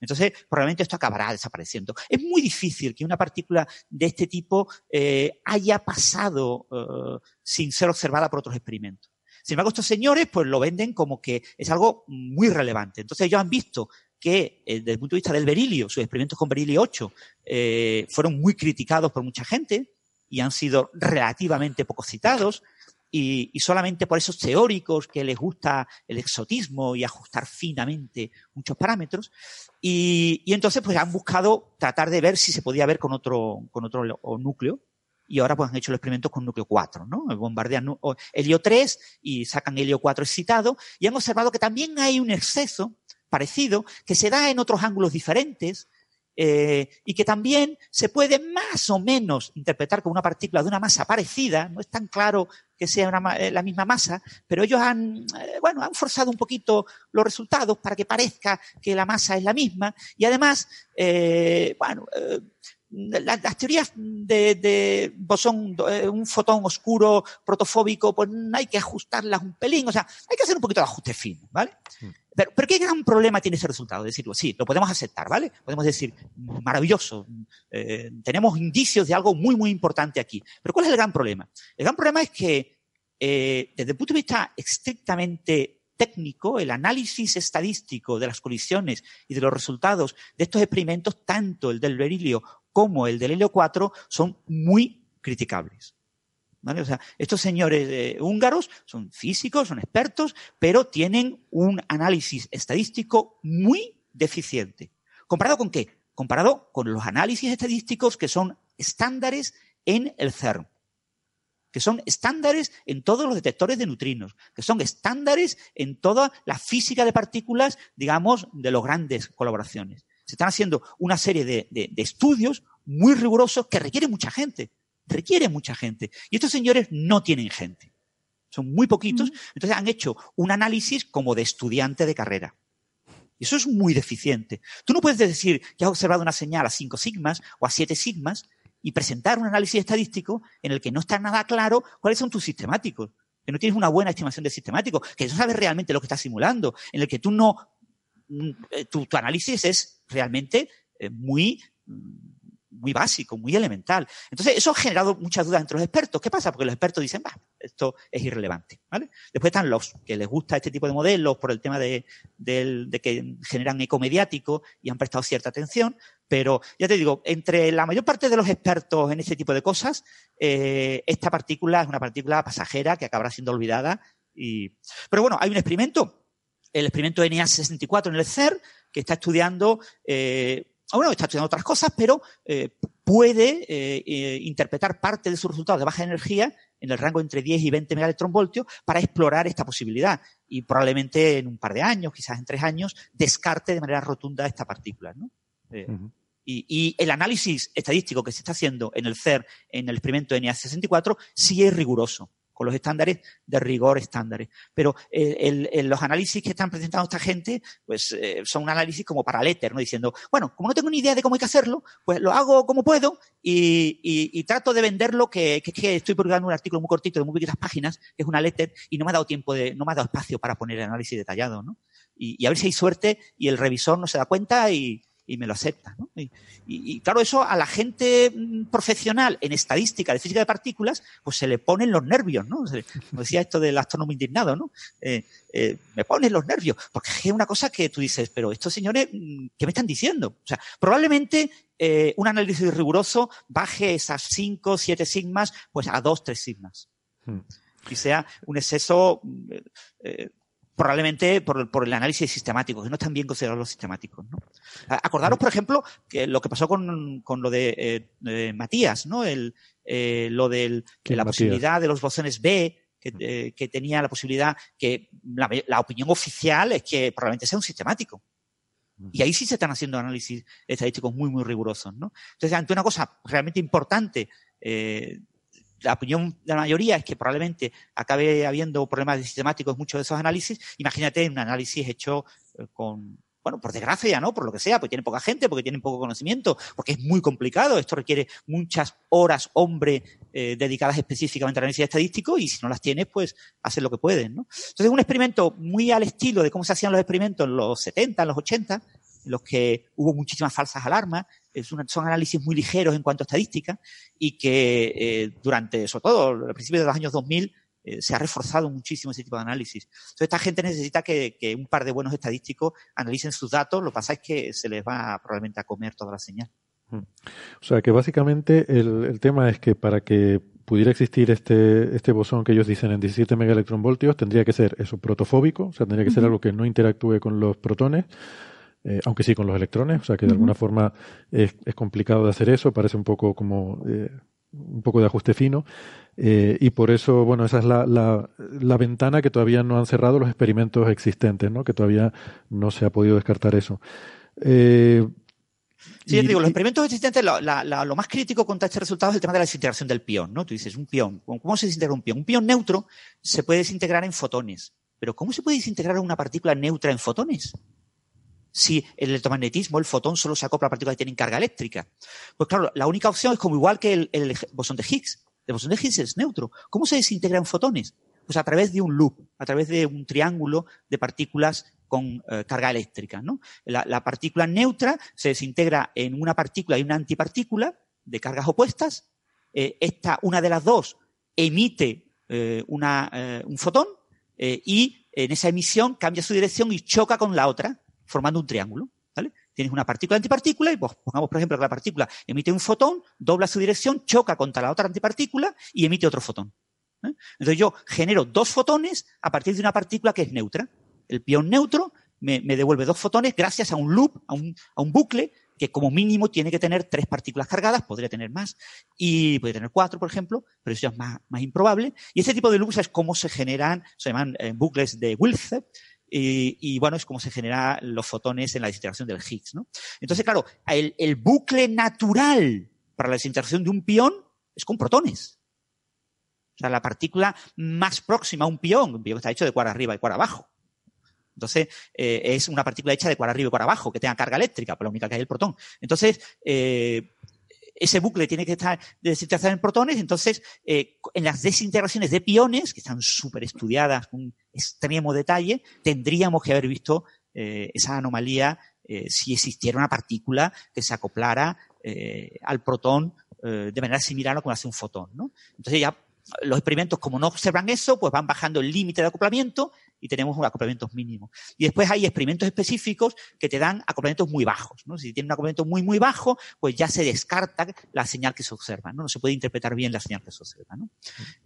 Entonces, probablemente esto acabará desapareciendo. Es muy difícil que una partícula de este tipo eh, haya pasado eh, sin ser observada por otros experimentos. Sin embargo, estos señores pues lo venden como que es algo muy relevante. Entonces, ellos han visto que eh, desde el punto de vista del berilio, sus experimentos con berilio 8 eh, fueron muy criticados por mucha gente, y han sido relativamente poco citados, y, y, solamente por esos teóricos que les gusta el exotismo y ajustar finamente muchos parámetros. Y, y, entonces pues han buscado tratar de ver si se podía ver con otro, con otro núcleo. Y ahora pues han hecho los experimentos con núcleo 4, ¿no? Bombardean helio 3 y sacan helio 4 excitado y han observado que también hay un exceso parecido que se da en otros ángulos diferentes, eh, y que también se puede más o menos interpretar como una partícula de una masa parecida, no es tan claro que sea eh, la misma masa, pero ellos han, eh, bueno, han forzado un poquito los resultados para que parezca que la masa es la misma y además, bueno, las, teorías de, bosón, un fotón oscuro protofóbico, pues hay que ajustarlas un pelín, o sea, hay que hacer un poquito de ajuste fino, ¿vale? Pero, pero, ¿qué gran problema tiene ese resultado? Decirlo, sí, lo podemos aceptar, ¿vale? Podemos decir, maravilloso, eh, tenemos indicios de algo muy, muy importante aquí. Pero ¿cuál es el gran problema? El gran problema es que, eh, desde el punto de vista estrictamente técnico, el análisis estadístico de las colisiones y de los resultados de estos experimentos, tanto el del berilio como el del helio 4, son muy criticables. O sea, estos señores eh, húngaros son físicos, son expertos, pero tienen un análisis estadístico muy deficiente. ¿Comparado con qué? Comparado con los análisis estadísticos que son estándares en el CERN, que son estándares en todos los detectores de neutrinos, que son estándares en toda la física de partículas, digamos, de las grandes colaboraciones. Se están haciendo una serie de, de estudios muy rigurosos que requieren mucha gente requiere mucha gente. Y estos señores no tienen gente. Son muy poquitos. Entonces han hecho un análisis como de estudiante de carrera. Y eso es muy deficiente. Tú no puedes decir que has observado una señal a 5 sigmas o a 7 sigmas y presentar un análisis estadístico en el que no está nada claro cuáles son tus sistemáticos, que no tienes una buena estimación de sistemáticos, que no sabes realmente lo que estás simulando, en el que tú no, mm, eh, tu, tu análisis es realmente eh, muy mm, muy básico, muy elemental. Entonces, eso ha generado muchas dudas entre los expertos. ¿Qué pasa? Porque los expertos dicen, bah, esto es irrelevante. ¿vale? Después están los que les gusta este tipo de modelos por el tema de, que generan eco mediático y han prestado cierta atención. Pero ya te digo, entre la mayor parte de los expertos en este tipo de cosas, eh, esta partícula es una partícula pasajera que acabará siendo olvidada. Pero bueno, hay un experimento, el experimento NEA64 en el CER, que está estudiando eh, bueno, está estudiando otras cosas, pero eh, puede eh, eh, interpretar parte de sus resultados de baja energía en el rango entre 10 y 20 megaelectronvoltios para explorar esta posibilidad. Y probablemente en un par de años, quizás en tres años, descarte de manera rotunda esta partícula. ¿no? y, y, el análisis estadístico que se está haciendo en el CER, en el experimento NEA64, sí es riguroso con los estándares de rigor estándares. Pero eh, los análisis que están presentando esta gente, pues eh, son un análisis como para letter, ¿no? Diciendo, bueno, como no tengo ni idea de cómo hay que hacerlo, pues lo hago como puedo y, trato de venderlo, que, que, que, estoy publicando un artículo muy cortito de muy poquitas páginas, que es una letter, y no me ha dado tiempo de, no me ha dado espacio para poner el análisis detallado, ¿no? Y, y a ver si hay suerte y el revisor no se da cuenta y, y me lo acepta. ¿no? Y, claro, eso a la gente mm, profesional en estadística de física de partículas, pues se le ponen los nervios, ¿no? Como decía esto del astrónomo indignado, ¿no? Eh, eh, me ponen los nervios, porque es una cosa que tú dices, pero estos señores, mm, ¿qué me están diciendo? O sea, probablemente eh, un análisis riguroso baje esas 5, 7 sigmas, pues a 2, 3 sigmas. Hmm. Y sea un exceso mm, probablemente por, por, el análisis sistemático, que no están bien considerados los sistemáticos. ¿no? Acordaros, por ejemplo, que lo que pasó con, con lo de eh, Matías, ¿no? El, eh, lo de la posibilidad de los bosones B, que, eh, que tenía la posibilidad que la, la, opinión oficial es que probablemente sea un sistemático. Y ahí sí se están haciendo análisis estadísticos muy, muy rigurosos, ¿no? Entonces, ante una cosa realmente importante eh, la opinión de la mayoría es que probablemente acabe habiendo problemas sistemáticos en muchos de esos análisis. Imagínate un análisis hecho eh, con, bueno, por desgracia, ¿no? Por lo que sea, porque tiene poca gente, porque tienen poco conocimiento, porque es muy complicado. Esto requiere muchas horas, hombre, eh, dedicadas específicamente al análisis estadístico y si no las tienes, pues hacen lo que pueden, ¿no? Entonces, es un experimento muy al estilo de cómo se hacían los experimentos en los 70, en los 80, en los que hubo muchísimas falsas alarmas, son análisis muy ligeros en cuanto a estadística y que eh, durante, sobre todo, al principio de los años 2000, eh, se ha reforzado muchísimo ese tipo de análisis. Entonces, esta gente necesita que, un par de buenos estadísticos analicen sus datos. Lo que pasa es que se les va probablemente a comer toda la señal. Hmm. O sea, que básicamente el, tema es que para que pudiera existir este, este bosón que ellos dicen en 17 megaelectronvoltios, tendría que ser eso protofóbico, o sea, tendría que ser algo que no interactúe con los protones, eh, aunque sí con los electrones, o sea que de alguna forma es, es, complicado de hacer eso, parece un poco como eh, un poco de ajuste fino, eh, y por eso, bueno, esa es la, la, la, ventana que todavía no han cerrado los experimentos existentes, ¿no? que todavía no se ha podido descartar eso. Eh, Sí, digo, los experimentos existentes, lo, lo, más crítico contra este resultado es el tema de la desintegración del pión, ¿no? Tú dices, un pión, ¿cómo se desintegra un pión? Un pión neutro se puede desintegrar en fotones. Pero ¿cómo se puede desintegrar una partícula neutra en fotones? Si el electromagnetismo, el fotón, solo se acopla a partículas que tienen carga eléctrica. Pues claro, la única opción es como igual que el, bosón de Higgs. El bosón de Higgs es neutro. ¿Cómo se desintegran fotones? Pues a través de un loop, a través de un triángulo de partículas con eh, carga eléctrica. ¿no? La, partícula neutra se desintegra en una partícula y una antipartícula de cargas opuestas. Eh, esta, una de las dos, emite una, un fotón y en esa emisión cambia su dirección y choca con la otra, formando un triángulo. ¿vale? Tienes una partícula antipartícula y pues, pongamos, por ejemplo, que la partícula emite un fotón, dobla su dirección, choca contra la otra antipartícula y emite otro fotón. Entonces yo genero dos fotones a partir de una partícula que es neutra el pión neutro me, devuelve dos fotones gracias a un loop, a un, bucle que como mínimo tiene que tener tres partículas cargadas, podría tener más, y puede tener cuatro, por ejemplo, pero eso es más, improbable. Y ese tipo de loops es cómo se generan, se llaman eh, bucles de Wilson, y, bueno, es como se generan los fotones en la desintegración del Higgs, ¿no? Entonces, claro, el, el bucle natural para la desintegración de un pión es con protones. O sea, la partícula más próxima a un pión, un pión está hecho de cuar arriba y cuar abajo. Entonces, eh, es una partícula hecha de cuar arriba y cuar abajo, que tenga carga eléctrica, pero la única que hay es el protón. Entonces, eh, ese bucle tiene que estar desintegrado en protones, entonces eh, en las desintegraciones de piones, que están súper estudiadas con extremo detalle, tendríamos que haber visto esa anomalía si existiera una partícula que se acoplara al protón de manera similar a lo que hace un fotón. ¿no? Entonces ya los experimentos, como no observan eso, pues van bajando el límite de acoplamiento y tenemos acoplamientos mínimos. Y después hay experimentos específicos que te dan acoplamientos muy bajos. ¿no? Si tiene un acoplamiento muy, muy bajo, pues ya se descarta la señal que se observa. No, no se puede interpretar bien la señal que se observa. ¿no?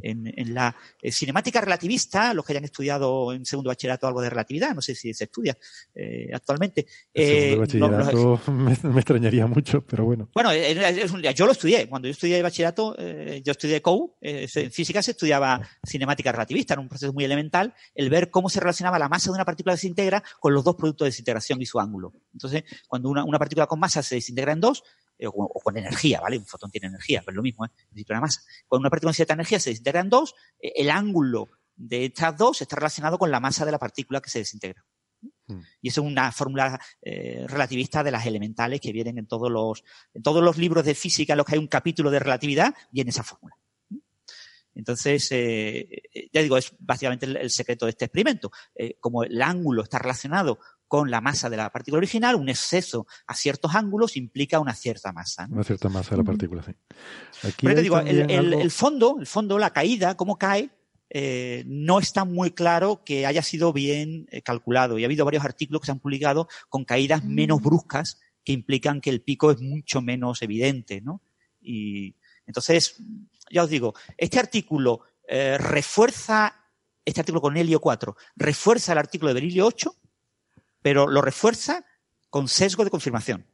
En, en, la eh, cinemática relativista, los que hayan estudiado en segundo bachillerato algo de relatividad, no sé si se estudia eh, actualmente. Eh, bachillerato me, extrañaría mucho, pero bueno. Bueno, yo lo estudié. Cuando yo estudié bachillerato, eh, yo estudié COU. en física se estudiaba cinemática relativista, era un proceso muy elemental. El ver cómo cómo se relacionaba la masa de una partícula que se integra con los dos productos de desintegración y su ángulo. Entonces, cuando una, una partícula con masa se desintegra en dos, eh, o, con energía, ¿vale? Un fotón tiene energía, pero es lo mismo, ¿eh? necesita una masa. Cuando una partícula con cierta energía se desintegra en dos, eh, el ángulo de estas dos está relacionado con la masa de la partícula que se desintegra. Hmm. Y eso es una fórmula eh, relativista de las elementales que vienen en todos los, en todos los libros de física en los que hay un capítulo de relatividad, viene esa fórmula. Entonces, eh, eh, ya digo, es básicamente el, secreto de este experimento. Eh, como el ángulo está relacionado con la masa de la partícula original, un exceso a ciertos ángulos implica una cierta masa. Una cierta masa de la partícula, sí. Pero te digo, el, fondo, el fondo, la caída, cómo cae, no está muy claro que haya sido bien calculado. Y ha habido varios artículos que se han publicado con caídas menos mm. bruscas que implican que el pico es mucho menos evidente, ¿no? Y entonces, ya os digo, este artículo eh, refuerza, este artículo con helio 4, refuerza el artículo de berilio 8, pero lo refuerza con sesgo de confirmación.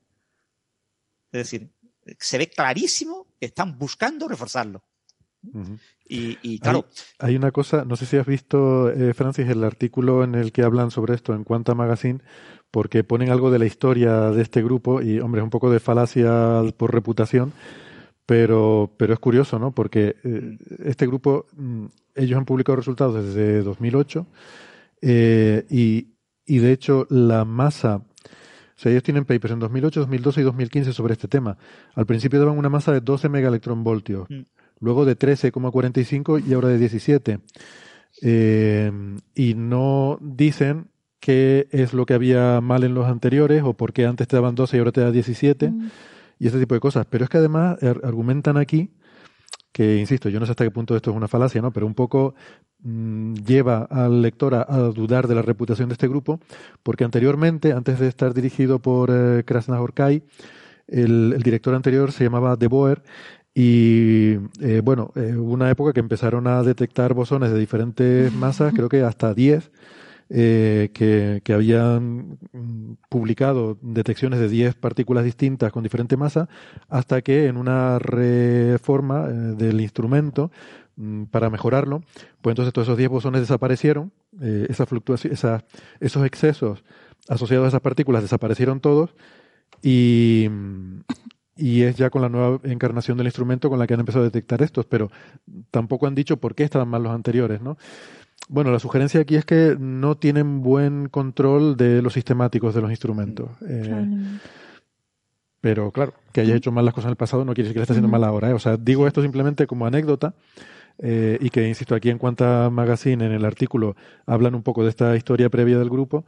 Es decir, se ve clarísimo que están buscando reforzarlo. y, claro. Hay, una cosa, no sé si has visto, eh, Francis, el artículo en el que hablan sobre esto en Quanta Magazine, porque ponen algo de la historia de este grupo y, hombre, es un poco de falacia por reputación pero, pero es curioso, ¿no? Porque eh, este grupo, mm, ellos han publicado resultados desde 2008 eh, y, y, de hecho la masa, o sea, ellos tienen papers en 2008, 2012 y 2015 sobre este tema. Al principio daban una masa de 12 megaelectronvoltios, mm. luego de 13,45 y ahora de 17. Eh, y no dicen qué es lo que había mal en los anteriores o por qué antes te daban 12 y ahora te da 17 y ese tipo de cosas. Pero es que además argumentan aquí que, insisto, yo no sé hasta qué punto esto es una falacia, ¿no? Pero un poco mm, lleva al lector a, dudar de la reputación de este grupo, porque anteriormente, antes de estar dirigido por eh, Krasnahorkai, el, el, director anterior se llamaba De Boer y eh, bueno, eh, hubo una época que empezaron a detectar bosones de diferentes masas, creo que hasta 10, eh, que, habían publicado detecciones de 10 partículas distintas con diferente masa, hasta que en una reforma eh, del instrumento mm, para mejorarlo, pues entonces todos esos 10 bosones desaparecieron, eh, esa fluctuación, esa, esos excesos asociados a esas partículas desaparecieron todos y, y es ya con la nueva encarnación del instrumento con la que han empezado a detectar estos, pero tampoco han dicho por qué estaban mal los anteriores, ¿no? Bueno, la sugerencia aquí es que no tienen buen control de los sistemáticos de los instrumentos. Eh, pero claro, que haya hecho mal las cosas en el pasado no quiere decir que le esté haciendo mal ahora. ¿eh? O sea, digo esto simplemente como anécdota eh, y que, insisto, aquí en Cuanta Magazine, en el artículo, hablan un poco de esta historia previa del grupo.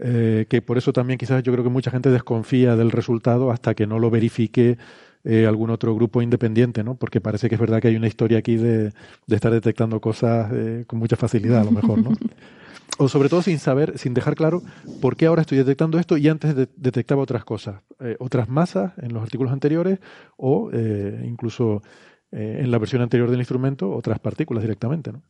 eh, que por eso también quizás yo creo que mucha gente desconfía del resultado hasta que no lo verifique eh, algún otro grupo independiente, ¿no? Porque parece que es verdad que hay una historia aquí de, de estar detectando cosas eh, con mucha facilidad, a lo mejor, ¿no? o sobre todo sin saber, sin dejar claro por qué ahora estoy detectando esto y antes de, detectaba otras cosas, eh, otras masas en los artículos anteriores o eh, incluso eh, en la versión anterior del instrumento otras partículas directamente, ¿no?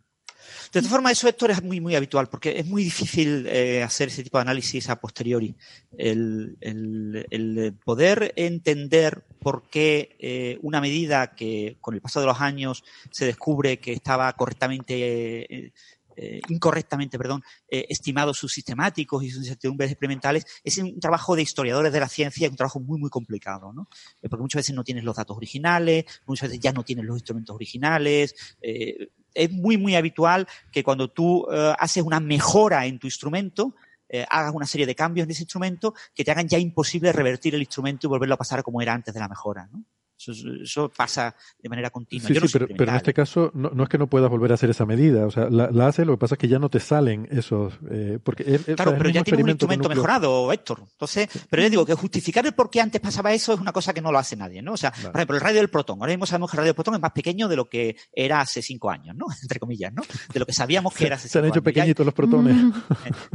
De todas formas, eso, Héctor, es muy, muy habitual, porque es muy difícil eh, hacer ese tipo de análisis a posteriori. El, el, el poder entender por qué eh, una medida que con el paso de los años se descubre que estaba correctamente eh, eh, incorrectamente, perdón, eh, estimados sus sistemáticos y sus incertidumbres experimentales, es un trabajo de historiadores de la ciencia, un trabajo muy, muy complicado, ¿no? Porque muchas veces no tienes los datos originales, muchas veces ya no tienes los instrumentos originales. Es muy, muy habitual que cuando tú haces una mejora en tu instrumento, eh, hagas una serie de cambios en ese instrumento que te hagan ya imposible revertir el instrumento y volverlo a pasar como era antes de la mejora, ¿no? Eso, eso, pasa de manera continua. Sí, Yo no sí, pero, pero, en este caso no, no, es que no puedas volver a hacer esa medida. O sea, la, la haces, lo que pasa es que ya no te salen esos. Eh, porque es, claro, o sea, pero ya tienes un instrumento mejorado, Héctor. Entonces, pero yo digo que justificar el por qué antes pasaba eso es una cosa que no lo hace nadie, ¿no? O sea, vale. por ejemplo, el radio del protón. Ahora mismo sabemos que el radio del protón es más pequeño de lo que era hace cinco años, ¿no? Entre comillas, ¿no? De lo que sabíamos que era hace Se han hecho años. pequeñitos los protones.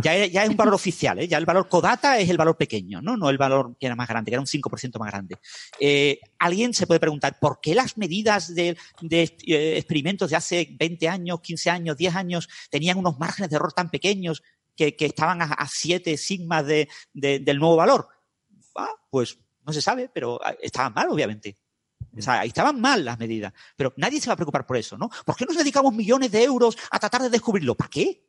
Ya, ya, es un valor oficial, ¿eh? Ya el valor Kodata es el valor pequeño, ¿no? No el valor que era más grande, que era un 5% más grande. Eh, alguien se puede preguntar, ¿por qué las medidas de, eh, experimentos de hace 20 años, 15 años, 10 años tenían unos márgenes de error tan pequeños que, que estaban a, a 7 sigmas de, de, del nuevo valor? Ah, pues no se sabe, pero estaban mal, obviamente. O sea, estaban mal las medidas. Pero nadie se va a preocupar por eso, ¿no? ¿Por qué nos dedicamos millones de euros a tratar de descubrirlo? ¿Para qué?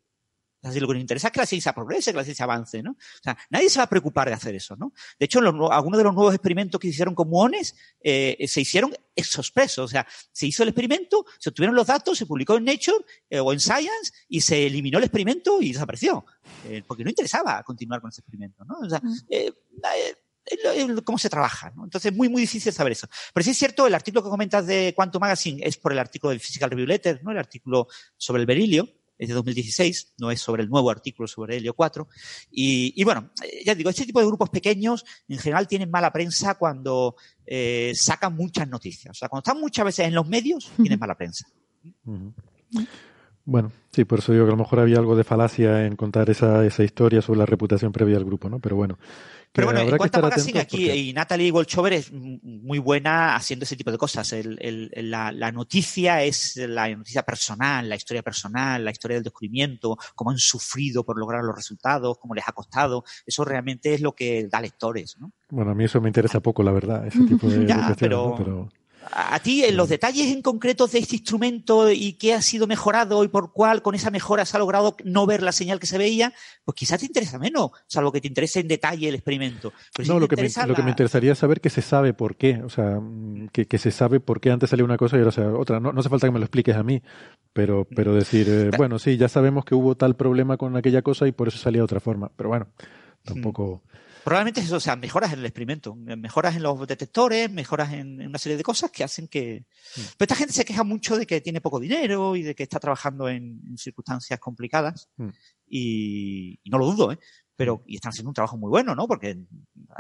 Así, lo que nos interesa es que la ciencia progrese, que la ciencia avance, ¿no? O sea, nadie se va a preocupar de hacer eso, ¿no? De hecho, los, algunos de los nuevos experimentos que se hicieron con muones eh, se hicieron expresos. O sea, se hizo el experimento, se obtuvieron los datos, se publicó en Nature eh, o en Science y se eliminó el experimento y desapareció. Eh, porque no interesaba continuar con ese experimento, ¿no? O sea, eh, cómo se trabaja. ¿no? Entonces es muy, muy difícil saber eso. Pero sí es cierto, el artículo que comentas de Quantum Magazine es por el artículo del Physical Review Letter, ¿no? el artículo sobre el berilio, es de 2016, no es sobre el nuevo artículo sobre helio 4. Y, y, bueno, ya digo, este tipo de grupos pequeños en general tienen mala prensa cuando eh, sacan muchas noticias. O sea, cuando están muchas veces en los medios, tienen mala prensa. Uh -huh. Bueno, sí, por eso digo que a lo mejor había algo de falacia en contar esa, esa historia sobre la reputación previa del grupo, ¿no? Pero bueno. Pero bueno, en cuanto a aquí porque... y Natalie Wolchover es muy buena haciendo ese tipo de cosas. El, el, la, la, noticia es la noticia personal, la historia personal, la historia del descubrimiento, cómo han sufrido por lograr los resultados, cómo les ha costado. Eso realmente es lo que da lectores, ¿no? Bueno, a mí eso me interesa poco, la verdad, ese tipo de, ya, pero... ¿no? pero a ti en los detalles en concreto de este instrumento y qué ha sido mejorado y por cuál con esa mejora se ha logrado no ver la señal que se veía, pues quizás te interesa menos, salvo que te interese en detalle el experimento. Pero no, si lo, que me, la... lo que me interesaría es saber que se sabe por qué, o sea, que, que se sabe por qué antes salió una cosa y ahora sea otra. No, no hace falta que me lo expliques a mí, pero, pero decir, eh, bueno, sí, ya sabemos que hubo tal problema con aquella cosa y por eso salía de otra forma. Pero bueno, tampoco... Probablemente eso, o sea, mejoras en el experimento, mejoras en los detectores, mejoras en, en una serie de cosas que hacen que... Sí. Pero esta gente se queja mucho de que tiene poco dinero y de que está trabajando en, en circunstancias complicadas mm. y, y, no lo dudo, ¿eh? Pero, y están haciendo un trabajo muy bueno, ¿no? Porque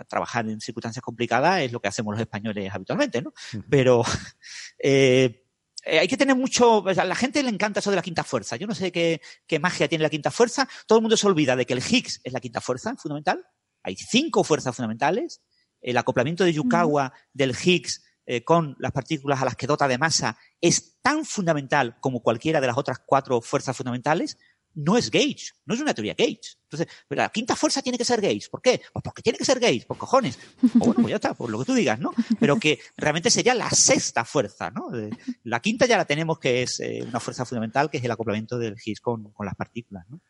trabajar en circunstancias complicadas es lo que hacemos los españoles habitualmente, ¿no? Pero, eh, eh, hay que tener mucho, a la gente le encanta eso de la quinta fuerza. Yo no sé qué, qué magia tiene la quinta fuerza. Todo el mundo se olvida de que el Higgs es la quinta fuerza fundamental hay cinco fuerzas fundamentales. El acoplamiento de Yukawa del Higgs eh, con las partículas a las que dota de masa es tan fundamental como cualquiera de las otras cuatro fuerzas fundamentales. No es gauge, no es una teoría gauge. Entonces, pero la quinta fuerza tiene que ser gauge. ¿Por qué? Pues porque tiene que ser gauge, por cojones. O bueno, pues ya está, por lo que tú digas, ¿no? Pero que realmente sería la sexta fuerza, ¿no? La quinta ya la tenemos, que es eh, una fuerza fundamental, que es el acoplamiento del Higgs con, con las partículas, ¿no?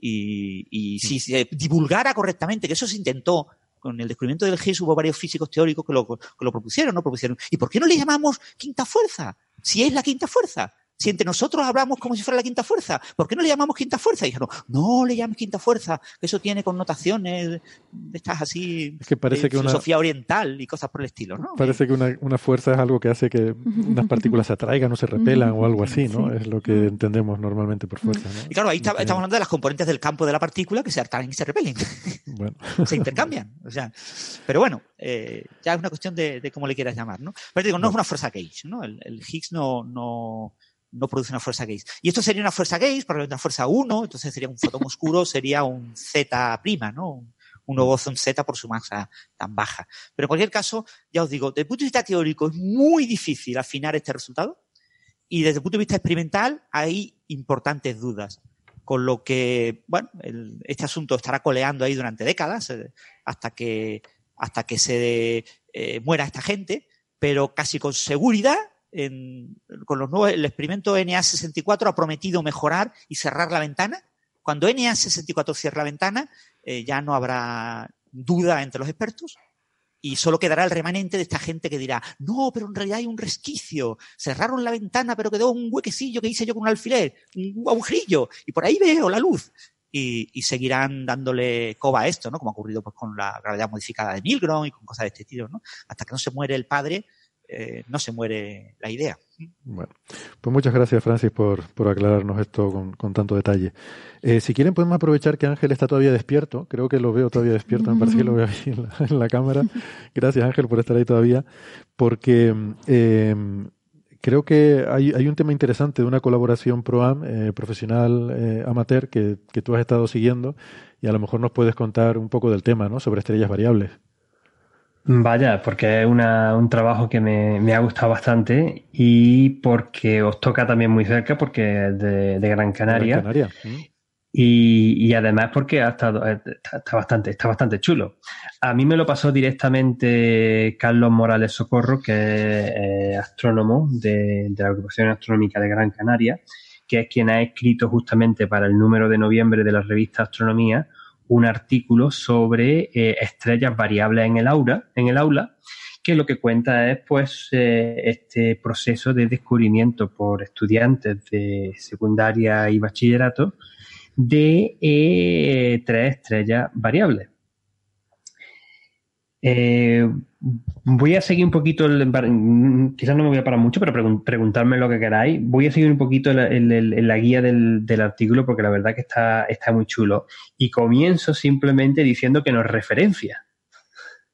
Y, y si se divulgara correctamente, que eso se intentó con el descubrimiento del Higgs hubo varios físicos teóricos que lo, que lo propusieron, ¿no? Propusieron, ¿y por qué no le llamamos quinta fuerza? Si es la quinta fuerza. Si entre nosotros hablamos como si fuera la quinta fuerza, ¿por qué no le llamamos quinta fuerza? Y dijeron, no le llames quinta fuerza, eso tiene connotaciones de estas así, que parece de que una- filosofía oriental y cosas por el estilo, ¿no? Parece que una, una fuerza es algo que hace que unas partículas se atraigan o se repelan o algo así, ¿no? Es lo que entendemos normalmente por fuerza, ¿no? Y claro, ahí está- estamos hablando de las componentes del campo de la partícula que se atraen y se repelen. Bueno. se intercambian. O sea, pero bueno, eh, ya es una cuestión de, de cómo le quieras llamar, ¿no? Pero digo, no es una fuerza gauge, ¿no? El, el Higgs no, no, no produce una fuerza gauge. Y esto sería una fuerza gauge, probablemente una fuerza 1, entonces sería un fotón oscuro, sería un Z prima, ¿no? Un, un bosón Z por su masa tan baja. Pero en cualquier caso, ya os digo, desde el punto de vista teórico es muy difícil afinar este resultado y desde el punto de vista experimental hay importantes dudas. Con lo que, bueno, este asunto estará coleando ahí durante décadas eh, hasta que, hasta que se eh, muera esta gente, pero casi con seguridad, en- con los nuevos, el experimento NA64 ha prometido mejorar y cerrar la ventana. Cuando NA64 cierre la ventana, eh, ya no habrá duda entre los expertos y solo quedará el remanente de esta gente que dirá, no, pero en realidad hay un resquicio, cerraron la ventana, pero quedó un huequecillo que hice yo con un alfiler, un agujerillo, y por ahí veo la luz. Y, y seguirán dándole coba a esto, ¿no? Como ha ocurrido pues, con la gravedad modificada de Milgrom y con cosas de este estilo, ¿no? Hasta que no se muere el padre, eh, no se muere la idea. Bueno, pues muchas gracias, Francis, por, por aclararnos esto con, con tanto detalle. Eh, si quieren, podemos aprovechar que Ángel está todavía despierto. Creo que lo veo todavía despierto, me parece que lo veo ahí en la, cámara. Gracias, Ángel, por estar ahí todavía. Porque eh, creo que hay, hay un tema interesante de una colaboración ProAm, eh, profesional eh, amateur, que, que tú has estado siguiendo y a lo mejor nos puedes contar un poco del tema, ¿no? Sobre estrellas variables. Vaya, porque es una- un trabajo que me, me ha gustado bastante y porque os toca también muy cerca, porque es de, de Gran Canaria. Gran Canaria. Mm. Y, y además porque ha estado, eh, está, está bastante, está bastante chulo. A mí me lo pasó directamente Carlos Morales Socorro, que es eh, astrónomo de, de la Agrupación Astronómica de Gran Canaria, que es quien ha escrito justamente para el número de noviembre de la revista Astronomía un artículo sobre eh, estrellas variables en el aura, en el aula, que lo que cuenta es pues eh, este proceso de descubrimiento por estudiantes de secundaria y bachillerato de eh, tres estrellas variables. Eh, voy a seguir un poquito, el- mm, quizás no me voy a parar mucho, pero pregun- preguntarme lo que queráis. Voy a seguir un poquito el- la guía del, del artículo porque la verdad que está, está muy chulo. Y comienzo simplemente diciendo que nos referencia.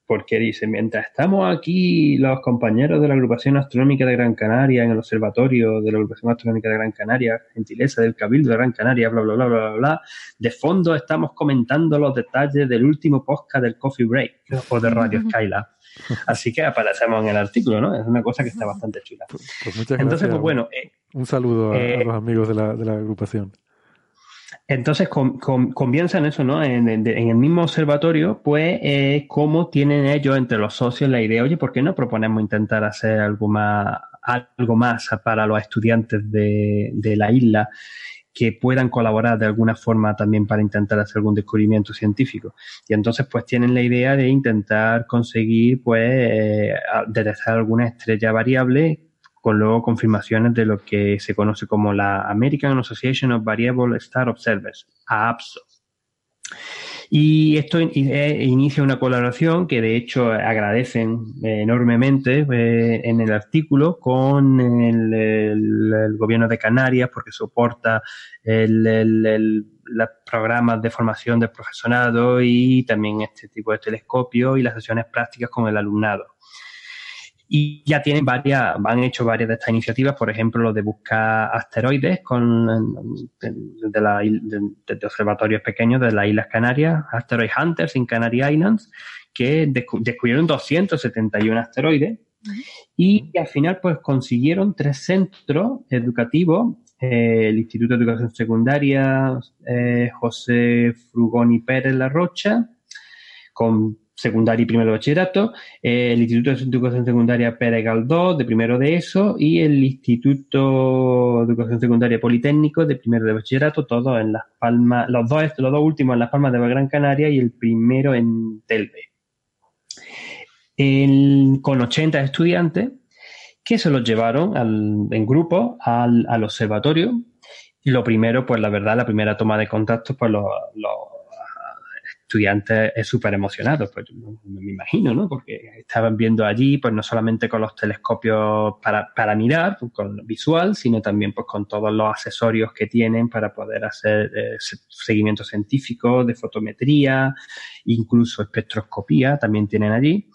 Porque dice, mientras estamos aquí los compañeros de la Agrupación Astronómica de Gran Canaria, en el Observatorio de la Agrupación Astronómica de Gran Canaria, gentileza del Cabildo de Gran Canaria, bla, bla, bla, bla, bla, bla, de fondo estamos comentando los detalles del último podcast del Coffee Break o de Radio Skylab. Así que aparecemos en el artículo, ¿no? Es una cosa que está bastante chula. Pues muchas Entonces, gracias. pues bueno, eh, Un saludo a, a eh, los amigos de la, de la agrupación. Entonces com- com- comienza en eso, ¿no? En, en- en el mismo observatorio, pues, eh, cómo tienen ellos entre los socios la idea, oye, ¿por qué no proponemos intentar hacer algo más, algo más para los estudiantes de, de la isla que puedan colaborar de alguna forma también para intentar hacer algún descubrimiento científico? Y entonces, pues, tienen la idea de intentar conseguir, pues, eh, detectar alguna estrella variable con luego confirmaciones de lo que se conoce como la American Association of Variable Star Observers, AAPSO. Y esto eh, inicia una colaboración que de hecho agradecen eh, enormemente eh, en el artículo con el, gobierno de Canarias porque soporta el, los programas de formación del profesorado y también este tipo de telescopio y las sesiones prácticas con el alumnado. Y ya tienen varias, han hecho varias de estas iniciativas, por ejemplo, lo de buscar asteroides con de, de observatorios pequeños de las Islas Canarias, Asteroid Hunters en Canary Islands, que descu- descubrieron 271 asteroides y al final pues consiguieron tres centros educativos, eh, el Instituto de Educación Secundaria eh, José Frugoni Pérez La Rocha, con secundaria y primero de bachillerato, el Instituto de Educación Secundaria Pérez Galdós, de primero de eso, y el Instituto de Educación Secundaria Politécnico, de primero de bachillerato, todos en Las Palmas, los dos, los dos últimos en Las Palmas de Gran Canaria y el primero en Telve. El- con 80 estudiantes que se los llevaron en grupo al, al observatorio. Lo primero, pues la verdad, la primera toma de contacto, pues los, estudiantes es súper emocionados, pues me imagino, ¿no? Porque estaban viendo allí, pues no solamente con los telescopios para, para mirar, pues, con visual, sino también pues con todos los accesorios que tienen para poder hacer eh, seguimiento científico, de fotometría, incluso espectroscopía, también tienen allí.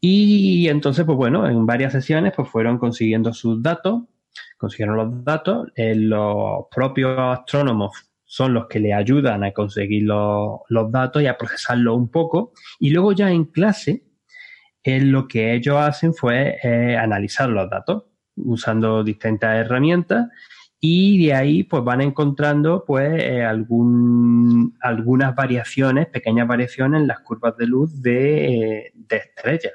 Y entonces, pues bueno, en varias sesiones, pues fueron consiguiendo sus datos, consiguieron los datos, eh, los propios astrónomos son los que le ayudan a conseguir los, datos y a procesarlo un poco. Y luego ya en clase, eh, lo que ellos hacen fue eh, analizar los datos usando distintas herramientas y de ahí pues van encontrando pues eh, algún, algunas variaciones, pequeñas variaciones en las curvas de luz de, de estrellas,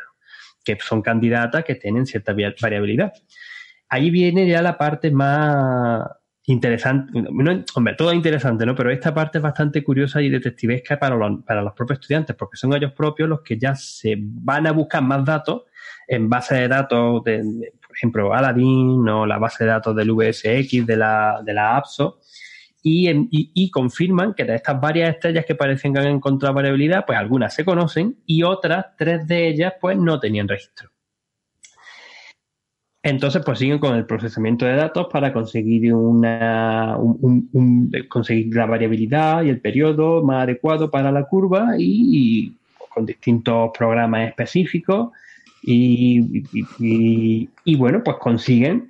que son candidatas que tienen cierta variabilidad. Ahí viene ya la parte más, interesante, hombre, todo interesante, ¿no? Pero esta parte es bastante curiosa y detectivesca para los, para los propios estudiantes, porque son ellos propios los que ya se van a buscar más datos en base de datos de, por ejemplo, Aladdin o la base de datos del VSX, de la, de la APSO, y, y, y, confirman que de estas varias estrellas que parecen que han encontrado variabilidad, pues algunas se conocen y otras, tres de ellas, pues no tenían registro. Entonces, pues siguen con el procesamiento de datos para conseguir una conseguir la variabilidad y el periodo más adecuado para la curva y, con distintos programas específicos y, bueno, pues consiguen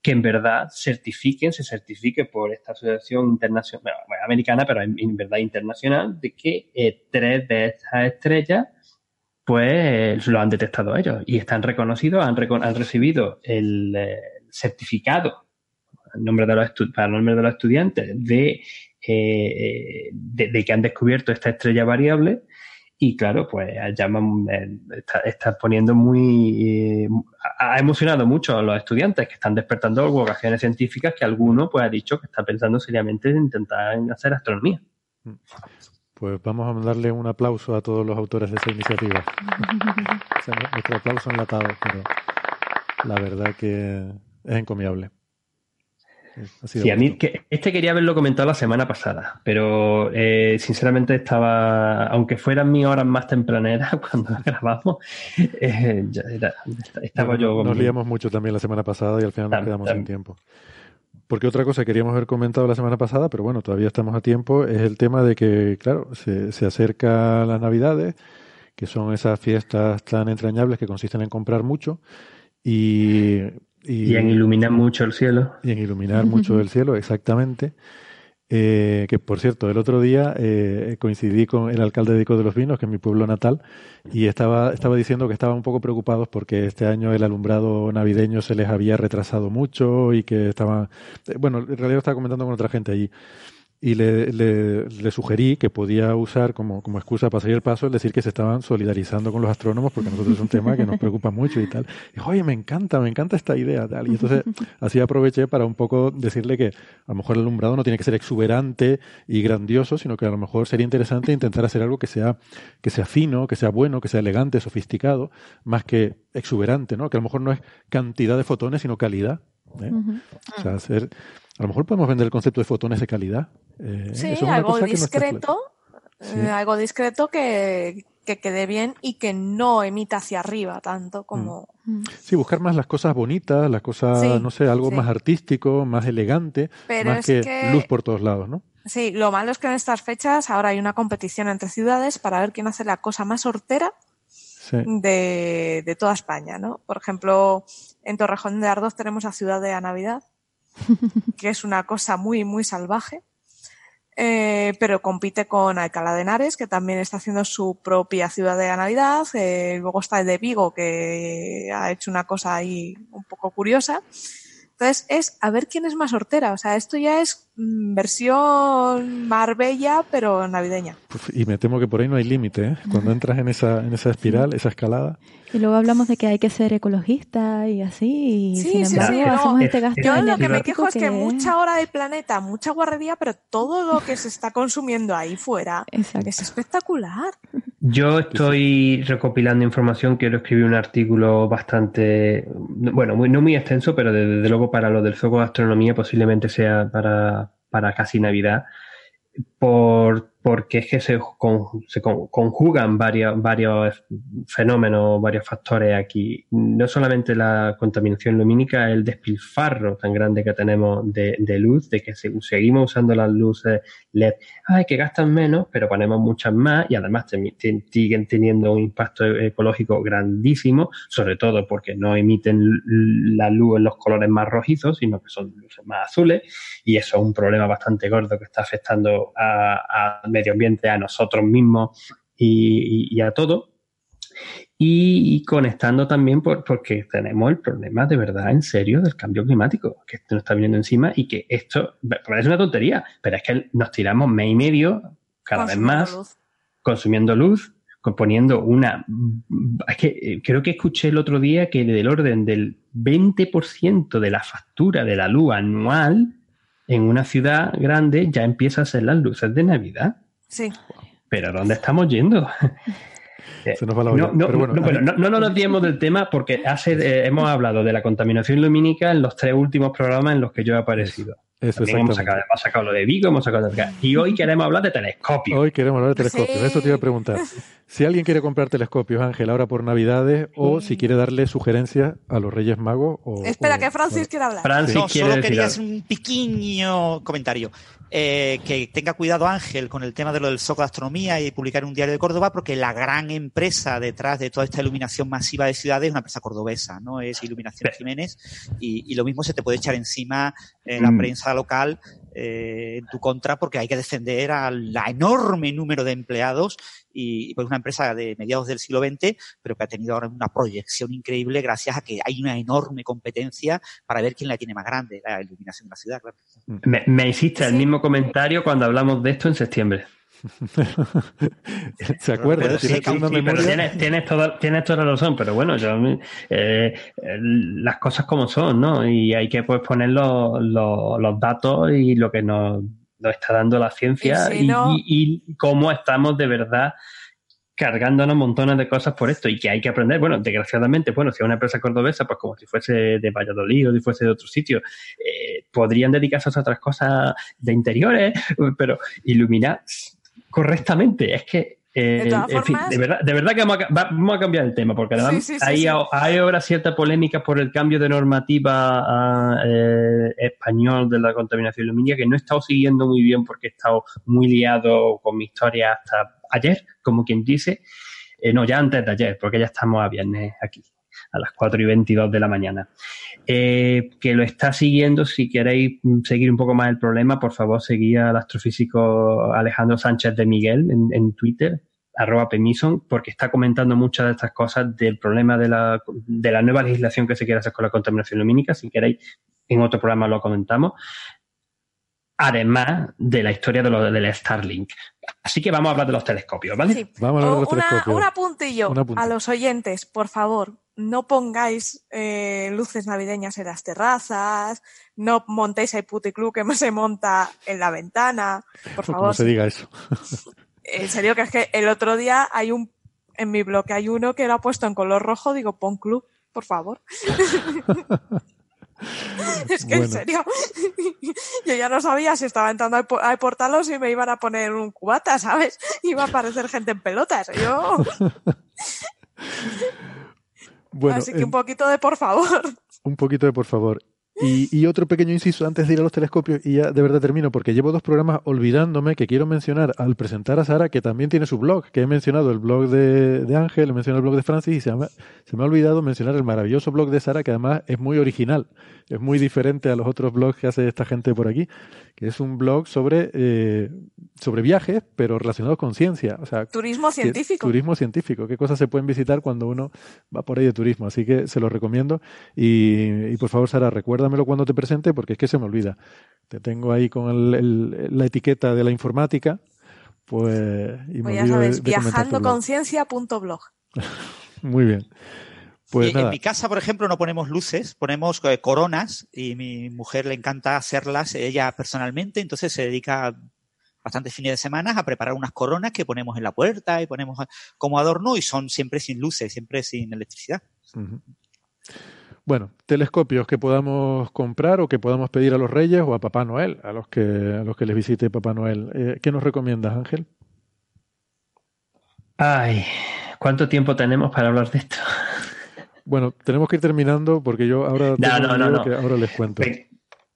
que en verdad certifiquen, se certifique por esta asociación internacional, americana, pero en, verdad internacional, de que eh, tres de estas estrellas pues lo han detectado ellos. Y están reconocidos, han, han recibido el eh, certificado en nombre de los para el nombre de los estudiantes de, eh, de, que han descubierto esta estrella variable. Y claro, pues llaman, eh, está, poniendo muy... ha emocionado mucho a los estudiantes que están despertando vocaciones científicas que alguno pues ha dicho que está pensando seriamente en intentar hacer astronomía. Pues vamos a darle un aplauso a todos los autores de esa iniciativa. nuestro aplauso enlatado, pero la verdad que es encomiable. Sí, a mí que, este quería haberlo comentado la semana pasada, pero eh, sinceramente estaba, aunque fueran mis horas más tempraneras cuando grabamos, eh, estaba yo. Nos liamos mucho también la semana pasada y al final nos quedamos sin tiempo. Porque otra cosa que queríamos haber comentado la semana pasada, pero bueno, todavía estamos a tiempo, es el tema de que, claro, se, se acerca las Navidades, que son esas fiestas tan entrañables que consisten en comprar mucho y... Y, en iluminar mucho el cielo. Y en iluminar mucho el cielo, exactamente. Eh, que por cierto, el otro día eh, coincidí con el alcalde de Ico de los Vinos, que es mi pueblo natal, y estaba, estaba diciendo que estaban un poco preocupados porque este año el alumbrado navideño se les había retrasado mucho y que estaban. Eh, bueno, en realidad estaba comentando con otra gente allí y le, le, sugerí que podía usar como, como excusa para seguir el paso el decir que se estaban solidarizando con los astrónomos porque a nosotros es un tema que nos preocupa mucho y tal. Y dijo, oye, me encanta, me encanta esta idea. Tal. Y entonces así aproveché para un poco decirle que a lo mejor el alumbrado no tiene que ser exuberante y grandioso, sino que a lo mejor sería interesante intentar hacer algo que sea, que sea fino, que sea bueno, que sea elegante, sofisticado, más que exuberante, ¿no? Que a lo mejor no es cantidad de fotones, sino calidad. ¿eh? O sea, hacer a lo mejor podemos vender el concepto de fotones de calidad. Eh, sí, algo discreto, eh, algo discreto que, quede bien y que no emita hacia arriba tanto como... Mm. Mm. Sí, buscar más las cosas bonitas, las cosas, no sé, algo más artístico, más elegante, más que, luz por todos lados, ¿no? Sí, lo malo es que en estas fechas ahora hay una competición entre ciudades para ver quién hace la cosa más hortera de, de, toda España, ¿no? Por ejemplo, en Torrejón de Ardoz tenemos la ciudad de la Navidad, que es una cosa muy, muy salvaje. Eh, pero compite con Alcalá de Henares, que también está haciendo su propia ciudad de la Navidad. Eh, luego está el de Vigo, que ha hecho una cosa ahí un poco curiosa. Entonces es a ver quién es más hortera. O sea, esto ya es versión Marbella, pero navideña. y me temo que por ahí no hay límite, ¿eh? Cuando entras en esa, en esa espiral, esa escalada. Y luego hablamos de que hay que ser ecologista y así, y sin embargo hacemos este gasto Yo lo que me quejo es que mucha hora del planeta, mucha guarrería, pero todo lo que se está consumiendo ahí fuera es espectacular. Yo estoy recopilando información, quiero escribir un artículo bastante, bueno, muy, no muy extenso, pero desde luego para lo del foco de astronomía posiblemente sea para, para casi Navidad, por, porque es que se, se conjugan varios, varios fenómenos, varios factores aquí. No solamente la contaminación lumínica, el despilfarro tan grande que tenemos de, luz, de que seguimos usando las luces LED, ay, que gastan menos, pero ponemos muchas más y además siguen teniendo un impacto ecológico grandísimo, sobre todo porque no emiten la luz en los colores más rojizos, sino que son luces más azules, y eso es un problema bastante gordo que está afectando a, a medio ambiente, a nosotros mismos y, a todo. Y, conectando también porque tenemos el problema de verdad en serio del cambio climático, que nos está viniendo encima y que esto parece una tontería, pero es que nos tiramos mes y medio cada vez más consumiendo luz, componiendo una... Es que eh, creo que escuché el otro día que del orden del 20% de la factura de la luz anual en una ciudad grande ya empieza a ser las luces de Navidad. Sí. Pero ¿dónde estamos yendo? Se nos va la olla. No, no, nos desviemos del tema porque hace, eh, hemos hablado de la contaminación lumínica en los tres últimos programas en los que yo he aparecido. Eso, hemos sacado, hemos sacado, lo de Vigo, hemos sacado de... Y hoy queremos hablar de telescopios. Hoy queremos hablar de telescopios. Eso te iba a preguntar. Si alguien quiere comprar telescopios, Ángel, ahora por Navidades, o si quiere darle sugerencias a los Reyes Magos. O, Espera, que Francis quiere hablar. Francis no, solo quería hacer un pequeño comentario. Eh, que tenga cuidado Ángel con el tema de lo del soco de astronomía y publicar un diario de Córdoba, porque la gran empresa detrás de toda esta iluminación masiva de ciudades es una empresa cordobesa, ¿no? Es Iluminación Jiménez, y, lo mismo se te puede echar encima en la mm. prensa local eh, en tu contra porque hay que defender al enorme número de empleados y, pues una empresa de mediados del siglo XX, pero que ha tenido ahora una proyección increíble gracias a que hay una enorme competencia para ver quién la tiene más grande, la iluminación de la ciudad. Me, hiciste el mismo comentario cuando hablamos de esto en septiembre. ¿Se acuerda? ¿Tienes, toda, la razón, pero bueno, eh, las cosas como son, ¿no? Y hay que pues, poner los, datos y lo que nos, está dando la ciencia y, cómo estamos de verdad cargándonos montones de cosas por esto y que hay que aprender. Bueno, desgraciadamente, bueno, si es una empresa cordobesa, pues como si fuese de Valladolid o si fuese de otro sitio, eh, podrían dedicarse a otras cosas de interiores, pero iluminar correctamente. Es que, eh, de, verdad, de verdad que vamos a, cambiar el tema, porque además hay, ahora cierta polémica por el cambio de normativa ah, eh, español de la contaminación lumínica que no he estado siguiendo muy bien porque he estado muy liado con mi historia hasta ayer, como quien dice. Eh, no, ya antes de ayer, porque ya estamos a viernes aquí a las 4 y 22 de la mañana. Eh, que lo está siguiendo, si queréis seguir un poco más el problema, por favor, seguid al astrofísico Alejandro Sánchez de Miguel en, Twitter, arroba Pemison, porque está comentando muchas de estas cosas del problema de la, de la nueva legislación que se quiere hacer con la contaminación lumínica. Si queréis, en otro programa lo comentamos. Además de la historia de lo del Starlink. Así que vamos a hablar de los telescopios, ¿vale? Vamos a hablar de los telescopios. Un apuntillo a los oyentes, por favor no pongáis eh, luces navideñas en las terrazas, no montéis el puticlub que se monta en la ventana, por favor. No se diga eso. en serio, que es que el otro día hay un, en mi bloque hay uno que lo ha puesto en color rojo, digo, pon club, por favor. es que en serio, yo ya no sabía si estaba entrando al, portal o si me iban a poner un cubata, ¿sabes? Iba a aparecer gente en pelotas. Yo... Así que un poquito de por favor. Un poquito de por favor. Y, otro pequeño inciso antes de ir a los telescopios, y ya de verdad termino, porque llevo dos programas olvidándome que quiero mencionar al presentar a Sara, que también tiene su blog, que he mencionado el blog de, de Ángel, he mencionado el blog de Francis, y se me, se me ha olvidado mencionar el maravilloso blog de Sara, que además es muy original, es muy diferente a los otros blogs que hace esta gente por aquí, que es un blog sobre, eh, sobre viajes, pero relacionados con ciencia. O sea, turismo científico. Turismo científico, qué cosas se pueden visitar cuando uno va por ahí de turismo, así que se lo recomiendo. Y, y por favor, Sara, recuerda cuando te presente porque es que se me olvida. Te tengo ahí con la etiqueta de la informática, pues... Y pues ya sabes, viajandoconciencia.blog. Muy bien. Pues en mi casa, por ejemplo, no ponemos luces, ponemos eh, coronas y mi mujer le encanta hacerlas ella personalmente, entonces se dedica bastantes fines de semana a preparar unas coronas que ponemos en la puerta y ponemos como adorno y son siempre sin luces, siempre sin electricidad. Bueno, telescopios que podamos comprar o que podamos pedir a los reyes o a Papá Noel, a los que, a los que les visite Papá Noel. Eh, ¿Qué nos recomiendas, Ángel? Ay, ¿cuánto tiempo tenemos para hablar de esto? Bueno, tenemos que ir terminando porque yo ahora, ahora les cuento.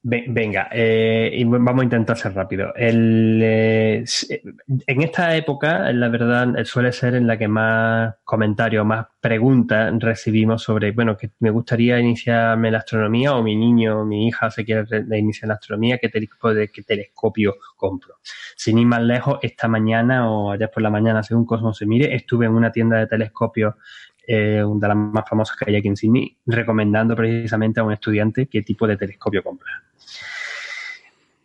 Venga, eh, y vamos a intentar ser rápido. El, eh, en esta época, la verdad, suele ser en la que más comentarios, más preguntas recibimos sobre, bueno, que me gustaría iniciarme la astronomía o mi niño o mi hija se quiere iniciar la astronomía, ¿qué, de qué telescopio compro? Sin ir más lejos, esta mañana o ayer por la mañana, según Cosmos se mire, estuve en una tienda de telescopios una de las más famosas que hay aquí en Sydney, recomendando precisamente a un estudiante qué tipo de telescopio comprar.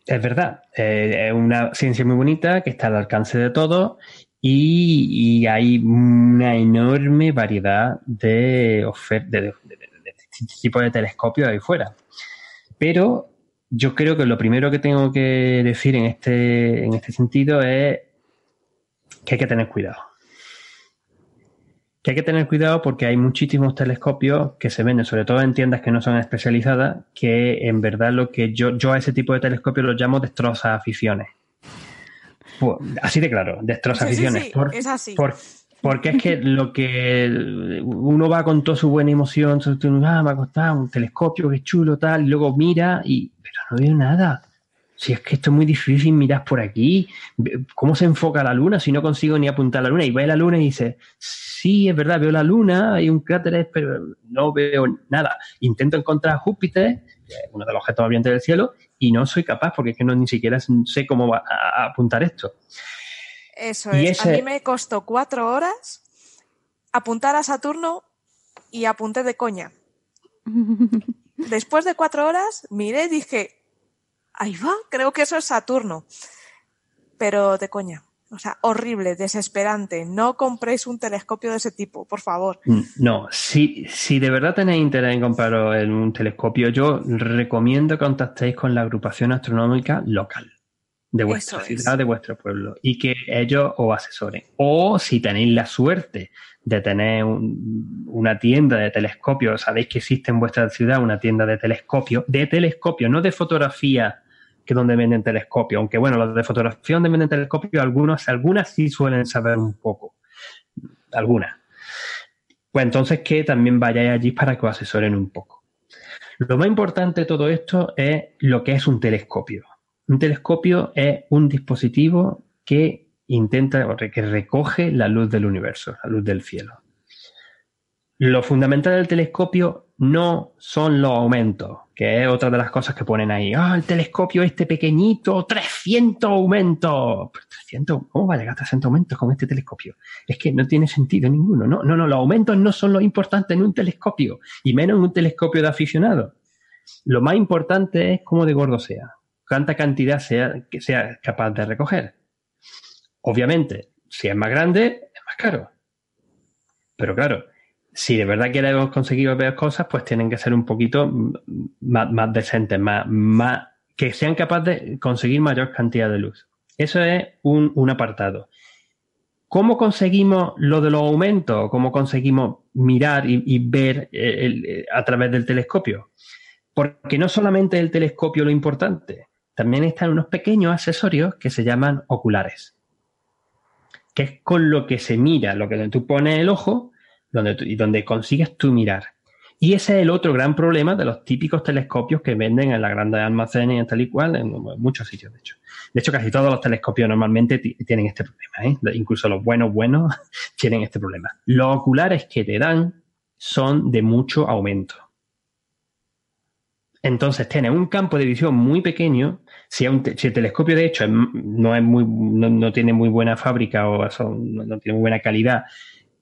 Es verdad, eh, es una ciencia muy bonita que está al alcance de todos y, hay una enorme variedad de ofertas, de, tipo de telescopios ahí fuera. Pero yo creo que lo primero que tengo que decir en este, en este sentido es que hay que tener cuidado que hay que tener cuidado porque hay muchísimos telescopios que se venden, sobre todo en tiendas que no son especializadas, que en verdad lo que yo, yo a ese tipo de telescopios los llamo destroza aficiones. Pues, así de claro, destroza aficiones. es así. porque es que lo que uno va con toda su buena emoción, ah, me ha costado un telescopio, qué chulo, tal, y luego mira y, pero no veo nada si es que esto es muy difícil, miras por aquí, ¿cómo se enfoca la luna si no consigo ni apuntar la luna? Y ve la luna y dice, sí, es verdad, veo la luna, hay un cráter, pero no veo nada. Intento encontrar Júpiter, uno de los objetos más brillantes del cielo, y no soy capaz porque es que no ni siquiera sé cómo va a, apuntar esto. Eso es. A mí me costó cuatro horas apuntar a Saturno y apunté de coña. Después de cuatro horas miré y dije, ahí va, creo que eso es Saturno. Pero de coña. O sea, horrible, desesperante. No compréis un telescopio de ese tipo, por favor. Mm, no, si, si de verdad tenéis interés en comprar un telescopio, yo recomiendo que contactéis con la agrupación astronómica local de vuestra ciudad, de vuestro pueblo, y que ellos os asesoren. O si tenéis la suerte de tener una tienda de telescopios, sabéis que existe en vuestra ciudad una tienda de telescopio, de telescopio, no de fotografía que donde venden telescopios. Aunque bueno, los de fotografía donde venden telescopios, algunos, algunas sí suelen saber un poco. Algunas. Pues entonces que también vayáis allí para que os asesoren un poco. Lo más importante de todo esto es lo que es un telescopio. Un telescopio es un dispositivo que intenta, que recoge la luz del universo, la luz del cielo. Lo fundamental del telescopio no son los aumentos, que es otra de las cosas que ponen ahí. Ah, el telescopio este pequeñito, 300 aumentos. 300, ¿Cómo va a llegar a 300 aumentos con este telescopio? Es que no tiene sentido ninguno. No, no, no, los aumentos no son lo importante en un telescopio, y menos en un telescopio de aficionado. Lo más importante es cómo de gordo sea, cuánta cantidad sea, que sea capaz de recoger. Obviamente, si es más grande, es más caro. Pero claro, si de verdad queremos conseguir ver cosas, pues tienen que ser un poquito más, decentes, más, que sean capaces de conseguir mayor cantidad de luz. Eso es un, apartado. ¿Cómo conseguimos lo de los aumentos? ¿Cómo conseguimos mirar y, ver eh, a través del telescopio? Porque no solamente el telescopio lo importante, también están unos pequeños accesorios que se llaman oculares, que es con lo que se mira, lo que tú pones el ojo donde, y donde consigues tú mirar. Y ese es el otro gran problema de los típicos telescopios que venden en las grandes almacenes y tal y cual, en muchos sitios, de hecho. De hecho, casi todos los telescopios normalmente tienen este problema, ¿eh? incluso los buenos, buenos, tienen este problema. Los oculares que te dan son de mucho aumento. Entonces, tienes un campo de visión muy pequeño. Si, el telescopio, de hecho, no, es muy, no, tiene muy buena fábrica o no tiene muy buena calidad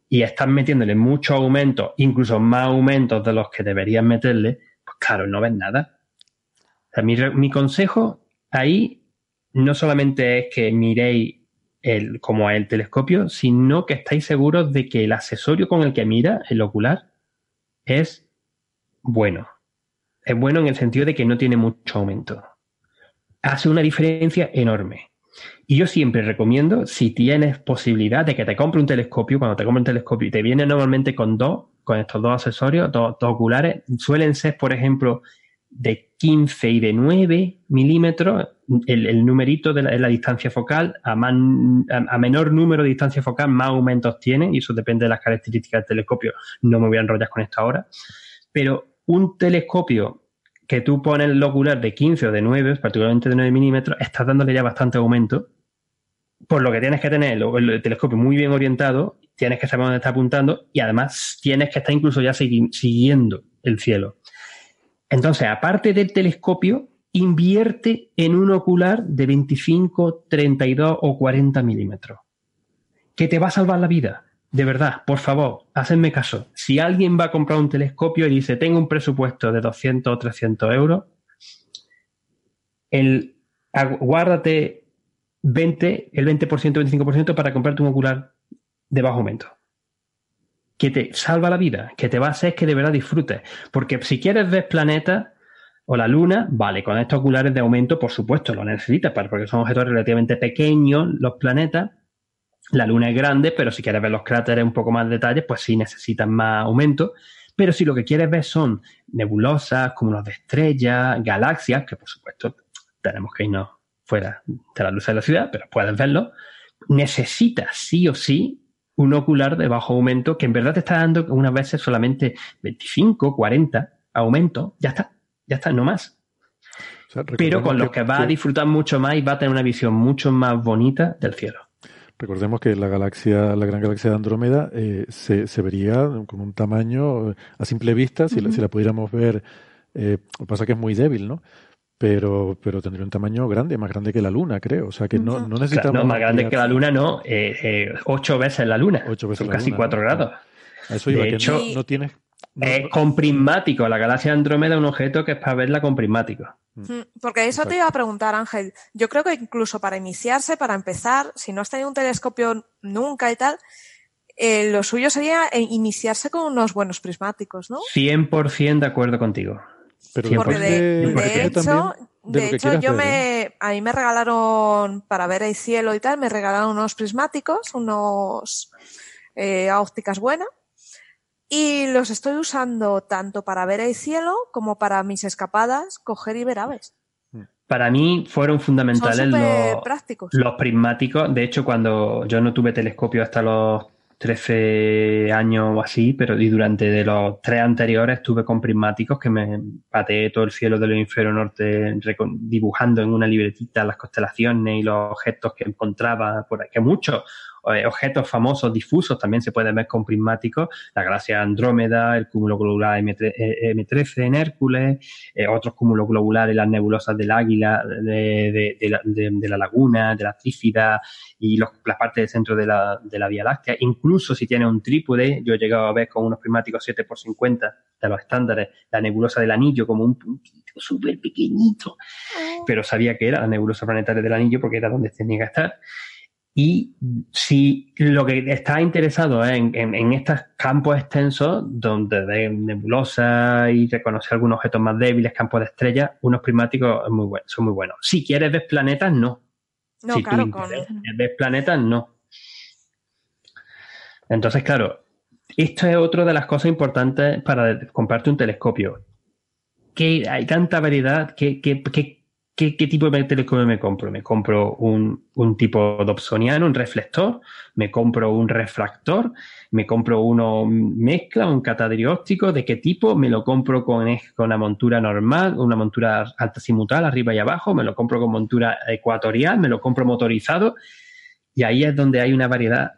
y estás metiéndole mucho aumento, incluso más aumentos de los que deberías meterle, pues claro, no ves nada. mi, consejo ahí no solamente es que miréis el, como el telescopio, sino que estáis seguros de que el accesorio con el que mira, el ocular, es bueno. Es bueno en el sentido de que no tiene mucho aumento. Hace una diferencia enorme. Y yo siempre recomiendo, si tienes posibilidad de que te compre un telescopio, cuando te compre un telescopio y te viene normalmente con dos, con estos dos accesorios, dos, oculares, suelen ser, por ejemplo, de 15 y de 9 milímetros, el, numerito de la, distancia focal, a, a, menor número de distancia focal, más aumentos tiene, y eso depende de las características del telescopio. No me voy a enrollar con esto ahora. Pero un telescopio que tú pones el ocular de 15 o de 9, particularmente de 9 milímetros, estás dándole ya bastante aumento. Por lo que tienes que tener el, telescopio muy bien orientado, tienes que saber dónde está apuntando y además tienes que estar incluso ya siguiendo el cielo. Entonces, aparte del telescopio, invierte en un ocular de 25, 32 o 40 milímetros, que te va a salvar la vida de verdad, por favor, hacedme caso. Si alguien va a comprar un telescopio y dice, tengo un presupuesto de 200 o 300 euros, el, guárdate 20, el 20%, 25% para comprarte un ocular de bajo aumento. Que te salva la vida, que te va a hacer que de verdad disfrutes. Porque si quieres ver planetas o la luna, vale, con estos oculares de aumento, por supuesto, lo necesitas, porque son objetos relativamente pequeños los planetas la Luna es grande, pero si quieres ver los cráteres un poco más detalles, pues sí necesitas más aumento. Pero si lo que quieres ver son nebulosas, cúmulos de estrellas, galaxias, que por supuesto tenemos que irnos fuera de la luz de la ciudad, pero puedes verlo, necesitas sí o sí un ocular de bajo aumento que en verdad te está dando unas veces solamente 25, 40 aumentos, ya está, ya está, no más. pero con los que, va a disfrutar mucho más y va a tener una visión mucho más bonita del cielo. Recordemos que la galaxia, la gran galaxia de Andrómeda, eh, se, se, vería con un tamaño eh, a simple vista, si, la, si la pudiéramos ver, eh, lo que pasa es que es muy débil, ¿no? Pero, pero tendría un tamaño grande, más grande que la Luna, creo. O sea que no, no necesitamos. no, más grande que la Luna, no. ocho veces la Luna. Ocho veces Son casi cuatro grados. eso de hecho, no, tienes es con prismático. La galaxia Andrómeda es un objeto que es para verla con prismático. Mm. Mm, porque eso te iba a preguntar, Ángel. Yo creo que incluso para iniciarse, para empezar, si no has tenido un telescopio nunca y tal, eh, lo suyo sería eh, iniciarse con unos buenos prismáticos, ¿no? 100% de acuerdo contigo. Pero Porque de, hecho, de, hecho yo me, a mí me regalaron, para ver el cielo y tal, me regalaron unos prismáticos, unos eh, ópticas buenas y los estoy usando tanto para ver el cielo como para mis escapadas, coger y ver aves. Para mí fueron fundamentales los, prácticos. los prismáticos. De hecho, cuando yo no tuve telescopio hasta los 13 años o así, pero y durante de los tres anteriores estuve con prismáticos que me pateé todo el cielo del hemisferio norte dibujando en una libretita las constelaciones y los objetos que encontraba por ahí, que muchos objetos famosos difusos también se pueden ver con prismáticos, la galaxia Andrómeda, el cúmulo globular M13 en Hércules, eh, otros cúmulos globulares, las nebulosas del Águila, de, la, Laguna, de la Trífida y los, las partes del centro de la, Vía Láctea. Incluso si tiene un trípode, yo he llegado a ver con unos prismáticos 7x50 de los estándares, la nebulosa del anillo como un puntito súper pequeñito, oh. pero sabía que era la nebulosa planetaria del anillo porque era donde tenía que estar. Y si lo que está interesado en, en, estos campos extensos, donde de nebulosa y reconocer algunos objetos más débiles, campos de estrellas, unos prismáticos muy buenos, son muy buenos. Si quieres ver planetas, no. No, si claro, tú ves planetas, no. Entonces, claro, esto es otra de las cosas importantes para comprarte un telescopio. Que hay tanta variedad que, que, que ¿Qué, tipo de telescopio me compro? Me compro un, un tipo Dobsoniano, un reflector, me compro un refractor, me compro uno mezcla, un catadióptico, ¿de qué tipo? Me lo compro con, con una montura normal, una montura alta arriba y abajo, me lo compro con montura ecuatorial, me lo compro motorizado y ahí es donde hay una variedad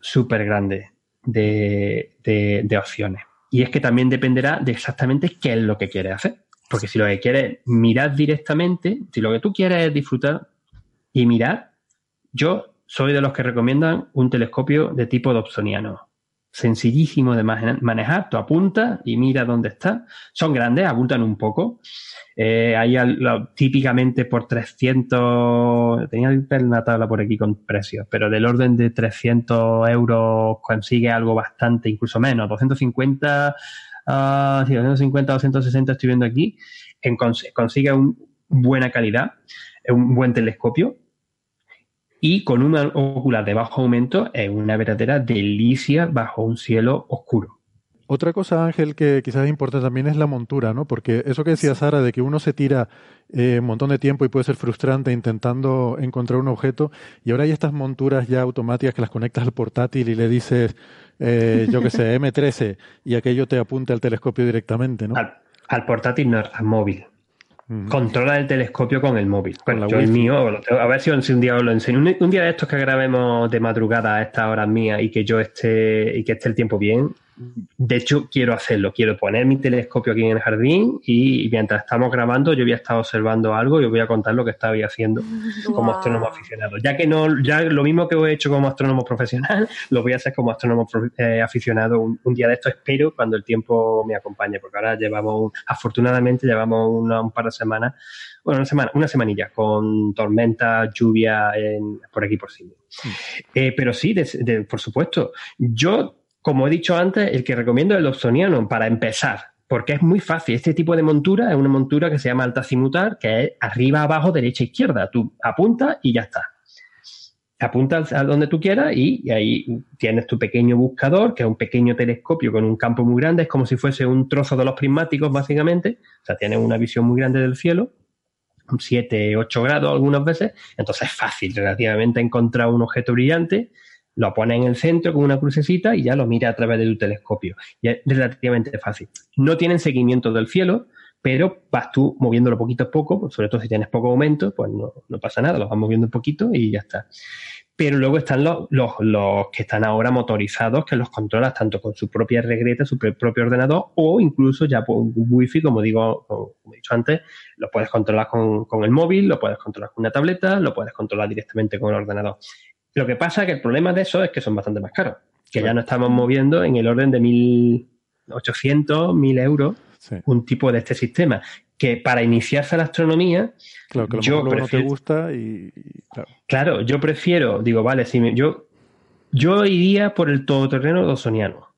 súper grande de, de, de opciones. Y es que también dependerá de exactamente qué es lo que quieres hacer. Porque si lo que quieres mirar directamente, si lo que tú quieres es disfrutar y mirar, yo soy de los que recomiendan un telescopio de tipo Dobsoniano. Sencillísimo de manejar, tú apuntas y mira dónde está. Son grandes, abultan un poco. Eh, ahí típicamente por 300, tenía una tabla por aquí con precios, pero del orden de 300 euros consigue algo bastante, incluso menos, 250 uh, 250, 260 estoy viendo aquí, en consigue una buena calidad, un buen telescopio y con una ocular de bajo aumento es una verdadera delicia bajo un cielo oscuro. Otra cosa, Ángel, que quizás es importante también es la montura, ¿no? Porque eso que decía Sara, de que uno se tira eh, un montón de tiempo y puede ser frustrante intentando encontrar un objeto, y ahora hay estas monturas ya automáticas que las conectas al portátil y le dices, eh, yo qué sé, M13, y aquello te apunta al telescopio directamente, ¿no? Al, portátil, no, al móvil. Controla el telescopio con el móvil. Bueno, yo el mío, a ver si un día os lo enseño. Un, un, día de estos que grabemos de madrugada a estas horas mías y que yo esté y que esté el tiempo bien, de hecho, quiero hacerlo. Quiero poner mi telescopio aquí en el jardín y, mientras estamos grabando, yo voy a estar observando algo y os voy a contar lo que estaba haciendo como astrónomo aficionado. Ya que no, ya lo mismo que he hecho como astrónomo profesional, lo voy a hacer como astrónomo eh, aficionado un, día de esto. Espero cuando el tiempo me acompañe, porque ahora llevamos, afortunadamente, llevamos un par de semanas, bueno, una semana, una semanilla con tormenta, lluvia por aquí por sí. Mm. Eh, pero sí, por supuesto. Yo como he dicho antes, el que recomiendo es el Dobsoniano para empezar, porque es muy fácil. Este tipo de montura es una montura que se llama altacimutar, que es arriba, abajo, derecha, izquierda. Tú apuntas y ya está. Apuntas a donde tú quieras y, ahí tienes tu pequeño buscador, que es un pequeño telescopio con un campo muy grande. Es como si fuese un trozo de los prismáticos, básicamente. O sea, tienes una visión muy grande del cielo. 7, 8 grados algunas veces. Entonces es fácil relativamente encontrar un objeto brillante lo pones en el centro con una crucecita y ya lo mira a través de tu telescopio. Y es relativamente fácil. No tienen seguimiento del cielo, pero vas tú moviéndolo poquito a poco, pues sobre todo si tienes poco aumento, pues no, pasa nada, lo vas moviendo un poquito y ya está. Pero luego están los, los, que están ahora motorizados, que los controlas tanto con su propia regreta, su propio ordenador, o incluso ya por un wifi, como digo, como he dicho antes, lo puedes controlar con, con el móvil, lo puedes controlar con una tableta, lo puedes controlar directamente con el ordenador. Lo que pasa es que el problema de eso es que son bastante más caros, que ya nos estamos moviendo en el orden de 1.800, 1.000 euros un tipo de este sistema, que para iniciarse a la astronomía, claro, que yo prefiero, no te gusta y, claro. yo prefiero, digo, vale, si yo, yo iría por el todoterreno dosoniano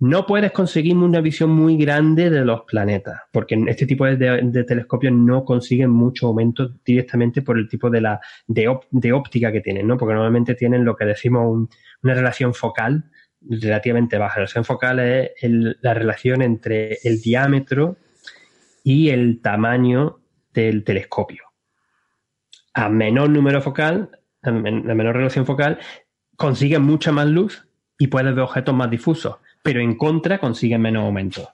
no puedes conseguir una visión muy grande de los planetas, porque este tipo de, telescopios no consiguen mucho aumento directamente por el tipo de, óptica que tienen, ¿no? Porque normalmente tienen lo que decimos una relación focal relativamente baja. La relación focal es la relación entre el diámetro y el tamaño del telescopio. A menor número focal, a menor relación focal, consiguen mucha más luz y puedes ver objetos más difusos pero en contra consiguen menos aumento.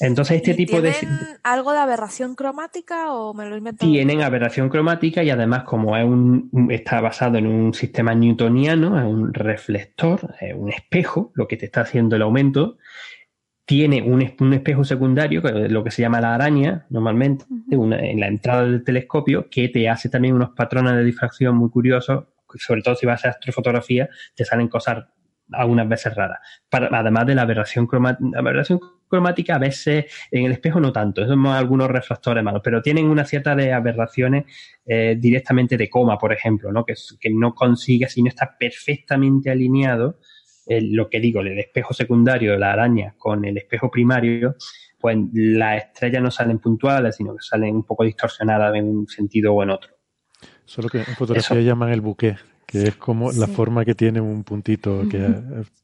Entonces, este tipo de. algo de aberración cromática o me lo invento? Tienen aberración cromática y además, como es un, está basado en un sistema newtoniano, es un reflector, es un espejo, lo que te está haciendo el aumento, tiene un, espejo secundario, lo que se llama la araña, normalmente, en la entrada del telescopio, que te hace también unos patrones de difracción muy curiosos, sobre todo si vas a astrofotografía, te salen cosas algunas veces raras. además de la aberración, cromática, aberración cromática, a veces en el espejo no tanto, son algunos refractores malos, pero tienen una cierta de aberraciones eh, directamente de coma, por ejemplo, ¿no? Que, que no consigue, si no está perfectamente alineado, lo que digo, el espejo secundario de la araña con el espejo primario, pues las estrellas no salen puntuales, sino que salen un poco distorsionadas en un sentido o en otro. Solo que en fotografía llaman el buque que es como la forma que tiene un puntito. Que,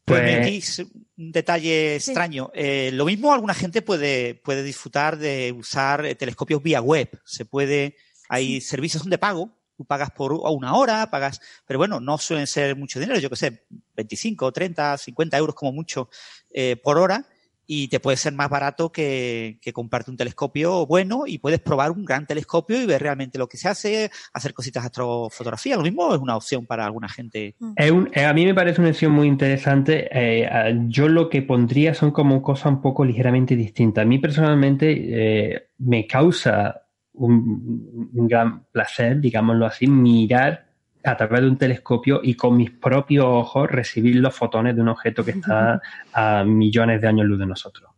pues, un detalle extraño. Eh, lo mismo alguna gente puede, puede disfrutar de usar eh, telescopios vía web. Se puede, hay servicios de pago. Tú pagas por una hora, pagas, pero bueno, no suelen ser mucho dinero, yo que sé, 25, 30, 50 euros como mucho eh, por hora y te puede ser más barato que, que, comprarte un telescopio bueno y puedes probar un gran telescopio y ver realmente lo que se hace, hacer cositas de astrofotografía. Lo mismo es una opción para alguna gente. Mm. Eh, a mí me parece una opción muy interesante. Eh, yo lo que pondría son como cosas un poco ligeramente distintas. A mí personalmente eh, me causa un, un gran placer, digámoslo así, mirar a través de un telescopio y con mis propios ojos recibir los fotones de un objeto que está a millones de años luz de nosotros.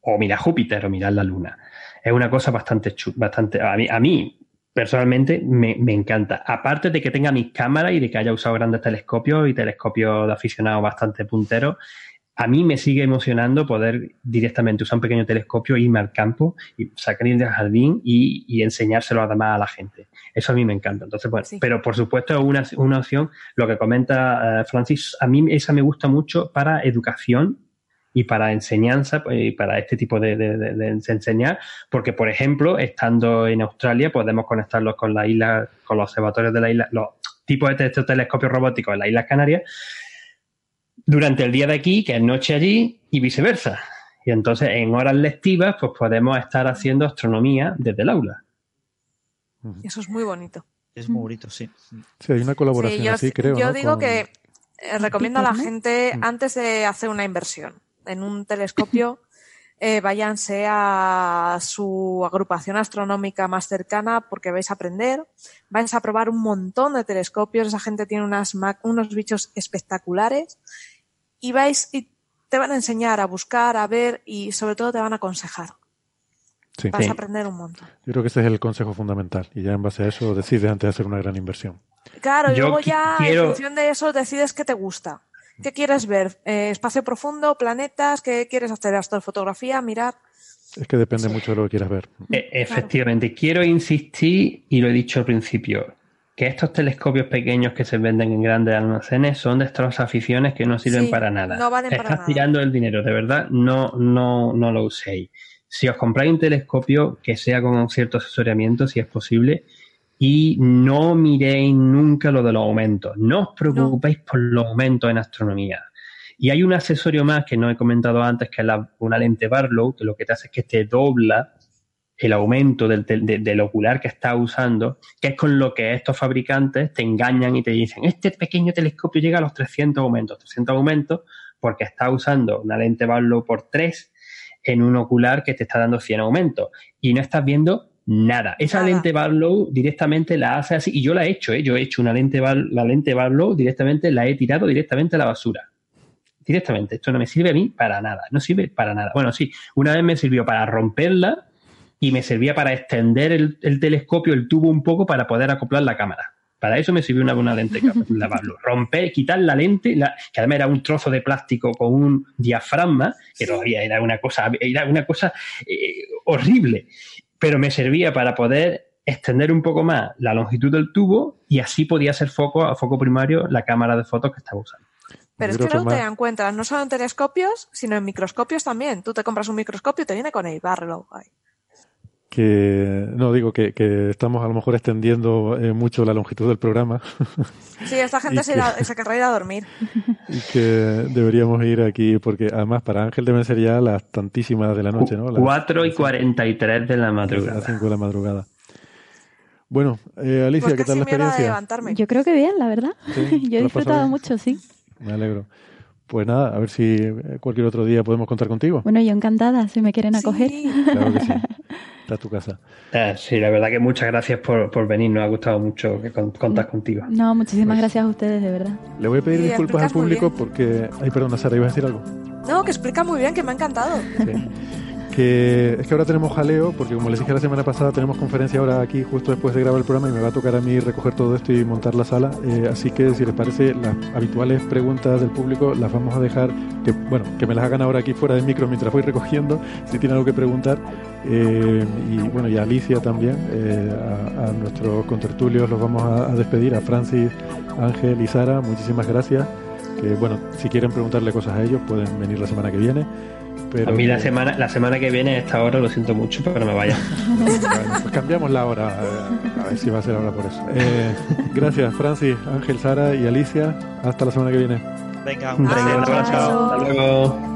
O mirar Júpiter o mirar la Luna. Es una cosa bastante, bastante a mí, a mí personalmente me, me, encanta. Aparte de que tenga mis cámaras y de que haya usado grandes telescopios y telescopios de aficionados bastante punteros, a mí me sigue emocionando poder directamente usar un pequeño telescopio, irme al campo y sacar del jardín y, enseñárselo además a la gente. Eso a mí me encanta. Entonces, bueno, pero por supuesto es una, una, opción, lo que comenta eh, Francis, a mí esa me gusta mucho para educación y para enseñanza pues, y para este tipo de, de, enseñar, porque por ejemplo, estando en Australia podemos conectarlos con la isla, con los observatorios de la isla, los tipos de estos telescopios robóticos en las Islas Canarias durante el día de aquí, que es noche allí, y viceversa. Y entonces en horas lectivas, pues podemos estar haciendo astronomía desde el aula. Eso es muy bonito. Es muy bonito, sí. Sí, hay una colaboración yo, así, creo. Yo digo que eh, recomiendo a la gente, mm. antes de hacer una inversión en un telescopio, eh, váyanse a su agrupación astronómica más cercana porque vais a aprender, vais a probar un montón de telescopios, esa gente tiene unas, unos bichos espectaculares y vais y te van a enseñar a buscar, a ver y sobre todo te van a aconsejar. Vas a aprender un montón. Yo creo que ese es el consejo fundamental y ya en base a eso decides antes de hacer una gran inversión. Claro, y luego ya en función de eso decides qué te gusta. ¿Qué quieres ver? Eh, ¿Espacio profundo? ¿Planetas? ¿Qué quieres hacer? ¿Astrofotografía? ¿Mirar? Es que depende mucho de lo que quieras ver. E, efectivamente, quiero insistir, y lo he dicho al principio, que estos telescopios pequeños que se venden en grandes almacenes son de estas aficiones que no sirven para nada. No valen Estás tirando el dinero, de verdad, no, no, no lo uséis. Si os compráis un telescopio que sea con un cierto asesoramiento, si es posible, y no miréis nunca lo de los aumentos. No os preocupéis por los aumentos en astronomía. Y hay un accesorio más que no he comentado antes, que es una lente Barlow, que lo que te hace es que te dobla el aumento del, del, ocular que estás usando, que es con lo que estos fabricantes te engañan y te dicen, este pequeño telescopio llega a los 300 aumentos, 300 aumentos porque está usando una lente Barlow por 3 en un ocular que te está dando 100 aumentos y no estás viendo Nada. Esa lente Barlow directamente la hace así. Y yo la he hecho, ¿eh? Yo he hecho una lente, la lente Barlow directamente, la he tirado directamente a la basura. Directamente. Esto no me sirve a mí para nada. No sirve para nada. Bueno, sí, una vez me sirvió para romperla y me servía para extender el, telescopio, el tubo un poco para poder acoplar la cámara. Para eso me sirvió una, buena lente la Barlow. Romper, quitar la lente, que además era un trozo de plástico con un diafragma, que todavía era una cosa, era una cosa eh, horrible pero me servía para poder extender un poco más la longitud del tubo y así podía ser foco a foco primario la cámara de fotos que estaba usando. Pero es que no te encuentras no solo en telescopios, sino en microscopios también. Tú te compras un microscopio y te viene con el Barlow. Que no digo que, estamos a lo mejor extendiendo eh, mucho la longitud del programa. Sí, esta gente se, querrá ir a dormir. Y que deberíamos ir aquí, porque además para Ángel deben ser ya las tantísimas de la noche, ¿no? Las, 4 y 43 de la madrugada. Las 5 de la madrugada. Bueno, eh, Alicia, pues ¿qué tal la experiencia? Yo creo que bien, la verdad. Yo he disfrutado mucho, sí. Me alegro. Pues nada, a ver si eh, cualquier otro día podemos contar contigo. Bueno, yo encantada, si me quieren acoger. Claro que sí. Está tu casa. Eh, sí, la verdad que muchas gracias por, venir. Nos ha gustado mucho que contar contigo. No, muchísimas pues gracias a ustedes, de verdad. Le voy a pedir disculpas al público porque... Ay, perdona, Sara, ¿ibas a decir algo? No, que explica muy bien, que me ha encantado. Sí que es que ahora tenemos jaleo, porque como les dije la semana pasada, tenemos conferencia ahora aquí justo después de grabar el programa y me va a tocar a mí recoger todo esto y montar la sala. Eh, así que si les parece, las habituales preguntas del público las vamos a dejar, que bueno, que me las hagan ahora aquí fuera del micro mientras voy recogiendo, si tienen algo que preguntar. Eh, y bueno, y a Alicia también, eh, a, nuestros contertulios los vamos a, a despedir, a Francis, Ángel y Sara, muchísimas gracias. Que bueno, si quieren preguntarle cosas a ellos, pueden venir la semana que viene a mí la semana, la semana que viene a esta hora lo siento mucho, pero no me vaya. pues cambiamos la hora, a ver si va a ser ahora por eso. Eh, gracias, Francis, Ángel, Sara y Alicia. Hasta la semana que viene. Venga, un, abrazo. Hasta luego.